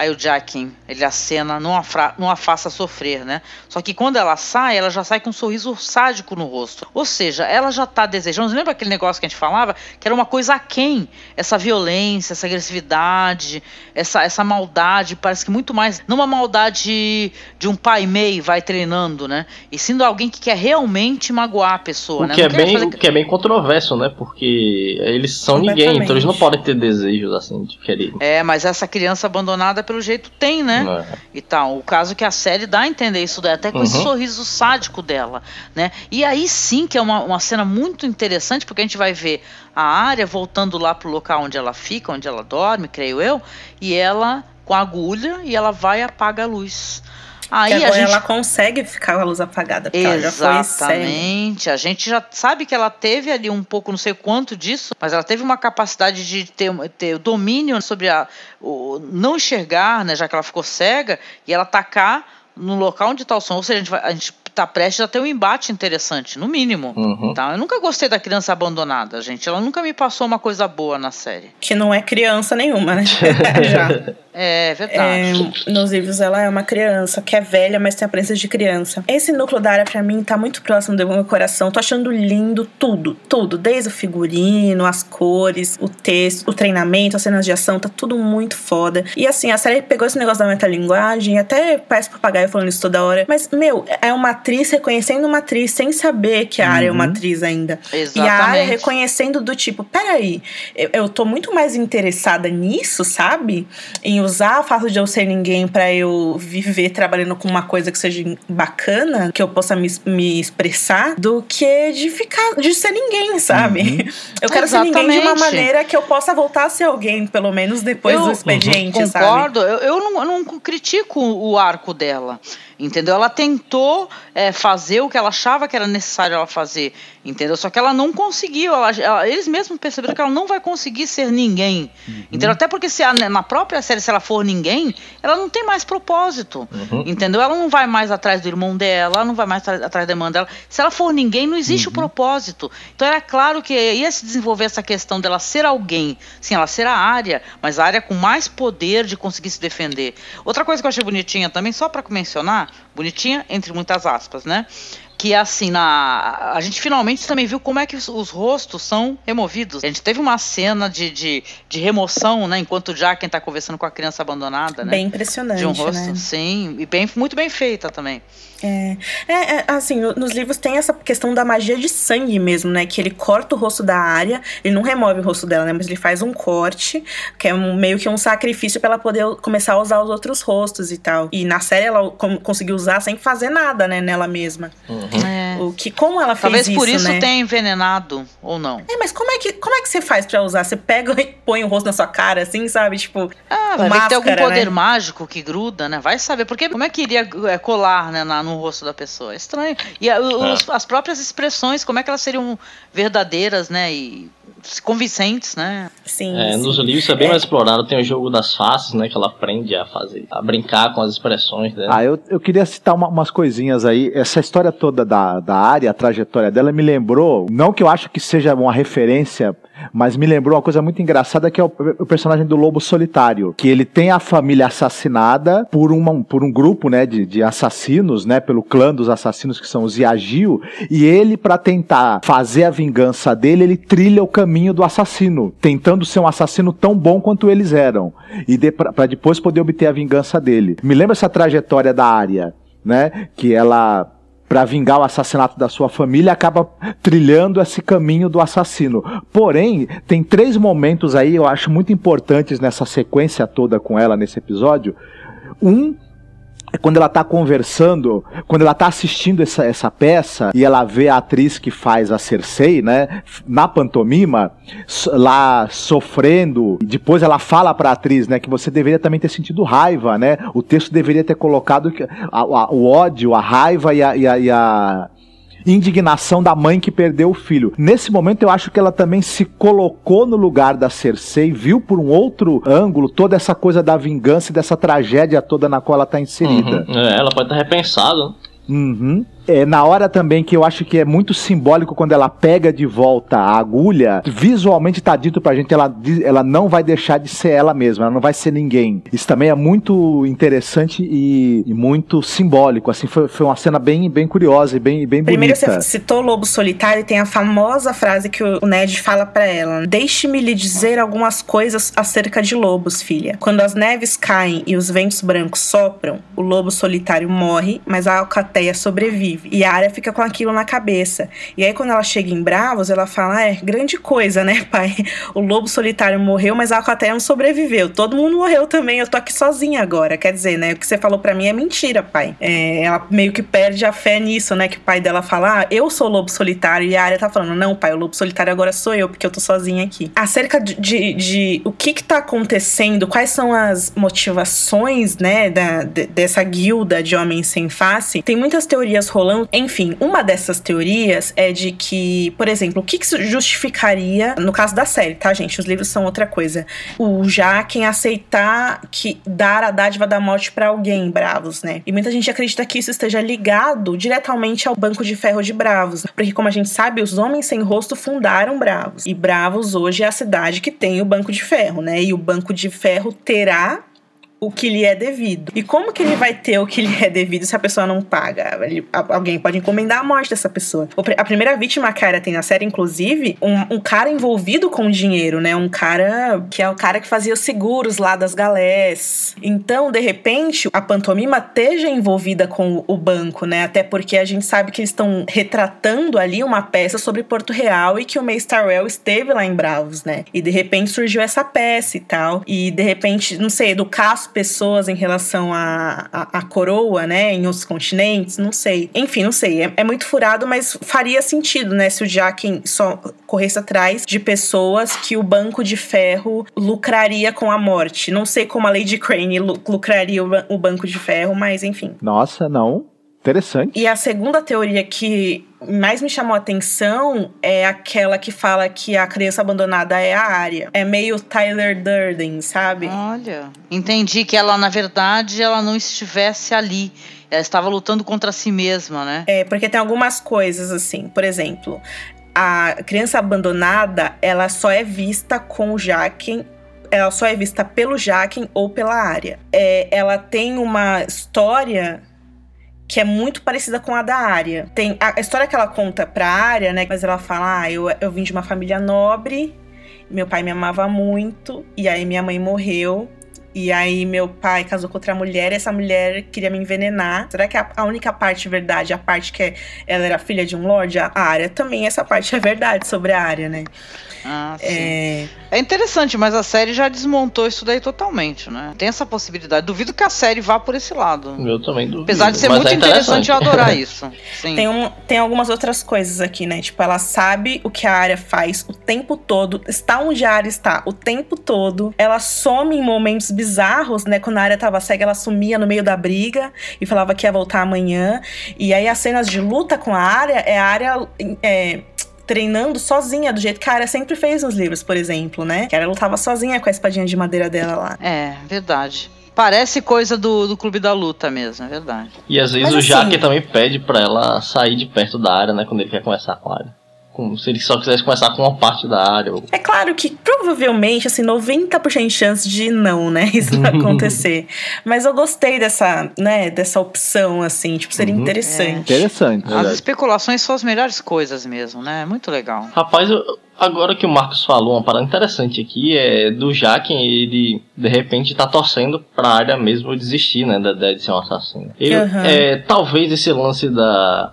Speaker 4: Aí o Jackin, ele acena, não a, fra- não a faça sofrer, né? Só que quando ela sai, ela já sai com um sorriso sádico no rosto. Ou seja, ela já tá desejando. Lembra aquele negócio que a gente falava? Que era uma coisa aquém. Essa violência, essa agressividade, essa, essa maldade. Parece que muito mais. Não uma maldade de um pai meio vai treinando, né? E de alguém que quer realmente magoar a pessoa,
Speaker 5: O
Speaker 4: né?
Speaker 5: que, é
Speaker 4: Não
Speaker 5: bem,
Speaker 4: fazer-
Speaker 5: o que é bem controverso, né? Porque eles são ninguém, então eles não podem ter desejos assim de querer.
Speaker 4: É, mas essa criança abandonada, pelo jeito, tem, né?
Speaker 5: É.
Speaker 4: E tal. O caso que a série dá a entender isso daí, até com esse
Speaker 5: Uhum.
Speaker 4: sorriso sádico dela, né? E aí sim que é uma, uma cena muito interessante, porque a gente vai ver a área voltando lá pro local onde ela fica, onde ela dorme, creio eu, e ela com a agulha e ela vai e apaga a luz. Aí
Speaker 3: agora
Speaker 4: gente
Speaker 3: ela consegue ficar com a luz apagada, porque ela já foi cega.
Speaker 4: Exatamente. A gente já sabe que ela teve ali um pouco, não sei quanto disso, mas ela teve uma capacidade de ter, ter domínio sobre a, o não enxergar, né, já que ela ficou cega, e ela atacar no local onde está o som. Ou seja, a gente, vai, a gente tá prestes a ter um embate interessante, no mínimo.
Speaker 5: Uhum.
Speaker 4: Tá? Eu nunca gostei da criança abandonada, gente. Ela nunca me passou uma coisa boa na série.
Speaker 3: Que não é criança nenhuma, né? já.
Speaker 4: É verdade.
Speaker 3: É, nos livros ela é uma criança que é velha, mas tem aparência de criança. Esse núcleo da área pra mim tá muito próximo do meu coração. Tô achando lindo tudo, tudo, desde o figurino, as cores, o texto, o treinamento, as cenas de ação, tá tudo muito foda. E assim, a série pegou esse negócio da metalinguagem, até parece papagaio falando isso toda hora, mas meu, é uma atriz reconhecendo uma atriz sem saber que a área é uma
Speaker 6: Uhum.
Speaker 3: atriz ainda.
Speaker 4: Exatamente.
Speaker 3: E a área reconhecendo do tipo, peraí, eu, eu tô muito mais interessada nisso, sabe? Em usar o fato de eu ser ninguém pra eu viver trabalhando com uma coisa que seja bacana, que eu possa me, me expressar, do que de ficar, de ser ninguém, sabe? Eu quero ser ninguém de uma
Speaker 4: Exatamente.
Speaker 3: maneira que eu possa voltar a ser alguém, pelo menos depois
Speaker 4: Eu-
Speaker 3: do expediente, sabe?
Speaker 4: Concordo, eu, eu, não, eu não critico o arco dela, entendeu? Ela tentou é, fazer o que ela achava que era necessário ela fazer, entendeu? Só que ela não conseguiu, ela- ela- eles mesmos perceberam que ela não vai conseguir ser ninguém, entendeu? Até porque se a- na própria série, se ela for ninguém, ela não tem mais propósito,
Speaker 5: Uhum.
Speaker 4: entendeu? Ela não vai mais atrás do irmão dela, ela não vai mais atrás da irmã dela. Se ela for ninguém, não existe o propósito. Então era claro que ia se desenvolver essa questão dela ser alguém. Sim, ela ser a área, mas a área com mais poder de conseguir se defender. Outra coisa que eu achei bonitinha também, só para mencionar, bonitinha entre muitas aspas, né? Que assim, na, a gente finalmente também viu como é que os, os rostos são removidos. A gente teve uma cena de, de, de remoção, né? Enquanto o Jacken tá conversando com a criança abandonada, né?
Speaker 3: Bem impressionante,
Speaker 4: de um rosto,
Speaker 3: né?
Speaker 4: sim, e bem, muito bem feita também.
Speaker 3: É, é, é, assim, no- nos livros tem essa questão da magia de sangue mesmo, né? Que ele corta o rosto da área, ele não remove o rosto dela, né? Mas ele faz um corte, que é um- meio que um sacrifício pra ela poder começar a usar os outros rostos e tal. E na série ela com- conseguiu usar sem fazer nada, né? Nela mesma.
Speaker 4: É.
Speaker 3: O que, como ela fez
Speaker 4: Talvez
Speaker 3: isso,
Speaker 4: por isso
Speaker 3: né?
Speaker 4: tenha envenenado, ou não.
Speaker 3: É, mas como é, que, como é que você faz pra usar? Você pega e põe o rosto na sua cara, assim, sabe? Tipo,
Speaker 4: Ah,
Speaker 3: com
Speaker 4: vai que tem algum
Speaker 3: máscara,
Speaker 4: poder
Speaker 3: né?
Speaker 4: mágico que gruda, né? Vai saber. Porque como é que iria é, colar né, na- no rosto da pessoa? É estranho. E a- os- as próprias expressões, como é que elas seriam verdadeiras, né? E convincentes, né?
Speaker 3: sim.
Speaker 5: É,
Speaker 3: sim.
Speaker 5: nos livros isso é bem mais explorado. Tem o jogo das faces, né? Que ela aprende a fazer, a brincar com as expressões dela.
Speaker 6: Ah, eu, eu queria citar uma- umas coisinhas aí. Essa história toda da, da área, a trajetória dela, me lembrou, não que eu acho que seja uma referência, mas me lembrou uma coisa muito engraçada que é o, o personagem do Lobo Solitário. Que ele tem a família assassinada por, uma, por um grupo né, de, de assassinos, né? Pelo clã dos assassinos que são os Yagil. E ele, pra tentar fazer a vingança dele, ele trilha o caminho do assassino, tentando ser um assassino tão bom quanto eles eram. E de, pra depois poder obter a vingança dele. Me lembra essa trajetória da área, né? Que ela para vingar o assassinato da sua família, acaba trilhando esse caminho do assassino. Porém, tem três momentos aí eu acho muito importantes nessa sequência toda com ela nesse episódio. Um quando ela tá conversando, quando ela tá assistindo essa, essa peça e ela vê a atriz que faz a Cersei, né, na pantomima, lá sofrendo, e depois ela fala pra atriz, né, que você deveria também ter sentido raiva, né, o texto deveria ter colocado a- a- o ódio, a raiva e a, e a- e a indignação da mãe que perdeu o filho. Nesse momento eu acho que ela também se colocou no lugar da Cersei, viu por um outro ângulo toda essa coisa da vingança e dessa tragédia toda na qual ela está inserida.
Speaker 5: Uhum. É, ela pode ter repensado.
Speaker 6: Uhum. É, na hora também que eu acho que é muito simbólico quando ela pega de volta a agulha, visualmente tá dito pra gente, ela, ela não vai deixar de ser ela mesma, ela não vai ser ninguém. Isso também é muito interessante e, e muito simbólico, assim, foi, foi uma cena bem, bem curiosa e bem, bem
Speaker 3: Primeiro
Speaker 6: bonita.
Speaker 3: você citou o Lobo Solitário e tem a famosa frase que o Ned fala pra ela: Deixe-me lhe dizer algumas coisas acerca de lobos, filha. Quando as neves caem e os ventos brancos sopram, o lobo solitário morre, mas a alcateia sobrevive. Sobrevive. E a área fica com aquilo na cabeça. E aí, quando ela chega em Bravos, ela fala: ah, é, grande coisa, né, pai? O lobo solitário morreu, mas a Alcatel não sobreviveu. Todo mundo morreu também, eu tô aqui sozinha agora. Quer dizer, né? O que você falou para mim é mentira, pai. É, ela meio que perde a fé nisso, né? Que o pai dela fala: ah, eu sou o lobo solitário. E a área tá falando: não, pai, o lobo solitário agora sou eu, porque eu tô sozinha aqui. Acerca de, de, de o que que tá acontecendo, quais são as motivações, né, da, de, dessa guilda de homens sem face, tem muitas teorias rolando. Enfim, uma dessas teorias é de que, por exemplo, o que, que justificaria, no caso da série, tá, gente? Os livros são outra coisa. O Jaquen aceitar que dar a dádiva da morte para alguém, Bravos, né? E muita gente acredita que isso esteja ligado diretamente ao Banco de Ferro de Bravos. Porque, como a gente sabe, os homens sem rosto fundaram Bravos. E Bravos hoje é a cidade que tem o Banco de Ferro, né? E o Banco de Ferro terá o que lhe é devido. E como que ele vai ter o que lhe é devido se a pessoa não paga? Ele, alguém pode encomendar a morte dessa pessoa. A primeira vítima que a Arya tem na série, inclusive, um, um, cara envolvido com dinheiro, né? Um cara que é o cara que fazia os seguros lá das galés. Então, de repente, a pantomima esteja envolvida com o banco, né? Até porque a gente sabe que eles estão retratando ali uma peça sobre Porto Real e que o Mace Tyrell esteve lá em Bravos, né? E de repente surgiu essa peça e tal. E de repente, não sei, educar as pessoas em relação à coroa, né, em outros continentes, não sei. Enfim, não sei. É, é, muito furado, mas faria sentido, né, se o Jaquen só corresse atrás de pessoas que o Banco de Ferro lucraria com a morte. Não sei como a Lady Crane lucraria o, o Banco de Ferro, mas enfim.
Speaker 6: Nossa, não. Interessante.
Speaker 3: E a segunda teoria que mais me chamou a atenção é aquela que fala que a criança abandonada é a área. É meio Tyler Durden, sabe?
Speaker 4: Olha, entendi que ela, na verdade, ela não estivesse ali. Ela estava lutando contra si mesma, né?
Speaker 3: É, porque tem algumas coisas assim. Por exemplo, a criança abandonada, ela só é vista com o Jaquen ela só é vista pelo Jaquen ou pela área. É, ela tem uma história que é muito parecida com a da área. Tem a, história que ela conta pra área, né? Mas ela fala: ah, eu, eu vim de uma família nobre, meu pai me amava muito, e aí minha mãe morreu. E aí meu pai casou com outra mulher e essa mulher queria me envenenar. Será que a, a única parte verdade, a parte que ela era filha de um lord, a área também essa parte é verdade sobre a área, né?
Speaker 4: Ah, sim. É... é interessante, mas a série já desmontou isso daí totalmente, né? Tem essa possibilidade. Duvido que a série vá por esse lado.
Speaker 5: Eu também duvido.
Speaker 4: Apesar de ser muito é interessante, interessante eu adorar isso. Sim.
Speaker 3: Tem, um, tem algumas outras coisas aqui, né? Tipo, ela sabe o que a área faz o tempo todo, está onde a área está o tempo todo. Ela some em momentos bizarros, né? Quando a área tava cega, ela sumia no meio da briga e falava que ia voltar amanhã. E aí as cenas de luta com a área é a área. É, treinando sozinha, do jeito que a Arya sempre fez nos livros, por exemplo, né? Que a Arya lutava sozinha com a espadinha de madeira dela lá.
Speaker 4: É, verdade. Parece coisa do, do Clube da Luta mesmo, é verdade.
Speaker 5: E às vezes Mas, o assim, Jaque também pede pra ela sair de perto da área, né? Quando ele quer conversar com a área com, se ele só quisesse começar com uma parte da área. Ou...
Speaker 3: É claro que provavelmente, assim, 90% de chance de não, né? Isso vai acontecer. Mas eu gostei dessa, né, dessa opção, assim, tipo, seria uhum. interessante. É.
Speaker 6: Interessante.
Speaker 4: As verdade. especulações são as melhores coisas mesmo, né? Muito legal.
Speaker 5: Rapaz, eu, agora que o Marcos falou, uma parada interessante aqui é do Jaquem, ele de repente tá torcendo pra área mesmo desistir, né, da ideia de ser um assassino. Ele, uhum. é, talvez esse lance da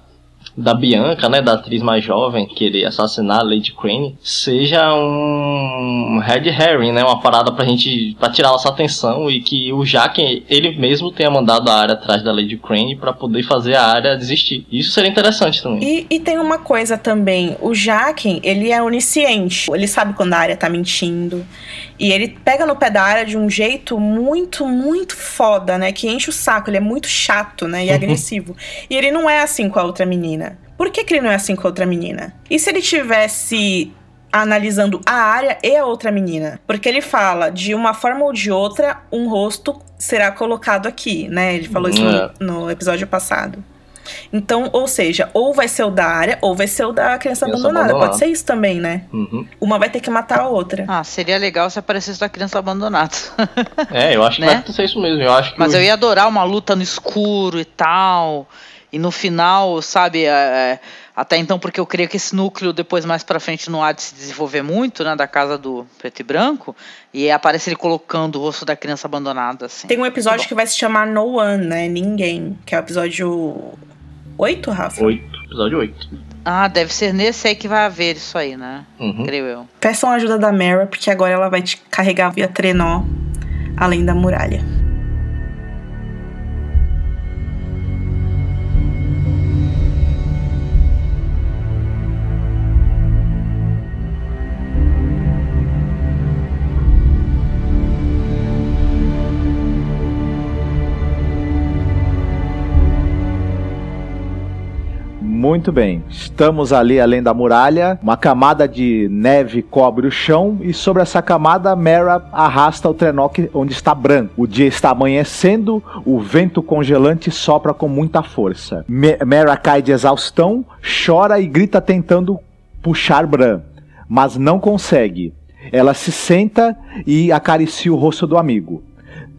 Speaker 5: da Bianca, né, da atriz mais jovem, querer assassinar a Lady Crane, seja um red herring, né, uma parada pra gente, pra tirar nossa atenção e que o Jack, ele mesmo tenha mandado a área atrás da Lady Crane para poder fazer a área desistir. Isso seria interessante também.
Speaker 3: E, e tem uma coisa também, o Jack, ele é onisciente, ele sabe quando a área tá mentindo, e ele pega no pé da área de um jeito muito, muito foda, né? Que enche o saco. Ele é muito chato, né? E agressivo. E ele não é assim com a outra menina. Por que, que ele não é assim com a outra menina? E se ele tivesse analisando a área e a outra menina? Porque ele fala, de uma forma ou de outra, um rosto será colocado aqui, né? Ele falou isso no, é. no episódio passado. Então, ou seja, ou vai ser o da área, ou vai ser o da criança, criança abandonada. abandonada. Pode ser isso também, né? Uhum. Uma vai ter que matar a outra.
Speaker 4: Ah, seria legal se aparecesse da criança abandonada.
Speaker 5: é, eu acho que né? vai ser isso mesmo. Eu acho
Speaker 4: Mas eu ia adorar uma luta no escuro e tal. E no final, sabe, é, é, até então, porque eu creio que esse núcleo depois mais para frente não há de se desenvolver muito, né, da casa do preto e branco, e aparece ele colocando o rosto da criança abandonada assim.
Speaker 3: Tem um episódio que vai se chamar No One, né, ninguém, que é o episódio 8, Rafa?
Speaker 5: 8, episódio 8.
Speaker 4: Ah, deve ser nesse aí que vai haver isso aí, né?
Speaker 5: Uhum.
Speaker 4: Creio eu.
Speaker 3: Peçam a ajuda da Mara, porque agora ela vai te carregar via trenó além da muralha.
Speaker 6: Muito bem. Estamos ali além da muralha. Uma camada de neve cobre o chão e sobre essa camada Mera arrasta o trenó onde está Bran. O dia está amanhecendo, o vento congelante sopra com muita força. Me- Mera cai de exaustão, chora e grita tentando puxar Bran, mas não consegue. Ela se senta e acaricia o rosto do amigo.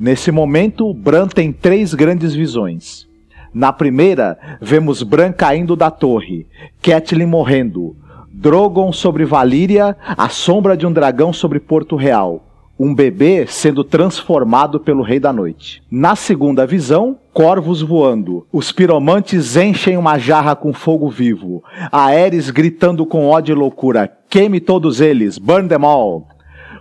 Speaker 6: Nesse momento, Bran tem três grandes visões. Na primeira, vemos Bran caindo da torre, Catelyn morrendo, Drogon sobre Valíria, a sombra de um dragão sobre Porto Real, um bebê sendo transformado pelo Rei da Noite. Na segunda visão, corvos voando, os piromantes enchem uma jarra com fogo vivo, Aerys gritando com ódio e loucura: queime todos eles, burn them all!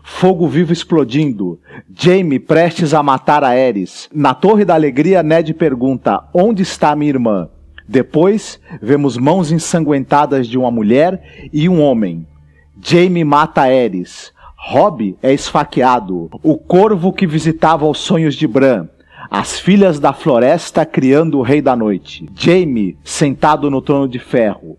Speaker 6: Fogo vivo explodindo. Jaime prestes a matar a Aerys. Na Torre da Alegria, Ned pergunta: Onde está minha irmã? Depois, vemos mãos ensanguentadas de uma mulher e um homem. Jaime mata Aerys. Robb é esfaqueado. O corvo que visitava os sonhos de Bran. As filhas da floresta criando o Rei da Noite. Jaime sentado no trono de ferro.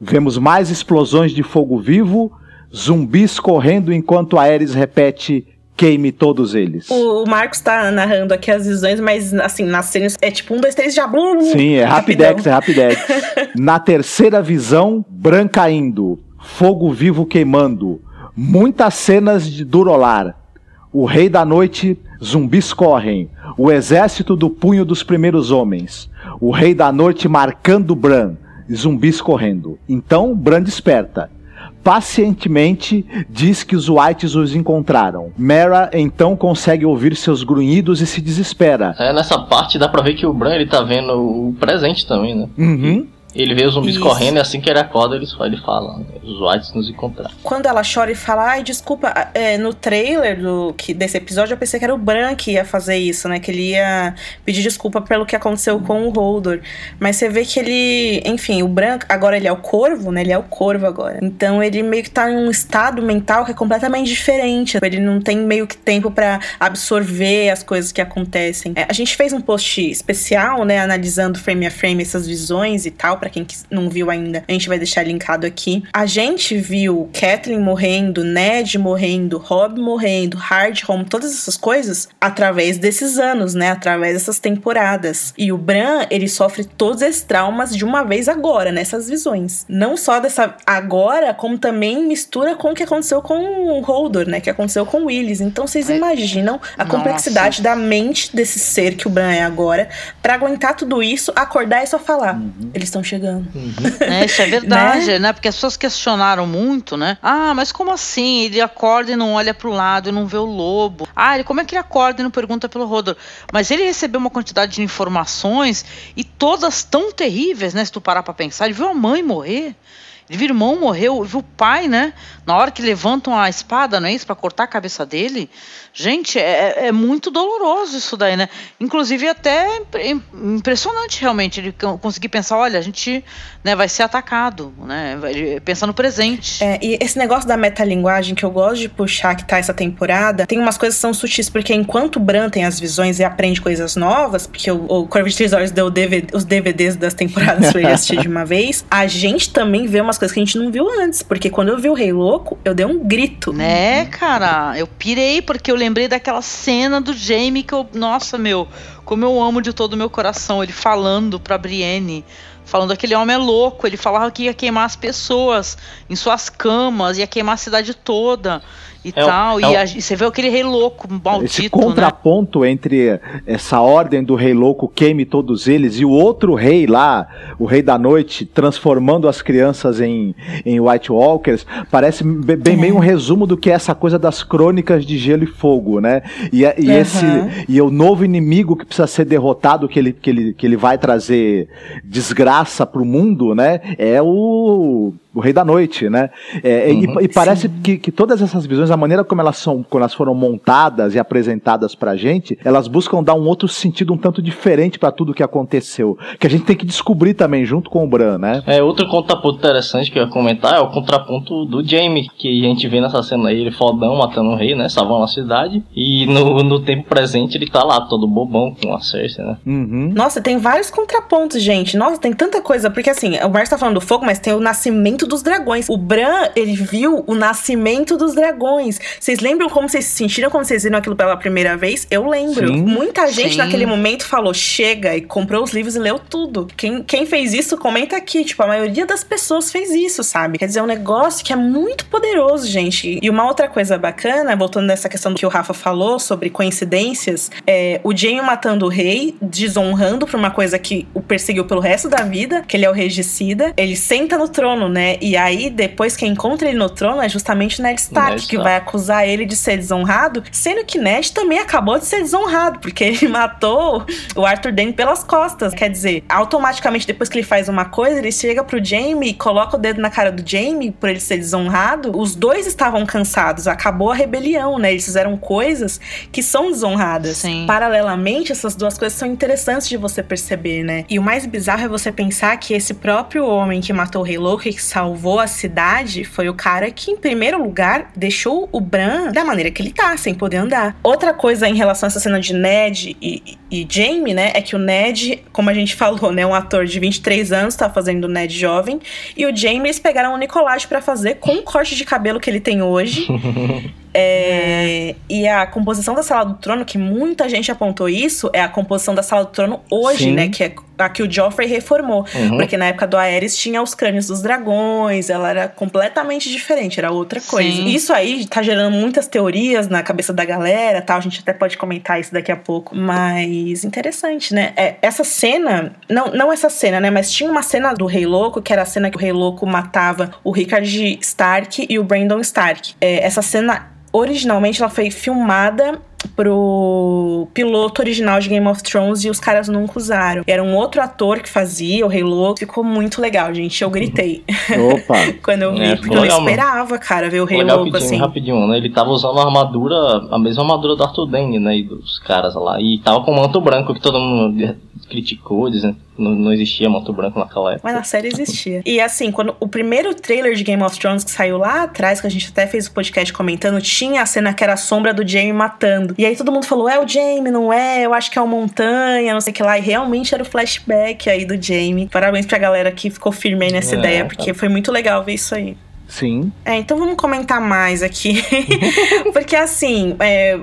Speaker 6: Vemos mais explosões de fogo vivo, zumbis correndo enquanto Aerys repete: queime todos eles.
Speaker 3: O, Marcos tá narrando aqui as visões, mas assim, nas cenas é tipo um, dois, três, já. blum,
Speaker 6: Sim, é. Rapidex, é Rapidex. Na terceira visão, Bran caindo, fogo vivo queimando, muitas cenas de Durolar. O Rei da Noite, zumbis correm, o exército do punho dos primeiros homens. O Rei da Noite marcando Bran, zumbis correndo. Então, Bran desperta. Pacientemente diz que os Whites os encontraram. Mera então consegue ouvir seus grunhidos e se desespera.
Speaker 5: É, nessa parte dá pra ver que o Bran ele tá vendo o presente também, né?
Speaker 6: Uhum.
Speaker 5: Ele vê os zumbis
Speaker 3: Isso.
Speaker 5: correndo e assim que ele acorda, ele, ele fala, né? os Whites nos encontraram.
Speaker 3: Quando ela chora e fala, ai, desculpa, é, no trailer do, que, desse episódio eu pensei que era o Bran que ia fazer isso, né? Que ele ia pedir desculpa pelo que aconteceu com o Holdor. Mas você vê que ele, enfim, o Bran, agora ele é o corvo, né? Ele é o corvo agora. Então ele meio que tá em um estado mental que é completamente diferente. Ele não tem meio que tempo pra absorver as coisas que acontecem. É, a gente fez um post especial, né? Analisando frame a frame essas visões e tal. Pra quem não viu ainda, a gente vai deixar linkado aqui. A gente viu Kathleen morrendo, Ned morrendo, Rob morrendo, Hardhome, todas essas coisas através desses anos, né? Através dessas temporadas. E o Bran, ele sofre todos esses traumas de uma vez agora, nessas visões. Não só dessa agora, como também mistura com o que aconteceu com o Holdor, né? Que aconteceu com o Willis. Então vocês imaginam a
Speaker 4: Nossa.
Speaker 3: complexidade da mente desse ser que o Bran é agora pra aguentar tudo isso, acordar e só falar. Eles estão chegando.
Speaker 4: É, isso é verdade, né? Porque as pessoas questionaram muito, né? Ah, mas como assim? Ele acorda e não olha pro lado e não vê o lobo. Ah, ele, como é que ele acorda e não pergunta pelo Rodor? Mas ele recebeu uma quantidade de informações e todas tão terríveis, né? Se tu parar pra pensar, ele viu a mãe morrer. Ele viu o irmão morreu, viu o pai, né? Na hora que levantam a espada, não é isso? Pra cortar a cabeça dele. Gente, é, é muito doloroso isso daí, né? Inclusive, até impre- impressionante, realmente, ele co- conseguir pensar, olha, a gente né, vai ser atacado, né? Pensar no presente.
Speaker 3: É, e esse negócio da metalinguagem que eu gosto de puxar que tá essa temporada, tem umas coisas que são sutis, porque enquanto Bran tem as visões e aprende coisas novas, porque o, o Corvo de Três Olhos deu DVD os DVDs das temporadas pra ele assistir de uma vez, a gente também vê umas coisas que a gente não viu antes, porque quando eu vi o Rei Louco, eu dei um grito.
Speaker 4: Né, cara? Eu pirei porque eu lembrei daquela cena do Jamie que eu. Nossa, meu, como eu amo de todo o meu coração. Ele falando pra Brienne. Falando que aquele homem é louco. Ele falava que ia queimar as pessoas em suas camas, ia queimar a cidade toda e
Speaker 5: É o-
Speaker 4: tal.
Speaker 5: é
Speaker 4: e,
Speaker 5: o-
Speaker 4: a- e você vê aquele rei louco, maldito,
Speaker 6: Esse
Speaker 4: né?
Speaker 6: contraponto entre essa ordem do rei louco queime todos eles e o outro rei lá, o rei da noite, transformando as crianças em, em White Walkers, parece be- bem meio um resumo do que é essa coisa das crônicas de gelo e fogo, né? E, é- e
Speaker 3: Aham.
Speaker 6: esse e o novo inimigo que precisa ser derrotado, que ele, que ele, que ele vai trazer desgraça pro mundo, né, é o o Rei da Noite, né? É, uhum, e, e, parece que, que, todas essas visões, a maneira como elas são, quando elas foram montadas e apresentadas pra gente, elas buscam dar um outro sentido um tanto diferente para tudo que aconteceu. Que a gente tem que descobrir também junto com o Bran, né?
Speaker 5: É, outro contraponto interessante que eu ia comentar é o contraponto do Jaime, que a gente vê nessa cena aí, ele fodão matando o rei, né? Salvando a cidade. E no, no tempo presente ele tá lá, todo bobão com a Cersei, né?
Speaker 3: Uhum. Nossa, tem vários contrapontos, gente. Nossa, tem tanta coisa. Porque assim, o Marcos tá falando do fogo, mas tem o nascimento nascimento dos dragões. O Bran, ele viu o nascimento dos dragões. Vocês lembram como vocês se sentiram quando vocês viram aquilo pela primeira vez? Eu lembro. Sim. Muita gente Sim. naquele momento falou: chega, e comprou os livros e leu tudo. Quem, quem fez isso, comenta aqui. Tipo, a maioria das pessoas fez isso, sabe? Quer dizer, é um negócio que é muito poderoso, gente. E uma outra coisa bacana, voltando nessa questão do que o Rafa falou sobre coincidências, é o Jaime matando o rei, desonrando pra uma coisa que o perseguiu pelo resto da vida, que ele é o regicida. Ele senta no trono, né? E aí, depois quem encontra ele no trono é justamente Ned Stark, Ned que vai acusar ele de ser desonrado, sendo que Ned também acabou de ser desonrado, porque ele matou o Arthur Dane pelas costas. Quer dizer, automaticamente, depois que ele faz uma coisa, ele chega pro Jaime e coloca o dedo na cara do Jaime por ele ser desonrado. Os dois estavam cansados, acabou a rebelião, né? Eles fizeram coisas que são desonradas. Sim. Paralelamente, essas duas coisas são interessantes de você perceber, né? E o mais bizarro é você pensar que esse próprio homem que matou o Rei Louco e que salvou a cidade foi o cara que, em primeiro lugar, deixou o Bran da maneira que ele tá, sem poder andar. Outra coisa em relação a essa cena de Ned e, e Jamie, né, é que o Ned, como a gente falou, né, um ator de 23 anos, tá fazendo o Ned jovem, e o Jamie eles pegaram o Nicolás para fazer com o corte de cabelo que ele tem hoje. É, e a composição da Sala do Trono, que muita gente apontou isso, é a composição da Sala do Trono hoje, Sim. né? Que é a que o Joffrey reformou. Uhum. Porque na época do Aerys tinha os crânios dos dragões, ela era completamente diferente, era outra coisa. Sim. Isso aí tá gerando muitas teorias na cabeça da galera, tal. A gente até pode comentar isso daqui a pouco. Mas interessante, né? É, essa cena, não, não essa cena, né? Mas tinha uma cena do Rei Louco, que era a cena que o Rei Louco matava o Rickard Stark e o Brandon Stark. É, essa cena originalmente ela foi filmada pro piloto original de Game of Thrones e os caras nunca usaram. Era um outro ator que fazia, o Rei Louco. Ficou muito legal, gente. Eu gritei.
Speaker 6: Opa!
Speaker 3: Quando eu vi, é, porque eu não esperava, mano. cara, ver o Rei Louco
Speaker 5: rapidinho,
Speaker 3: assim.
Speaker 5: Rapidinho, né? Ele tava usando a armadura, a mesma armadura do Arthur Dane, né? E dos caras lá. E tava com o manto branco que todo mundo criticou, dizendo não, não existia manto branco naquela época.
Speaker 3: Mas na série existia. e assim, quando o primeiro trailer de Game of Thrones que saiu lá atrás, que a gente até fez o podcast comentando, tinha a cena que era a sombra do Jaime matando. E aí todo mundo falou: é o Jaime, não é? Eu acho que é o Montanha, não sei o que lá. E realmente era o flashback aí do Jaime. Parabéns pra galera que ficou firme aí nessa é, ideia, porque foi muito legal ver isso aí.
Speaker 6: Sim.
Speaker 3: É, então vamos comentar mais aqui. porque assim, é,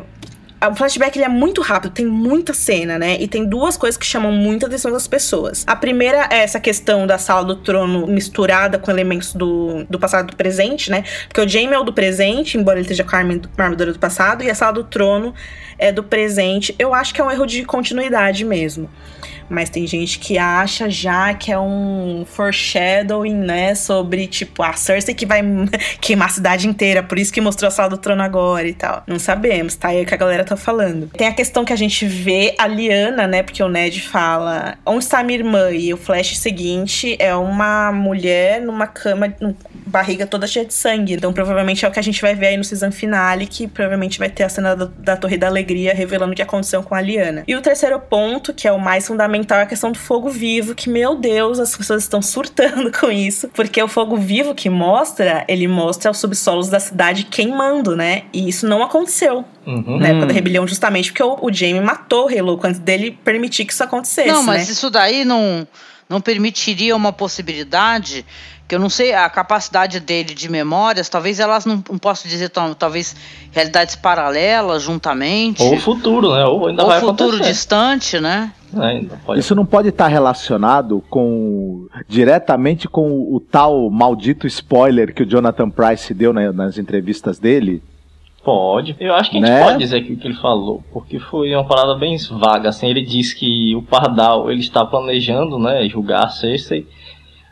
Speaker 3: o flashback ele é muito rápido, tem muita cena, né? E tem duas coisas que chamam muita atenção das pessoas. A primeira é essa questão da sala do trono misturada com elementos do, do passado e do presente, né? Porque o Jaime é o do presente, embora ele esteja com a armadura do passado, e a sala do trono é do presente. Eu acho que é um erro de continuidade mesmo. Mas tem gente que acha já que é um foreshadowing, né? Sobre, tipo, a Cersei que vai queimar a cidade inteira, por isso que mostrou a sala do trono agora e tal. Não sabemos, tá? É o que a galera tá falando. Tem a questão que a gente vê a Liana, né? Porque o Ned fala: onde está minha irmã? E o flash seguinte é uma mulher numa cama, barriga toda cheia de sangue. Então, provavelmente é o que a gente vai ver aí no season finale, que provavelmente vai ter a cena da, da Torre da Alegria revelando o que aconteceu com a Liana. E o terceiro ponto, que é o mais fundamental, é a questão do fogo vivo, que, meu Deus, as pessoas estão surtando com isso. Porque o fogo vivo que mostra, ele mostra os subsolos da cidade queimando, né? E isso não aconteceu. Uhum. Na época da rebelião, justamente porque o, o Jaime matou o Rei Louco antes dele permitir que isso acontecesse.
Speaker 4: Não, mas
Speaker 3: né?
Speaker 4: isso daí não, não permitiria uma possibilidade que eu não sei a capacidade dele de memórias, talvez elas não, não posso dizer talvez realidades paralelas juntamente.
Speaker 5: Ou futuro, né? Ou ainda
Speaker 4: ou
Speaker 5: vai
Speaker 4: futuro
Speaker 5: acontecer.
Speaker 4: distante, né?
Speaker 6: É, Isso não pode estar relacionado com diretamente com o tal maldito spoiler que o Jonathan Price deu né, nas entrevistas dele.
Speaker 5: Pode. Eu acho que a gente né? pode dizer o que ele falou, porque foi uma parada bem vaga. Assim, ele disse que o Pardal ele está planejando, né, julgar a Cersei,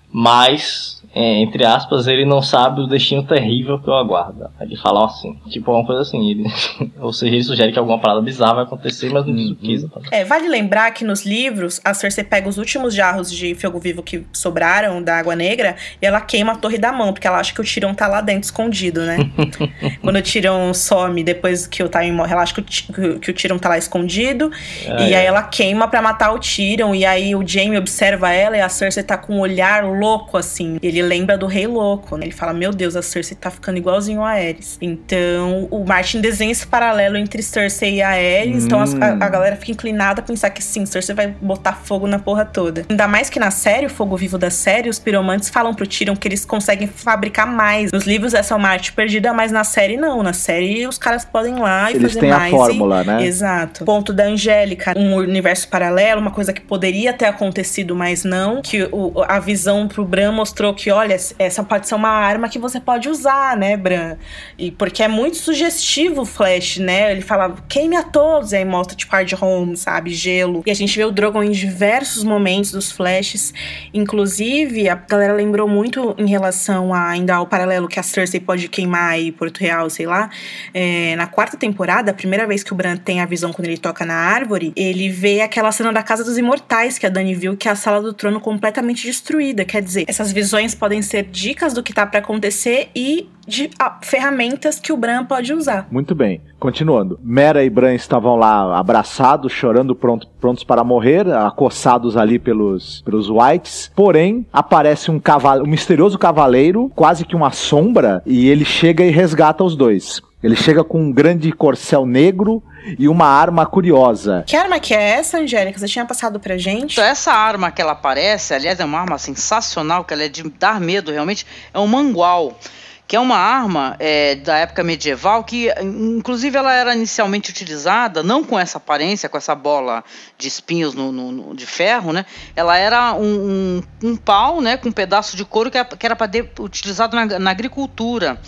Speaker 5: mas é, entre aspas, ele não sabe o destino terrível que o aguarda. Ele fala assim, tipo uma coisa assim, ele, ou seja, ele sugere que alguma parada bizarra vai acontecer, mas não diz o que. exatamente.
Speaker 3: É, vale lembrar que nos livros, a Cersei pega os últimos jarros de fogo vivo que sobraram da Água Negra e ela queima a Torre da Mão, porque ela acha que o Tyrion tá lá dentro escondido, né? Quando o Tyrion some depois que o Tywin morre, ela acha que o, que o- que o Tyrion tá lá escondido.
Speaker 5: Ah,
Speaker 3: e
Speaker 5: é.
Speaker 3: aí ela queima pra matar o Tyrion. E aí o Jaime observa ela e a Cersei tá com um olhar louco, assim. Ele lembra do Rei Louco, né? Ele fala: Meu Deus, a Cersei tá ficando igualzinho a Aerys. Então o Martin desenha esse paralelo entre Cersei e a Aerys. Então as- a, a galera fica inclinada a pensar que sim, Cersei vai botar fogo na porra toda. Ainda mais que na série, o fogo vivo da série, os piromantes falam pro Tyrion que eles conseguem fabricar mais. Nos livros essa é uma arte perdida, mas na série não. Na série os caras podem ir lá e
Speaker 6: Eles
Speaker 3: fazer
Speaker 6: têm a
Speaker 3: mais.
Speaker 6: fórmula, né?
Speaker 3: Exato. Ponto da Angélica, um universo paralelo, uma coisa que poderia ter acontecido, mas não. Que o- a visão pro Bran mostrou que, olha, essa pode ser uma arma que você pode usar, né, Bran? E porque é muito sugestivo o Flash, né? Ele fala, queime a todos, e aí mostra, tipo, hard home, sabe? Gelo. E a gente vê o Drogon em diversos momentos dos Flashes. Inclusive, a galera lembrou muito em relação a, ainda ao paralelo que a Cersei pode queimar aí Porto Real, sei lá. É, na quarta temporada, a primeira vez que o Bran tem a visão quando ele toca na árvore, ele vê aquela cena da Casa dos Imortais que a Dani viu, que é a sala do trono completamente destruída. Quer dizer, essas visões podem ser dicas do que tá pra acontecer e de ah, ferramentas que o Bran pode usar.
Speaker 6: Muito bem. Continuando. Mera e Bran estavam lá abraçados, chorando, pronto- prontos para morrer, acossados ali pelos, pelos Whites. Porém, aparece um, um misterioso cavaleiro, quase que uma sombra, e ele chega e resgata os dois. Ele chega com um grande corcel negro e uma arma curiosa.
Speaker 3: Que arma que é essa, Angélica? Você tinha passado pra gente?
Speaker 4: Então, essa arma que ela aparece, aliás, é uma arma sensacional, que ela é de dar medo realmente, é um mangual. Que é uma arma é, da época medieval que, inclusive, ela era inicialmente utilizada, não com essa aparência, com essa bola de espinhos no, no- no- de ferro, né? Ela era um, um, um pau, né, com um pedaço de couro que era, para utilizado na, na agricultura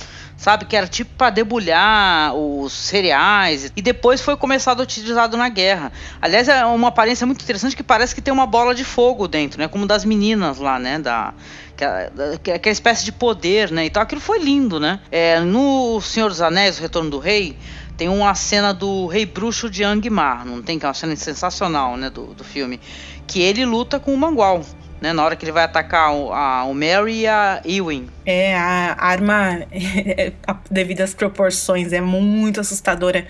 Speaker 4: sabe? Que era tipo para debulhar os cereais. E depois foi começado a utilizado na guerra. Aliás, é uma aparência muito interessante que parece que tem uma bola de fogo dentro, né? Como das meninas lá, né? Da, é, é aquela espécie de poder, né? Então aquilo foi lindo, né? É, no Senhor dos Anéis, O Retorno do Rei, tem uma cena do Rei Bruxo de Angmar, não tem? Que é uma cena sensacional, né? Do, do filme. Que ele luta com o Mangual. Né, na hora que ele vai atacar o, a, o Merry e a Eowyn.
Speaker 3: É, a arma, devido às proporções, é muito assustadora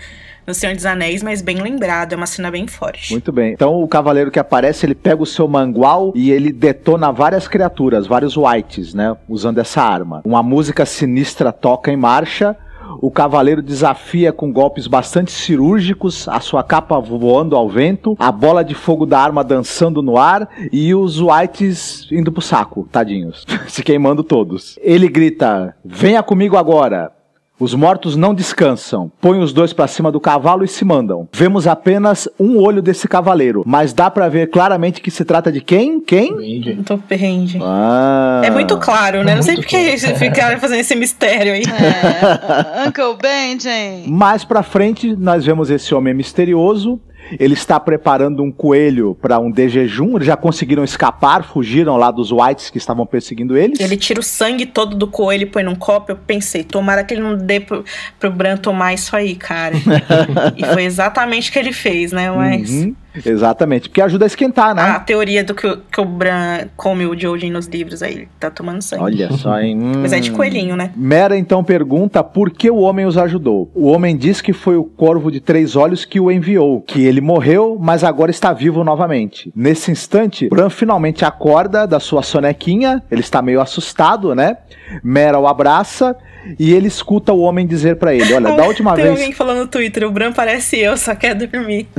Speaker 3: no Senhor dos Anéis, mas bem lembrado, é uma cena bem forte.
Speaker 6: Muito bem. Então o cavaleiro que aparece, ele pega o seu mangual e ele detona várias criaturas, vários whites, né? Usando essa arma. Uma música sinistra toca em marcha. O cavaleiro desafia com golpes bastante cirúrgicos, a sua capa voando ao vento, a bola de fogo da arma dançando no ar e os whites indo pro saco, tadinhos, se queimando todos. Ele grita: Venha comigo agora! Os mortos não descansam. Põe os dois pra cima do cavalo e se mandam. Vemos apenas um olho desse cavaleiro, mas dá pra ver claramente que se trata de quem? Quem?
Speaker 3: Tô perrende.
Speaker 6: Ah.
Speaker 3: É muito claro, né?
Speaker 5: É
Speaker 3: Não sei
Speaker 5: claro.
Speaker 3: eles ficaram fazendo esse mistério aí.
Speaker 4: É, Uncle Benjen.
Speaker 6: Mais pra frente, nós vemos esse homem misterioso. Ele está preparando um coelho pra um de jejum. Eles já conseguiram escapar, fugiram lá dos whites que estavam perseguindo eles.
Speaker 3: Ele tira o sangue todo do coelho e põe num copo. Eu pensei, tomara que ele não dê pro, pro Bran tomar isso aí, cara. e foi exatamente o que ele fez, né? Mas
Speaker 6: Uhum, exatamente, porque ajuda a esquentar, né?
Speaker 3: a teoria do que, o- que o Bran come o Jojen nos livros aí, ele tá tomando sangue.
Speaker 6: Olha só, hein?
Speaker 3: Mas é de
Speaker 6: Hum.
Speaker 3: coelhinho, né?
Speaker 6: Mera então pergunta por que o homem os ajudou. O homem diz que foi o corvo de três olhos que o enviou, que ele morreu, mas agora está vivo novamente. Nesse instante, Bran finalmente acorda da sua sonequinha, ele está meio assustado, né? Mera o abraça e ele escuta o homem dizer pra ele: Olha, da última
Speaker 3: Tem
Speaker 6: vez.
Speaker 3: alguém falando no Twitter, o Bran parece eu, só quer dormir.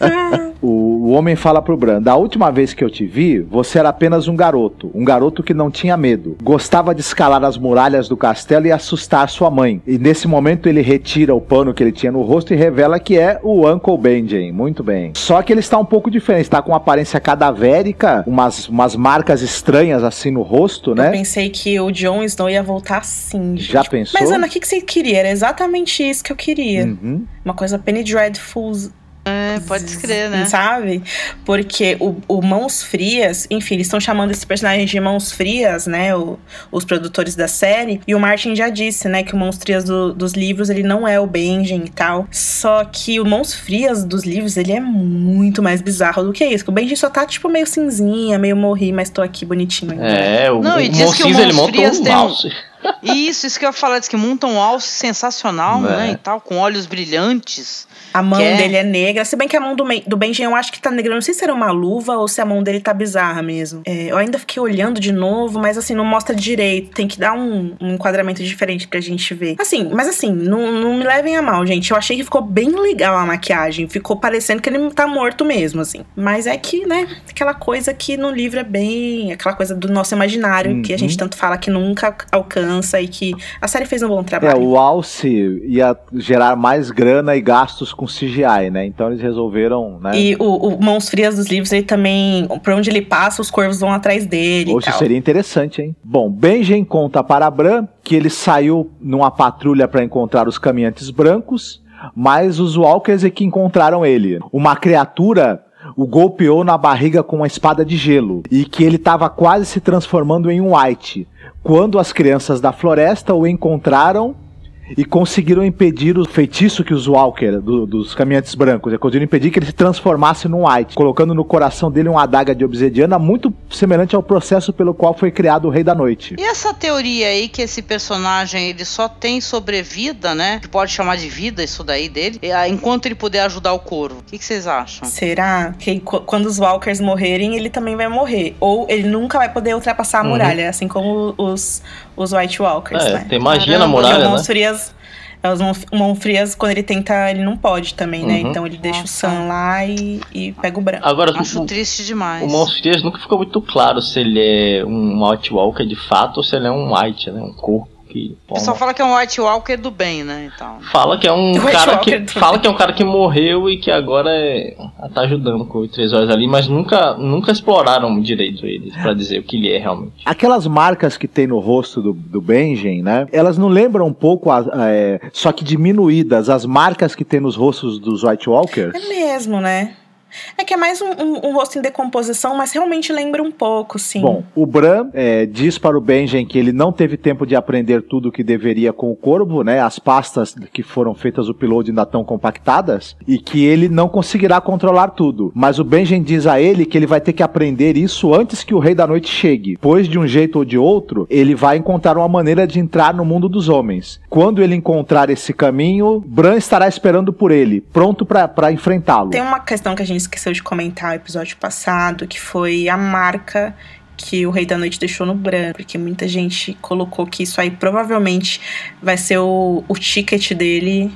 Speaker 6: O, homem fala pro Bran: Da última vez que eu te vi, você era apenas um garoto. Um garoto que não tinha medo. Gostava de escalar as muralhas do castelo e assustar sua mãe. E nesse momento ele retira o pano que ele tinha no rosto e revela que é o Uncle Benjen. Muito bem. Só que ele está um pouco diferente. Está com uma aparência cadavérica, umas, umas marcas estranhas assim no rosto,
Speaker 3: Eu
Speaker 6: né?
Speaker 3: pensei que o Jon Snow ia voltar assim. gente.
Speaker 6: Já pensou?
Speaker 3: Mas, Ana, o que, que você queria? Era exatamente isso que eu queria.
Speaker 6: Uhum.
Speaker 3: Uma coisa Penny Dreadful.
Speaker 4: É, pode escrever, né?
Speaker 3: Sabe? Porque o, o Mãos Frias, enfim, eles estão chamando esse personagem de Mãos Frias, né? O, os produtores da série. E o Martin já disse, né, que o Mãos Frias do, dos livros, ele não é o Benjen e tal. Só que o Mãos Frias dos livros, ele é muito mais bizarro do que isso. Que o Benjen só tá, tipo, meio cinzinha, meio morri, mas tô aqui bonitinho ainda.
Speaker 5: É, o,
Speaker 4: Não, e
Speaker 5: o
Speaker 4: diz que o
Speaker 5: ele
Speaker 4: Mãos Frias
Speaker 5: um
Speaker 4: tem um-
Speaker 5: mouse.
Speaker 4: Isso, isso que eu ia falar, diz que monta um alce sensacional,
Speaker 5: É.
Speaker 4: né? E tal, com olhos brilhantes.
Speaker 3: A mão
Speaker 4: é?
Speaker 3: dele é negra. Se bem que a mão do, do Benjen eu acho que tá negra. Eu não sei se era uma luva ou se a mão dele tá bizarra mesmo. É, eu ainda fiquei olhando de novo, mas assim, não mostra direito. Tem que dar um, um enquadramento diferente pra gente ver. Assim, mas assim, não, não me levem a mal, gente. Eu achei que ficou bem legal a maquiagem. Ficou parecendo que ele tá morto mesmo, assim. Mas é que, né, aquela coisa que no livro é bem. Aquela coisa do nosso imaginário, que a gente
Speaker 6: Uhum.
Speaker 3: tanto fala que nunca alcança e que a série fez um bom
Speaker 6: É,
Speaker 3: trabalho.
Speaker 6: o Alce ia gerar mais grana e gastos com CGI, né? Então eles resolveram, né?
Speaker 3: E o, o Mãos Frias dos livros, ele também, por onde ele passa, os corvos vão atrás dele. Tal.
Speaker 6: seria interessante, hein? Bom, Benjen conta para Bran que ele saiu numa patrulha para encontrar os caminhantes brancos, mas os Walkers é que encontraram ele. Uma criatura o golpeou na barriga com uma espada de gelo e que ele estava quase se transformando em um White. Quando as crianças da floresta o encontraram e conseguiram impedir o feitiço que os Walker, do- dos caminhantes brancos, conseguiram impedir que ele se transformasse num White, colocando no coração dele uma adaga de obsidiana muito semelhante ao processo pelo qual foi criado o Rei da Noite.
Speaker 4: E essa teoria aí que esse personagem ele só tem sobrevida, né? Que pode chamar de vida isso daí dele, é, enquanto ele puder ajudar o corvo. O que, que vocês acham?
Speaker 3: Será que qu- quando os Walkers morrerem, ele também vai morrer? Ou ele nunca vai poder ultrapassar a
Speaker 5: Uhum.
Speaker 3: muralha, assim como os, os White Walkers,
Speaker 5: É,
Speaker 3: né?
Speaker 5: tem magia
Speaker 4: Caramba,
Speaker 5: na muralha, né?
Speaker 3: Frias, os Mão- Mão Frias, quando ele tenta, ele não pode também, né?
Speaker 5: Uhum.
Speaker 3: Então ele deixa o
Speaker 4: Nossa.
Speaker 3: Sam lá e, e pega o branco.
Speaker 5: Agora,
Speaker 4: Acho
Speaker 5: o,
Speaker 4: triste demais.
Speaker 5: o Monstro Dias nunca ficou muito claro se ele é um White Walker de fato ou se ele é um White, né? Um corpo que.
Speaker 4: O pessoal fala que é um White Walker do bem, né? Então.
Speaker 5: Fala que é um
Speaker 3: White
Speaker 5: cara
Speaker 3: Walker
Speaker 5: que fala
Speaker 3: bem.
Speaker 5: que é um cara que morreu e que agora é, tá ajudando com os três olhos ali, mas nunca nunca exploraram direito ele pra dizer o que ele é realmente.
Speaker 6: Aquelas marcas que tem no rosto do, do Benjen, né? Elas não lembram um pouco, a- a- é, só que diminuídas, as marcas que tem nos rostos dos White Walkers?
Speaker 3: É mesmo, né? É que é mais um, um- um rosto em decomposição, mas realmente lembra um pouco, sim.
Speaker 6: Bom, o Bran é, diz para o Benjen que ele não teve tempo de aprender tudo o que deveria com o Corvo, né? As pastas que foram feitas o upload ainda estão compactadas e que ele não conseguirá controlar tudo. Mas o Benjen diz a ele que ele vai ter que aprender isso antes que o Rei da Noite chegue, pois de um jeito ou de outro ele vai encontrar uma maneira de entrar no mundo dos homens. Quando ele encontrar esse caminho, Bran estará esperando por ele, pronto para enfrentá-lo.
Speaker 3: Tem uma questão que a gente esqueceu de comentar no episódio passado, que foi a marca que o Rei da Noite deixou no branco, porque muita gente colocou que isso aí provavelmente vai ser o, o ticket dele.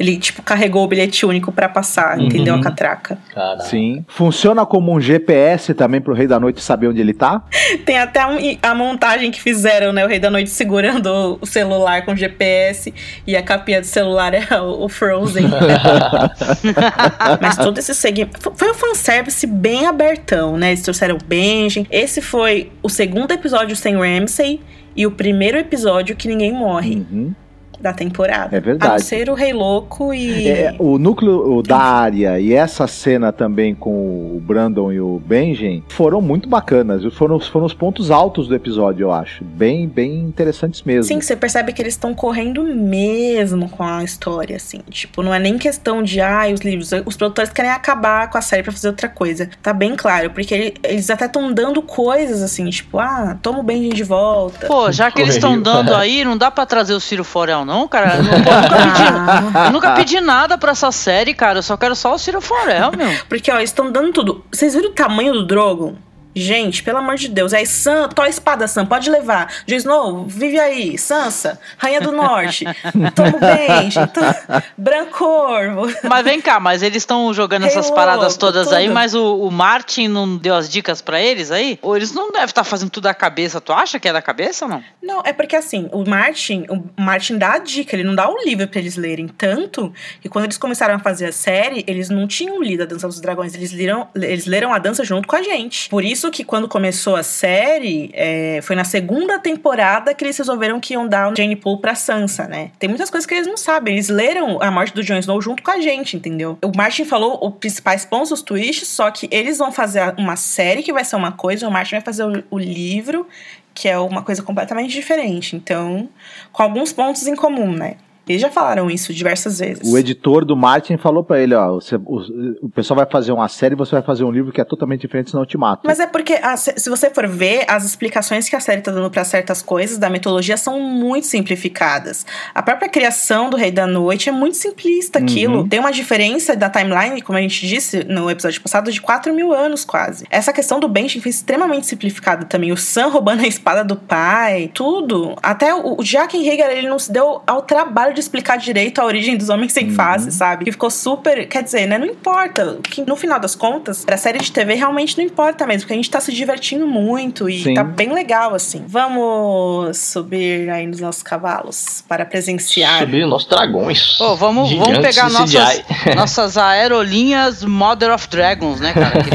Speaker 3: Ele, tipo, carregou o bilhete único pra passar,
Speaker 5: Uhum.
Speaker 3: entendeu? A catraca.
Speaker 5: Cara.
Speaker 6: Sim. Funciona como um GPS também pro Rei da Noite saber onde ele tá?
Speaker 3: Tem até um- a montagem que fizeram, né? O Rei da Noite segurando o celular com GPS e a capinha do celular é o, o Frozen. Mas todo esse segmento. fo- Foi um fanservice bem abertão, né? Eles trouxeram o Benjen. Esse foi o segundo episódio sem Ramsay e o primeiro episódio que ninguém morre
Speaker 6: Uhum.
Speaker 3: Da temporada.
Speaker 6: É verdade.
Speaker 3: A não ser o Rei Louco e.
Speaker 6: É, o núcleo o da área e essa cena também com o Brandon e o Benjen foram muito bacanas. Foram, foram os pontos altos do episódio, eu acho. Bem, bem interessantes mesmo.
Speaker 3: Sim, você percebe que eles estão correndo mesmo com a história, assim. Tipo, não é nem questão de, ah, os livros. Os produtores querem acabar com a série pra fazer outra coisa. Tá bem claro, porque ele- eles até estão dando coisas assim, tipo, ah, toma o Benjen de volta.
Speaker 4: Pô, já que eles estão dando aí, não dá pra trazer o Ciro Forel, não, cara? Eu, não- eu nunca pedi, eu nunca pedi nada pra essa série, cara. Eu só quero só o Ciro Forel, meu.
Speaker 3: porque, ó, estão dando tudo. Vocês viram o tamanho do Drogon? Gente, pelo amor de Deus. Aí, Sam, tua espada, Sam, pode levar. Jon Snow, vive aí. Sansa, Rainha do Norte. Toma o Benjen. to- Brancorvo.
Speaker 4: Mas vem cá, mas eles estão jogando
Speaker 3: Rei
Speaker 4: essas
Speaker 3: Louco,
Speaker 4: paradas todas aí,
Speaker 3: tudo.
Speaker 4: mas o, o Martin não deu as dicas pra eles aí? Ou eles não devem estar fazendo tudo da cabeça? Tu acha que é da cabeça ou não?
Speaker 3: Não, é porque assim, o Martin, o Martin dá a dica, ele não dá o livro pra eles lerem. Tanto que quando eles começaram a fazer a série, eles não tinham lido a Dança dos Dragões, eles leram, eles leram a dança junto com a gente. Por isso isso que quando começou a série, é, foi na segunda temporada que eles resolveram que iam dar o Jane Poole pra Sansa, né? Tem muitas coisas que eles não sabem. Eles leram a morte do Jon Snow junto com a gente, entendeu? O Martin falou os principais pontos, os twists, só que eles vão fazer uma série que vai ser uma coisa, o Martin vai fazer o, o livro, que é uma coisa completamente diferente. Então, com alguns pontos em comum, né? Eles já falaram isso diversas vezes.
Speaker 6: O editor do Martin falou pra ele, ó, você- o, o pessoal vai fazer uma série, você vai fazer um livro que é totalmente diferente, senão eu te mato.
Speaker 3: Mas é porque, a- se se você for ver, as explicações que a série tá dando pra certas coisas da mitologia são muito simplificadas. A própria criação do Rei da Noite é muito simplista aquilo.
Speaker 6: Uhum.
Speaker 3: Tem uma diferença da timeline, como a gente disse no episódio passado, de 4 mil anos quase. Essa questão do Benjen foi extremamente simplificada também. O Sam roubando a espada do pai, tudo. Até o, o Jaqen Hager, ele não se deu ao trabalho de explicar direito a origem dos homens sem face, sabe? Que ficou super. Quer dizer, né? Não importa. Que no final das contas, pra série de TV realmente não importa mesmo, porque a gente tá se divertindo muito e
Speaker 6: Sim.
Speaker 3: tá bem legal, assim. Vamos subir aí nos nossos cavalos para presenciar.
Speaker 5: Subir nossos dragões.
Speaker 4: Pô, vamos, vamos pegar nossas, nossas aerolinhas Mother of Dragons, né, cara? Que-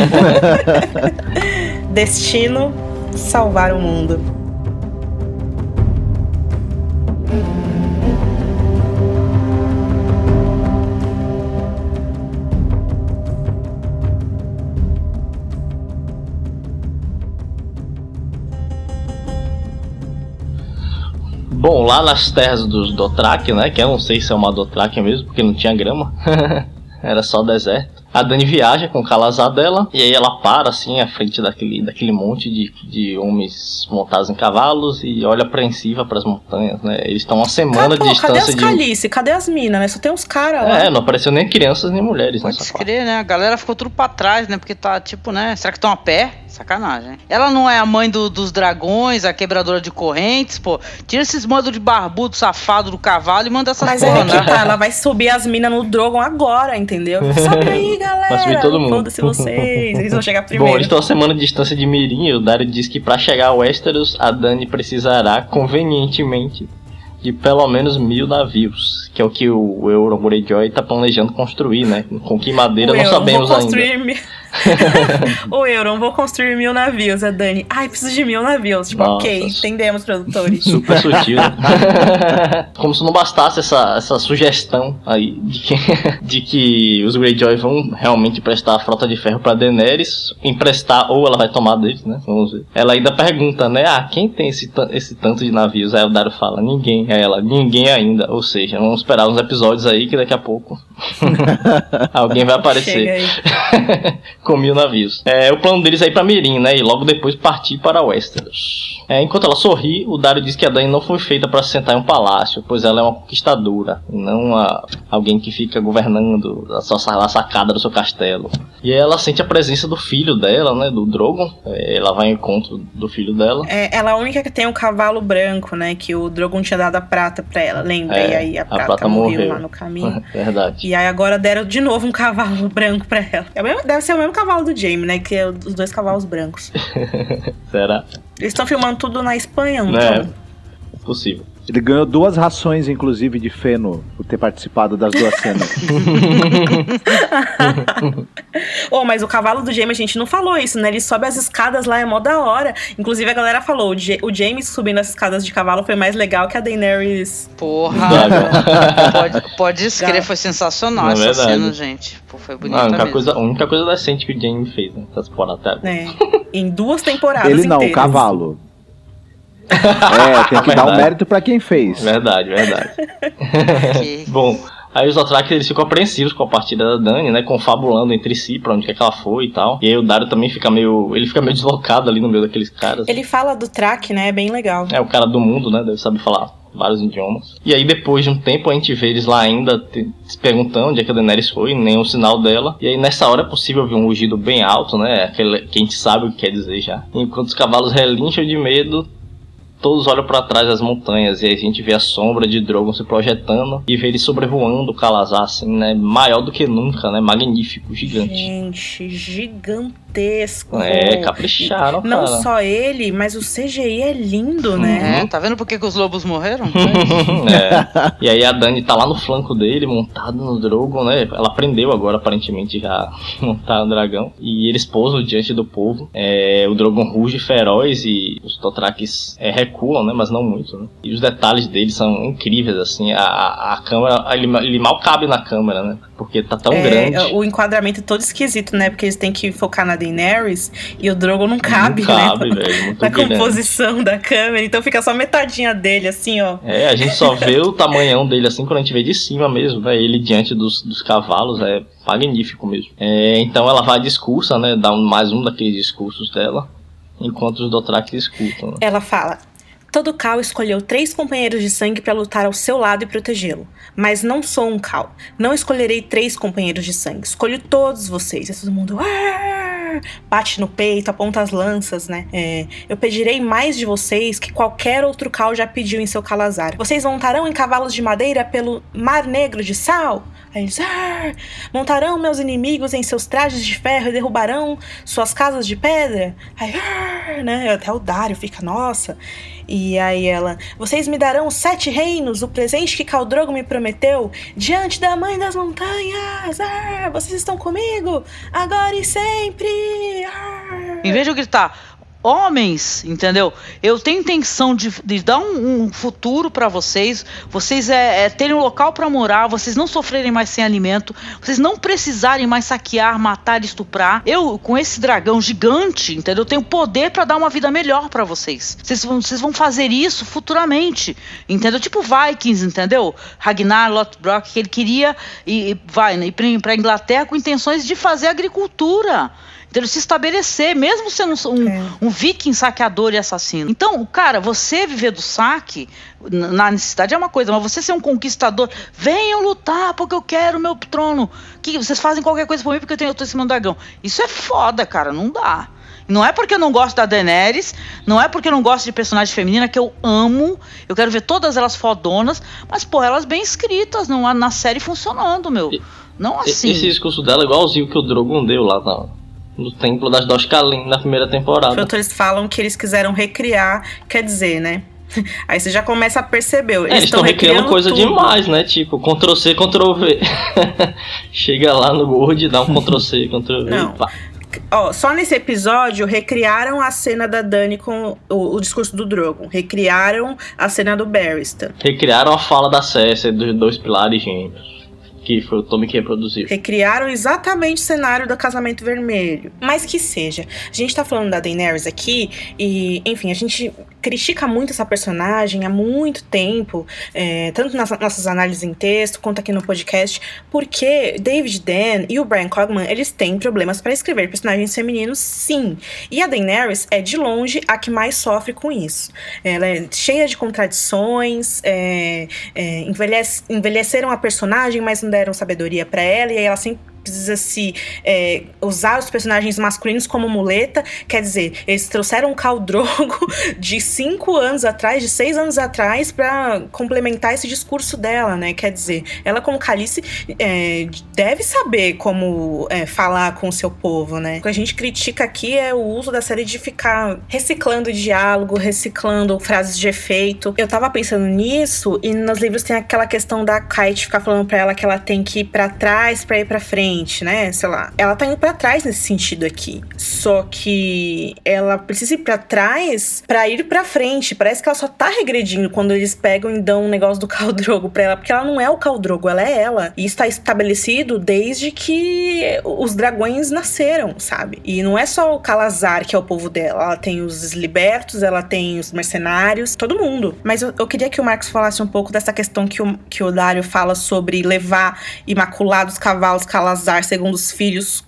Speaker 3: Destino salvar o mundo.
Speaker 5: Bom, lá nas terras dos Dothraki, né? Que eu não sei se é uma Dothraki mesmo, porque não tinha grama. Era só deserto. A Dani viaja com o Calazar dela, e aí ela para assim à frente daquele, daquele monte de, de homens montados em cavalos e olha apreensiva para as montanhas, né? Eles estão a uma semana de
Speaker 3: pô, cadê
Speaker 5: distância
Speaker 3: as
Speaker 5: de.
Speaker 3: calice? Cadê as minas, né? Só tem uns caras lá.
Speaker 5: É, não apareceu nem crianças nem mulheres
Speaker 4: Pode
Speaker 5: nessa parte.
Speaker 4: crer, né? A galera ficou tudo pra trás, né? Porque tá tipo, né? Será que estão a pé? Sacanagem. Ela não é a mãe do- dos dragões, a quebradora de correntes, pô. Tira esses mandos de barbudo safado do cavalo e manda essas
Speaker 3: Mas
Speaker 4: porra
Speaker 3: é que
Speaker 4: andar.
Speaker 3: tá, ela vai subir as minas no Drogon agora, entendeu? Sobe aí, galera.
Speaker 5: Vai subir todo mundo.
Speaker 3: Foda-se vocês. Eles vão chegar
Speaker 5: Bom,
Speaker 3: primeiro.
Speaker 5: eles estão a semana de distância de Mirim e o Dario diz que para chegar a Westeros, a Dani precisará, convenientemente, de pelo menos mil navios, que é o que o Euron Greyjoy está planejando construir, né? Com que madeira
Speaker 3: O
Speaker 5: não
Speaker 3: Euron,
Speaker 5: sabemos ainda.
Speaker 3: construir o Euron, vou construir mil navios. A Dani, ai, preciso de mil navios. Tipo,
Speaker 5: Nossa.
Speaker 3: ok, entendemos, produtores.
Speaker 5: Super sutil. Como se não bastasse essa, essa sugestão aí de que, de que os Greyjoy vão realmente prestar a frota de ferro pra Daenerys, emprestar ou ela vai tomar deles, né? Vamos ver. Ela ainda pergunta, né? Ah, quem tem esse, esse tanto de navios? Aí o Dario fala, ninguém. Aí ela, ninguém ainda. Ou seja, vamos esperar uns episódios aí que daqui a pouco alguém vai aparecer
Speaker 3: Chega aí.
Speaker 5: Com mil navios. É, o plano deles é ir pra Mirim, né? E logo depois partir para Westeros. É, enquanto ela sorri, o Dario diz que a Dany não foi feita para se sentar em um palácio, pois ela é uma conquistadora, e não a- alguém que fica governando a sua a sacada do seu castelo. E aí ela sente a presença do filho dela, né? Do Drogon. É, ela vai ao encontro do filho dela.
Speaker 3: É, ela é a única que tem um cavalo branco, né? Que o Drogon tinha dado a prata pra ela. Lembra?
Speaker 5: É,
Speaker 3: e aí a
Speaker 5: a
Speaker 3: prata,
Speaker 5: prata
Speaker 3: morreu,
Speaker 5: morreu.
Speaker 3: lá no caminho.
Speaker 5: Verdade.
Speaker 3: E aí agora deram de novo um cavalo branco pra ela. É mesmo- deve ser o mesmo cavalo do Jaime, né? Que é os dois cavalos brancos.
Speaker 5: Será?
Speaker 3: Eles estão filmando tudo na Espanha, não
Speaker 5: É.
Speaker 3: tão?
Speaker 5: Possível.
Speaker 6: Ele ganhou duas rações, inclusive, de feno, por ter participado das duas cenas.
Speaker 3: Oh, mas o cavalo do Jaime, a gente não falou isso, né? Ele sobe as escadas lá, é mó da hora. Inclusive, a galera falou, o, Ja- o Jaime subindo as escadas de cavalo foi mais legal que a Daenerys.
Speaker 4: Porra. Pode, pode escrever,
Speaker 3: Gaga.
Speaker 4: foi sensacional
Speaker 5: É
Speaker 4: essa
Speaker 5: verdade.
Speaker 4: cena, gente. Pô, foi
Speaker 5: Ah,
Speaker 4: bonita
Speaker 5: a, única
Speaker 4: mesmo.
Speaker 5: coisa, a única coisa decente que o Jamie fez, né? Essa temporada
Speaker 3: né? em duas temporadas
Speaker 6: Ele não, o cavalo. É, tem que dar o
Speaker 5: Verdade.
Speaker 6: mérito pra quem fez.
Speaker 5: Verdade, verdade. Bom, aí os Dothraki eles ficam apreensivos com a partida da Dani, né? Confabulando entre si pra onde que, é que ela foi e tal. E aí o Dario também fica meio. Ele fica meio deslocado ali no meio daqueles caras.
Speaker 3: Ele fala do track, né? É bem legal.
Speaker 5: É o cara do mundo, né? Deve saber falar vários idiomas. E aí depois de um tempo a gente vê eles lá ainda te- se perguntando onde é que a Daenerys foi, nenhum sinal dela. E aí nessa hora é possível ouvir um rugido bem alto, né? Aquele que a gente sabe o que quer dizer já. Enquanto os cavalos relincham de medo, todos olham para trás das montanhas e aí a gente vê a sombra de Drogon se projetando e vê ele sobrevoando o Calazar, assim, né? Maior do que nunca, né? Magnífico, gigante.
Speaker 3: Gente, gigantesco. Gigantesco.
Speaker 5: É, capricharam,
Speaker 3: Não
Speaker 5: cara.
Speaker 3: só ele, mas o CGI é lindo, né?
Speaker 4: É, tá vendo por que, que os lobos morreram?
Speaker 5: É. E aí a Dani tá lá no flanco dele, montado no Drogon, né? Ela aprendeu agora, aparentemente, já a montar o dragão. E eles pousam diante do povo. É, o Drogon ruge feroz e os Dothrakis é, recuam, né? Mas não muito, né? E os detalhes dele são incríveis, assim. A, a, a câmera, ele, ele mal cabe na câmera, né? Porque tá tão
Speaker 3: É,
Speaker 5: grande.
Speaker 3: o enquadramento é todo esquisito, né? Porque eles têm que focar na Daenerys e o Drogon não cabe,
Speaker 5: não cabe,
Speaker 3: né?
Speaker 5: velho.
Speaker 3: Na
Speaker 5: grande.
Speaker 3: composição da câmera, então fica só metadinha dele, assim, ó.
Speaker 5: É, a gente só vê o tamanhão dele assim quando a gente vê de cima mesmo, né? Ele diante dos, dos cavalos é magnífico mesmo. É, então ela vai discursa, né? Dá um- mais um daqueles discursos dela, enquanto os Dothraki escutam. né?
Speaker 3: Ela fala: Todo Cal escolheu três companheiros de sangue para lutar ao seu lado e protegê-lo. Mas não sou um Cal. Não escolherei três companheiros de sangue. Escolho todos vocês. E todo mundo. Bate no peito, aponta as lanças, né? É, eu pedirei mais de vocês que qualquer outro Cal já pediu em seu calazar. Vocês montarão em cavalos de madeira pelo Mar Negro de Sal? Aí eles. Montarão meus inimigos em seus trajes de ferro e derrubarão suas casas de pedra? Aí, né? Até o Dário fica, nossa. E aí ela, vocês me darão sete reinos, o presente que Caldrogo me prometeu, diante da mãe das montanhas. Ah, vocês estão comigo, agora e sempre. Ah.
Speaker 4: Em vez de eu gritar, homens, entendeu? Eu tenho intenção de, de dar um, um futuro pra vocês, vocês é, é, terem um local pra morar, vocês não sofrerem mais sem alimento, vocês não precisarem mais saquear, matar, estuprar. Eu, com esse dragão gigante, entendeu? Eu tenho poder pra dar uma vida melhor pra vocês. Vocês vão, vocês vão fazer isso futuramente, entendeu? Tipo Vikings, entendeu? Ragnar Lothbrok, que ele queria e, e vai né, pra Inglaterra com intenções de fazer agricultura. Então, ele se estabelecer, mesmo sendo um,
Speaker 3: É.
Speaker 4: um viking saqueador e assassino. Então, cara, você viver do saque na necessidade é uma coisa, mas você ser um conquistador, venham lutar porque eu quero o meu trono. Que vocês fazem qualquer coisa por mim porque eu tenho eu tô em cima do dragão. Isso é foda, cara, não dá. Não é porque eu não gosto da Daenerys, não é porque eu não gosto de personagem feminina que eu amo. Eu quero ver todas elas fodonas, mas pô, elas bem escritas, não na série funcionando, meu.
Speaker 5: E-
Speaker 4: Não
Speaker 5: E-
Speaker 4: assim.
Speaker 5: Esse discurso dela é igualzinho que o Drogon deu lá na- no Templo das Doshkalin na primeira temporada.
Speaker 3: Os autores falam que eles quiseram recriar, quer dizer, né? Aí você já começa a perceber.
Speaker 5: É, eles estão
Speaker 3: tão
Speaker 5: recriando coisa
Speaker 3: tudo.
Speaker 5: demais, né? Tipo, Ctrl C, Ctrl V. Chega lá no Word, dá um Ctrl C, Ctrl V.
Speaker 3: Não.
Speaker 5: pá.
Speaker 3: Ó, só nesse episódio recriaram a cena da Dani com o, o discurso do Drogon. Recriaram a cena do Barristan.
Speaker 5: Recriaram a fala da Cersei dos dois pilares gêmeos. Que foi o Tommy que reproduziu.
Speaker 3: Recriaram exatamente o cenário do casamento vermelho. Mas que seja. A gente tá falando da Daenerys aqui e, enfim, a gente critica muito essa personagem há muito tempo, é, tanto nas nossas análises em texto quanto aqui no podcast, porque David Dan e o Brian Cogman, eles têm problemas para escrever personagens femininos, sim. E a Daenerys é de longe a que mais sofre com isso. Ela é cheia de contradições, é, é, envelhece- envelheceram a personagem, mas não deram sabedoria para ela, e aí ela sempre precisa se é, usar os personagens masculinos como muleta. Quer dizer, eles trouxeram o Khal Drogo de cinco anos atrás, de seis anos atrás, para complementar esse discurso dela, né? Quer dizer, ela como Calice é, deve saber como é, falar com o seu povo, né? O que a gente critica aqui é o uso da série de ficar reciclando diálogo, reciclando frases de efeito. Eu tava pensando nisso e nos livros tem aquela questão da Kite ficar falando pra ela que ela tem que ir pra trás pra ir pra frente, né? Sei lá. Ela tá indo pra trás nesse sentido aqui. Só que ela precisa ir pra trás pra ir pra frente. Parece que ela só tá regredindo quando eles pegam e dão um negócio do Khal Drogo pra ela, porque ela não é o Khal Drogo, ela é ela. E isso tá estabelecido desde que os dragões nasceram, sabe? E não é só o Calazar que é o povo dela, ela tem os libertos, ela tem os mercenários, todo mundo. Mas eu, eu queria que o Marcos falasse um pouco dessa questão que o, que o Dário fala sobre levar imaculados cavalos Calazar, segundo os filhos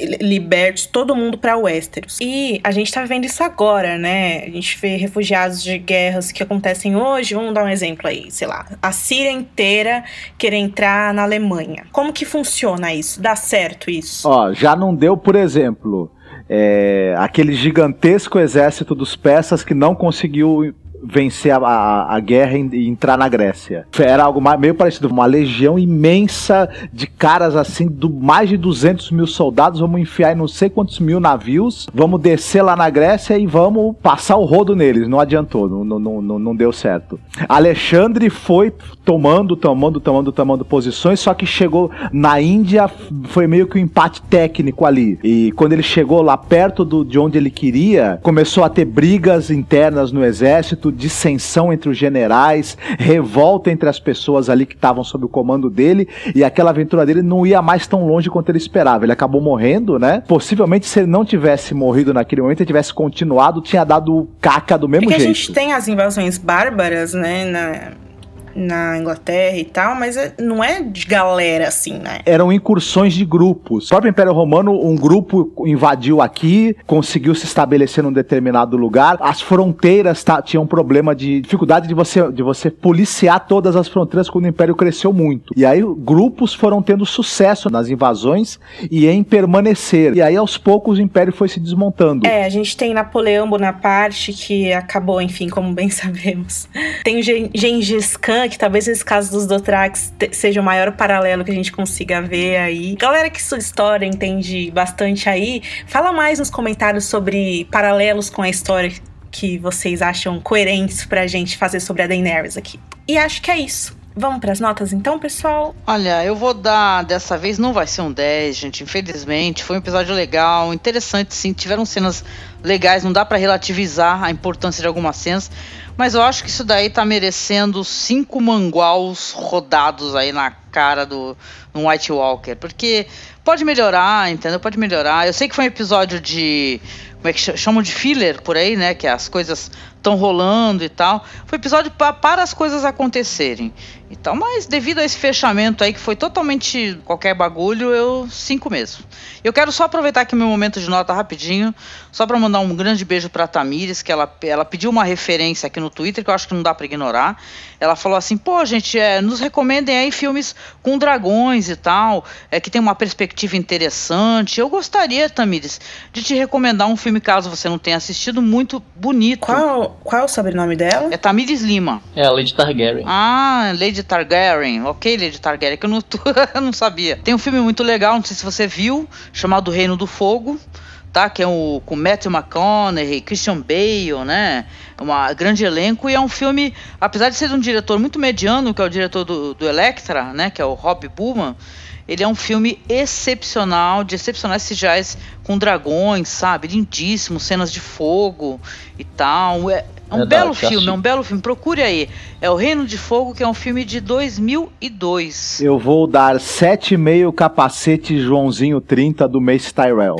Speaker 3: li- libertos todo mundo para Westeros. E a gente tá vivendo isso agora, né? A gente vê refugiados de guerras que acontecem hoje. Vamos dar um exemplo aí, sei lá. A Síria inteira querer entrar na Alemanha. Como que funciona isso? Dá certo isso?
Speaker 6: Ó, já não deu, por exemplo, é, aquele gigantesco exército dos persas que não conseguiu vencer a, a, a guerra e entrar na Grécia. Era algo meio parecido, uma legião imensa de caras assim, do mais de 200 mil soldados, vamos enfiar em não sei quantos mil navios, vamos descer lá na Grécia e vamos passar o rodo neles. Não adiantou, não, não, não, não deu certo. Alexandre foi tomando, tomando, tomando, tomando posições, só que chegou na Índia, foi meio que um empate técnico ali. E quando ele chegou lá perto do, de onde ele queria, começou a ter brigas internas no exército, dissensão entre os generais, revolta entre as pessoas ali que estavam sob o comando dele, e aquela aventura dele não ia mais tão longe quanto ele esperava. Ele acabou morrendo, né? Possivelmente, se ele não tivesse morrido naquele momento, ele tivesse continuado, tinha dado caca do mesmo
Speaker 3: Porque
Speaker 6: jeito.
Speaker 3: a gente tem as invasões bárbaras, né, na, na Inglaterra e tal, mas é- não é de galera assim, né?
Speaker 6: eram incursões de grupos. O próprio Império Romano, um grupo invadiu aqui, conseguiu se estabelecer num determinado lugar. As fronteiras tá, tinham um problema de dificuldade de você, de você policiar todas as fronteiras quando o Império cresceu muito. E aí grupos foram tendo sucesso nas invasões e em permanecer. E aí aos poucos o Império foi se desmontando.
Speaker 3: É, a gente tem Napoleão Bonaparte, que acabou, enfim, como bem sabemos. Tem Gengis Khan, que talvez esse caso dos Dothrax seja o maior paralelo que a gente consiga ver aí. Galera que sua história entende bastante aí, fala mais nos comentários sobre paralelos com a história que vocês acham coerentes pra gente fazer sobre a Daenerys aqui. E acho que é isso. Vamos pras notas então, pessoal?
Speaker 4: Olha, eu vou dar, dessa vez não vai ser um 10, gente, infelizmente. Foi um episódio legal, interessante sim. Tiveram cenas legais, não dá pra relativizar a importância de algumas cenas. Mas eu acho que isso daí tá merecendo cinco manguaus rodados aí na cara do um White Walker. Porque pode melhorar, entendeu? Pode melhorar. Eu sei que foi um episódio de. Como é que ch- chamam de filler por aí, né? Que as coisas estão rolando e tal. Foi episódio pa- para as coisas acontecerem. Então, mas devido a esse fechamento aí que foi totalmente qualquer bagulho, eu cinco mesmo. Eu quero só aproveitar aqui meu momento de nota rapidinho, só para mandar um grande beijo para Tamires, que ela, ela pediu uma referência aqui no Twitter que eu acho que não dá para ignorar. Ela falou assim: "Pô, gente, é, nos recomendem aí filmes com dragões e tal, é que tem uma perspectiva interessante. Eu gostaria, Tamires, de te recomendar um filme caso você não tenha assistido muito bonito.
Speaker 3: Qual, qual é o sobrenome dela?
Speaker 4: É Tamires Lima.
Speaker 5: É a Lady Targaryen.
Speaker 4: Ah, Lady Targaryen. Ok, Lady Targaryen, que eu não, eu não sabia. Tem um filme muito legal, não sei se você viu, chamado Reino do Fogo, tá? Que é o, com Matthew McConaughey, Christian Bale, né? É uma grande elenco e é um filme, apesar de ser de um diretor muito mediano, que é o diretor do, do Electra, né? Que é o Rob Bowman. Ele é um filme excepcional, de excepcionais CGIs com dragões, sabe? Lindíssimo, cenas de fogo e tal. É, é um belo filme, é um belo filme. Procure aí. É o Reino de Fogo, que é um filme de 2002.
Speaker 6: Eu vou dar 7,5 capacete Joãozinho 30 do Mace Tyrell.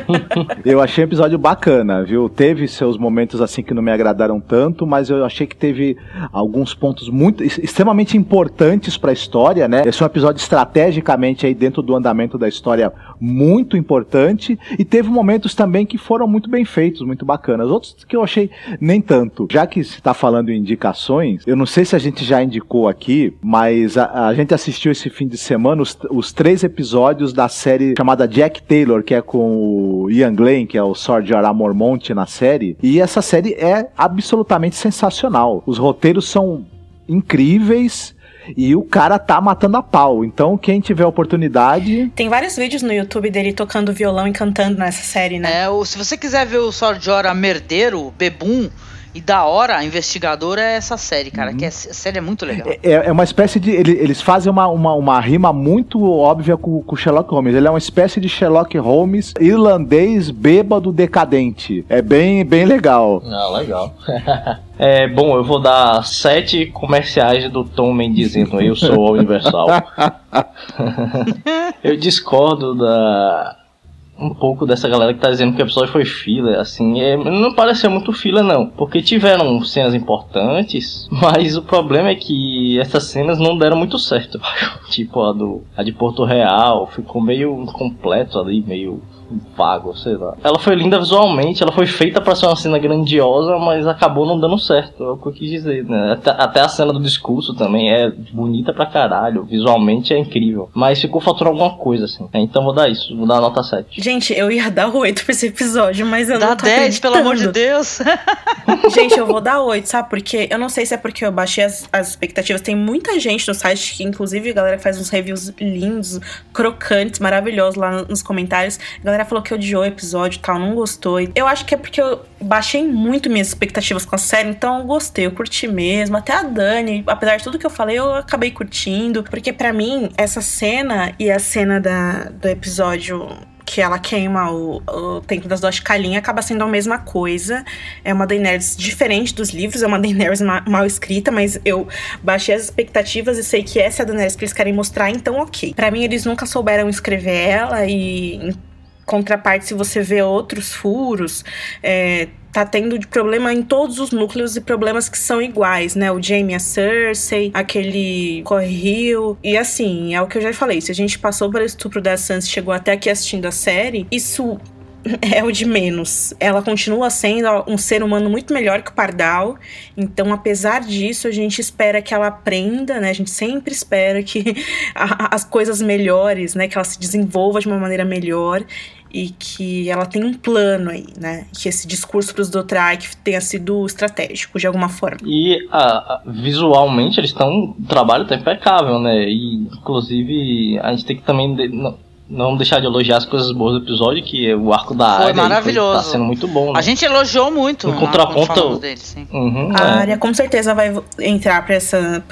Speaker 6: eu achei um episódio bacana, viu? Teve seus momentos assim que não me agradaram tanto, mas eu achei que teve alguns pontos muito extremamente importantes para a história, né? Esse é um episódio estrategicamente aí dentro do andamento da história muito importante e teve momentos também que foram muito bem feitos, muito bacanas. Outros que eu achei nem tanto. Já que se está falando em indicações, eu não sei se a gente já indicou aqui, mas a, a gente assistiu esse fim de semana os, os três episódios da série chamada Jack Taylor, que é com o Ian Glenn, que é o Sword Jorah Mormont na série. E essa série é absolutamente sensacional. Os roteiros são incríveis. E o cara tá matando a pau. Então, quem tiver oportunidade,
Speaker 3: Tem vários vídeos no YouTube dele tocando violão e cantando nessa série, né?
Speaker 4: É, o- se você quiser ver o Sword Jorah merdeiro, bebum e da hora, investigador, é essa série, cara. Que é, a série é muito legal.
Speaker 6: É, é uma espécie de. ele- eles fazem uma, uma, uma rima muito óbvia com o Sherlock Holmes. Ele é uma espécie de Sherlock Holmes irlandês bêbado decadente. É bem, bem legal.
Speaker 5: Ah, legal. é, bom, eu vou dar sete comerciais do Tom Mendes dizendo eu sou a Universal. eu discordo da um pouco dessa galera que tá dizendo que o episódio foi filler, assim, é, não pareceu muito filler não, porque tiveram cenas importantes, mas o problema é que essas cenas não deram muito certo, tipo a do a de Porto Real, ficou meio incompleto ali, meio vago, sei lá. Ela foi linda visualmente, ela foi feita para ser uma cena grandiosa, mas acabou não dando certo, é o que eu quis dizer, né? Até, até a cena do discurso também é bonita pra caralho, visualmente é incrível, mas ficou faltando alguma coisa, assim. É, então vou dar isso, vou dar a nota 7.
Speaker 3: Gente, eu ia dar 8 pra esse episódio, mas eu
Speaker 4: Dá
Speaker 3: não tô
Speaker 4: 10, pelo amor de
Speaker 3: acreditando.
Speaker 4: Deus.
Speaker 3: Gente, eu vou dar 8, sabe? Porque eu não sei se é porque eu baixei as, as expectativas. Tem muita gente no site que, inclusive, a galera faz uns reviews lindos, crocantes, maravilhosos lá nos comentários. A galera falou que odiou o episódio e tal, não gostou. Eu acho que é porque eu baixei muito minhas expectativas com a série, então eu gostei, eu curti mesmo. Até a Dani, apesar de tudo que eu falei, eu acabei curtindo. Porque pra mim, essa cena e a cena da, do episódio que ela queima o, o Templo das Duas Calinhas acaba sendo a mesma coisa. É uma Daenerys diferente dos livros, é uma Daenerys ma- mal escrita, mas eu baixei as expectativas e sei que essa é a Daenerys que eles querem mostrar, então ok. Pra mim, eles nunca souberam escrever ela e contraparte, se você vê outros furos, é, tá tendo problema em todos os núcleos e problemas que são iguais, né? O Jaime e a Cersei, aquele Correio. E assim, é o que eu já falei. Se a gente passou pelo estupro da Sansa e chegou até aqui assistindo a série, isso é o de menos. Ela continua sendo um ser humano muito melhor que o Pardal. Então, apesar disso, a gente espera que ela aprenda, né? A gente sempre espera que a- as coisas melhores, né? Que ela se desenvolva de uma maneira melhor e que ela tenha um plano aí, né? Que esse discurso pros Dothraki tenha sido estratégico de alguma forma.
Speaker 5: E visualmente eles estão. O trabalho tá impecável, né? E inclusive a gente tem que também. não, não deixar de elogiar as coisas boas do episódio, que é o arco da
Speaker 4: Foi
Speaker 5: área.
Speaker 4: maravilhoso.
Speaker 5: Tá sendo muito bom. Né?
Speaker 4: A gente elogiou muito
Speaker 5: Em
Speaker 4: né,
Speaker 5: contraponto-
Speaker 4: dele, sim.
Speaker 5: Uhum,
Speaker 3: A
Speaker 5: é.
Speaker 3: área com certeza vai entrar pra essa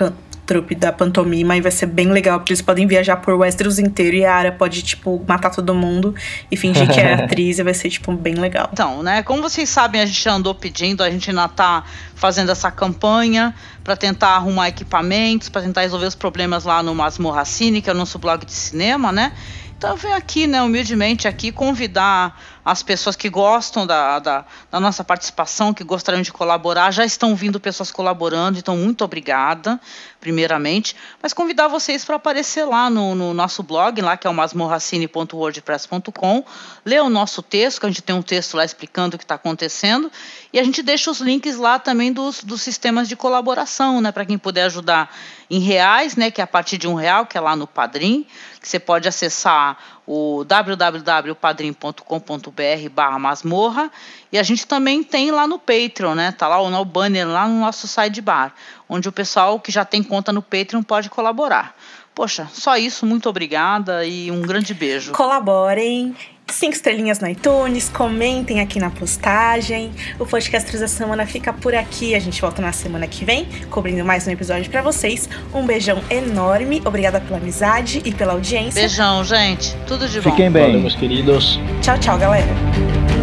Speaker 3: trupe da pantomima e vai ser bem legal, porque eles podem viajar por Westeros inteiro e a área pode, tipo, matar todo mundo e fingir que é atriz e vai ser, tipo, bem legal.
Speaker 4: Então, né, como vocês sabem, a gente já andou pedindo, a gente ainda tá fazendo essa campanha para tentar arrumar equipamentos, para tentar resolver os problemas lá no Masmorra Cine, que é o nosso blog de cinema, né? Então eu venho aqui, né, humildemente aqui convidar as pessoas que gostam da, da, da nossa participação, que gostariam de colaborar, já estão vindo pessoas colaborando, então muito obrigada, primeiramente, mas convidar vocês para aparecer lá no, no nosso blog, lá que é o masmorracine.wordpress.com, ler o nosso texto, que a gente tem um texto lá explicando o que está acontecendo, e a gente deixa os links lá também dos, dos sistemas de colaboração, né, para quem puder ajudar em reais, né, que é a partir de um real, que é lá no Padrim, que você pode acessar o www.padrim.com.br barra masmorra e a gente também tem lá no Patreon, né? Tá lá o banner lá no nosso sidebar, onde o pessoal que já tem conta no Patreon pode colaborar. Poxa, só isso, muito obrigada e um grande beijo.
Speaker 3: Colaborem, cinco estrelinhas no iTunes, comentem aqui na postagem. O podcast da semana fica por aqui. A gente volta na semana que vem, cobrindo mais um episódio pra vocês. Um beijão enorme, obrigada pela amizade e pela audiência.
Speaker 4: Beijão, gente. Tudo de bom.
Speaker 6: Fiquem
Speaker 5: Valeu,
Speaker 6: bem.
Speaker 5: meus queridos.
Speaker 3: Tchau, tchau, galera.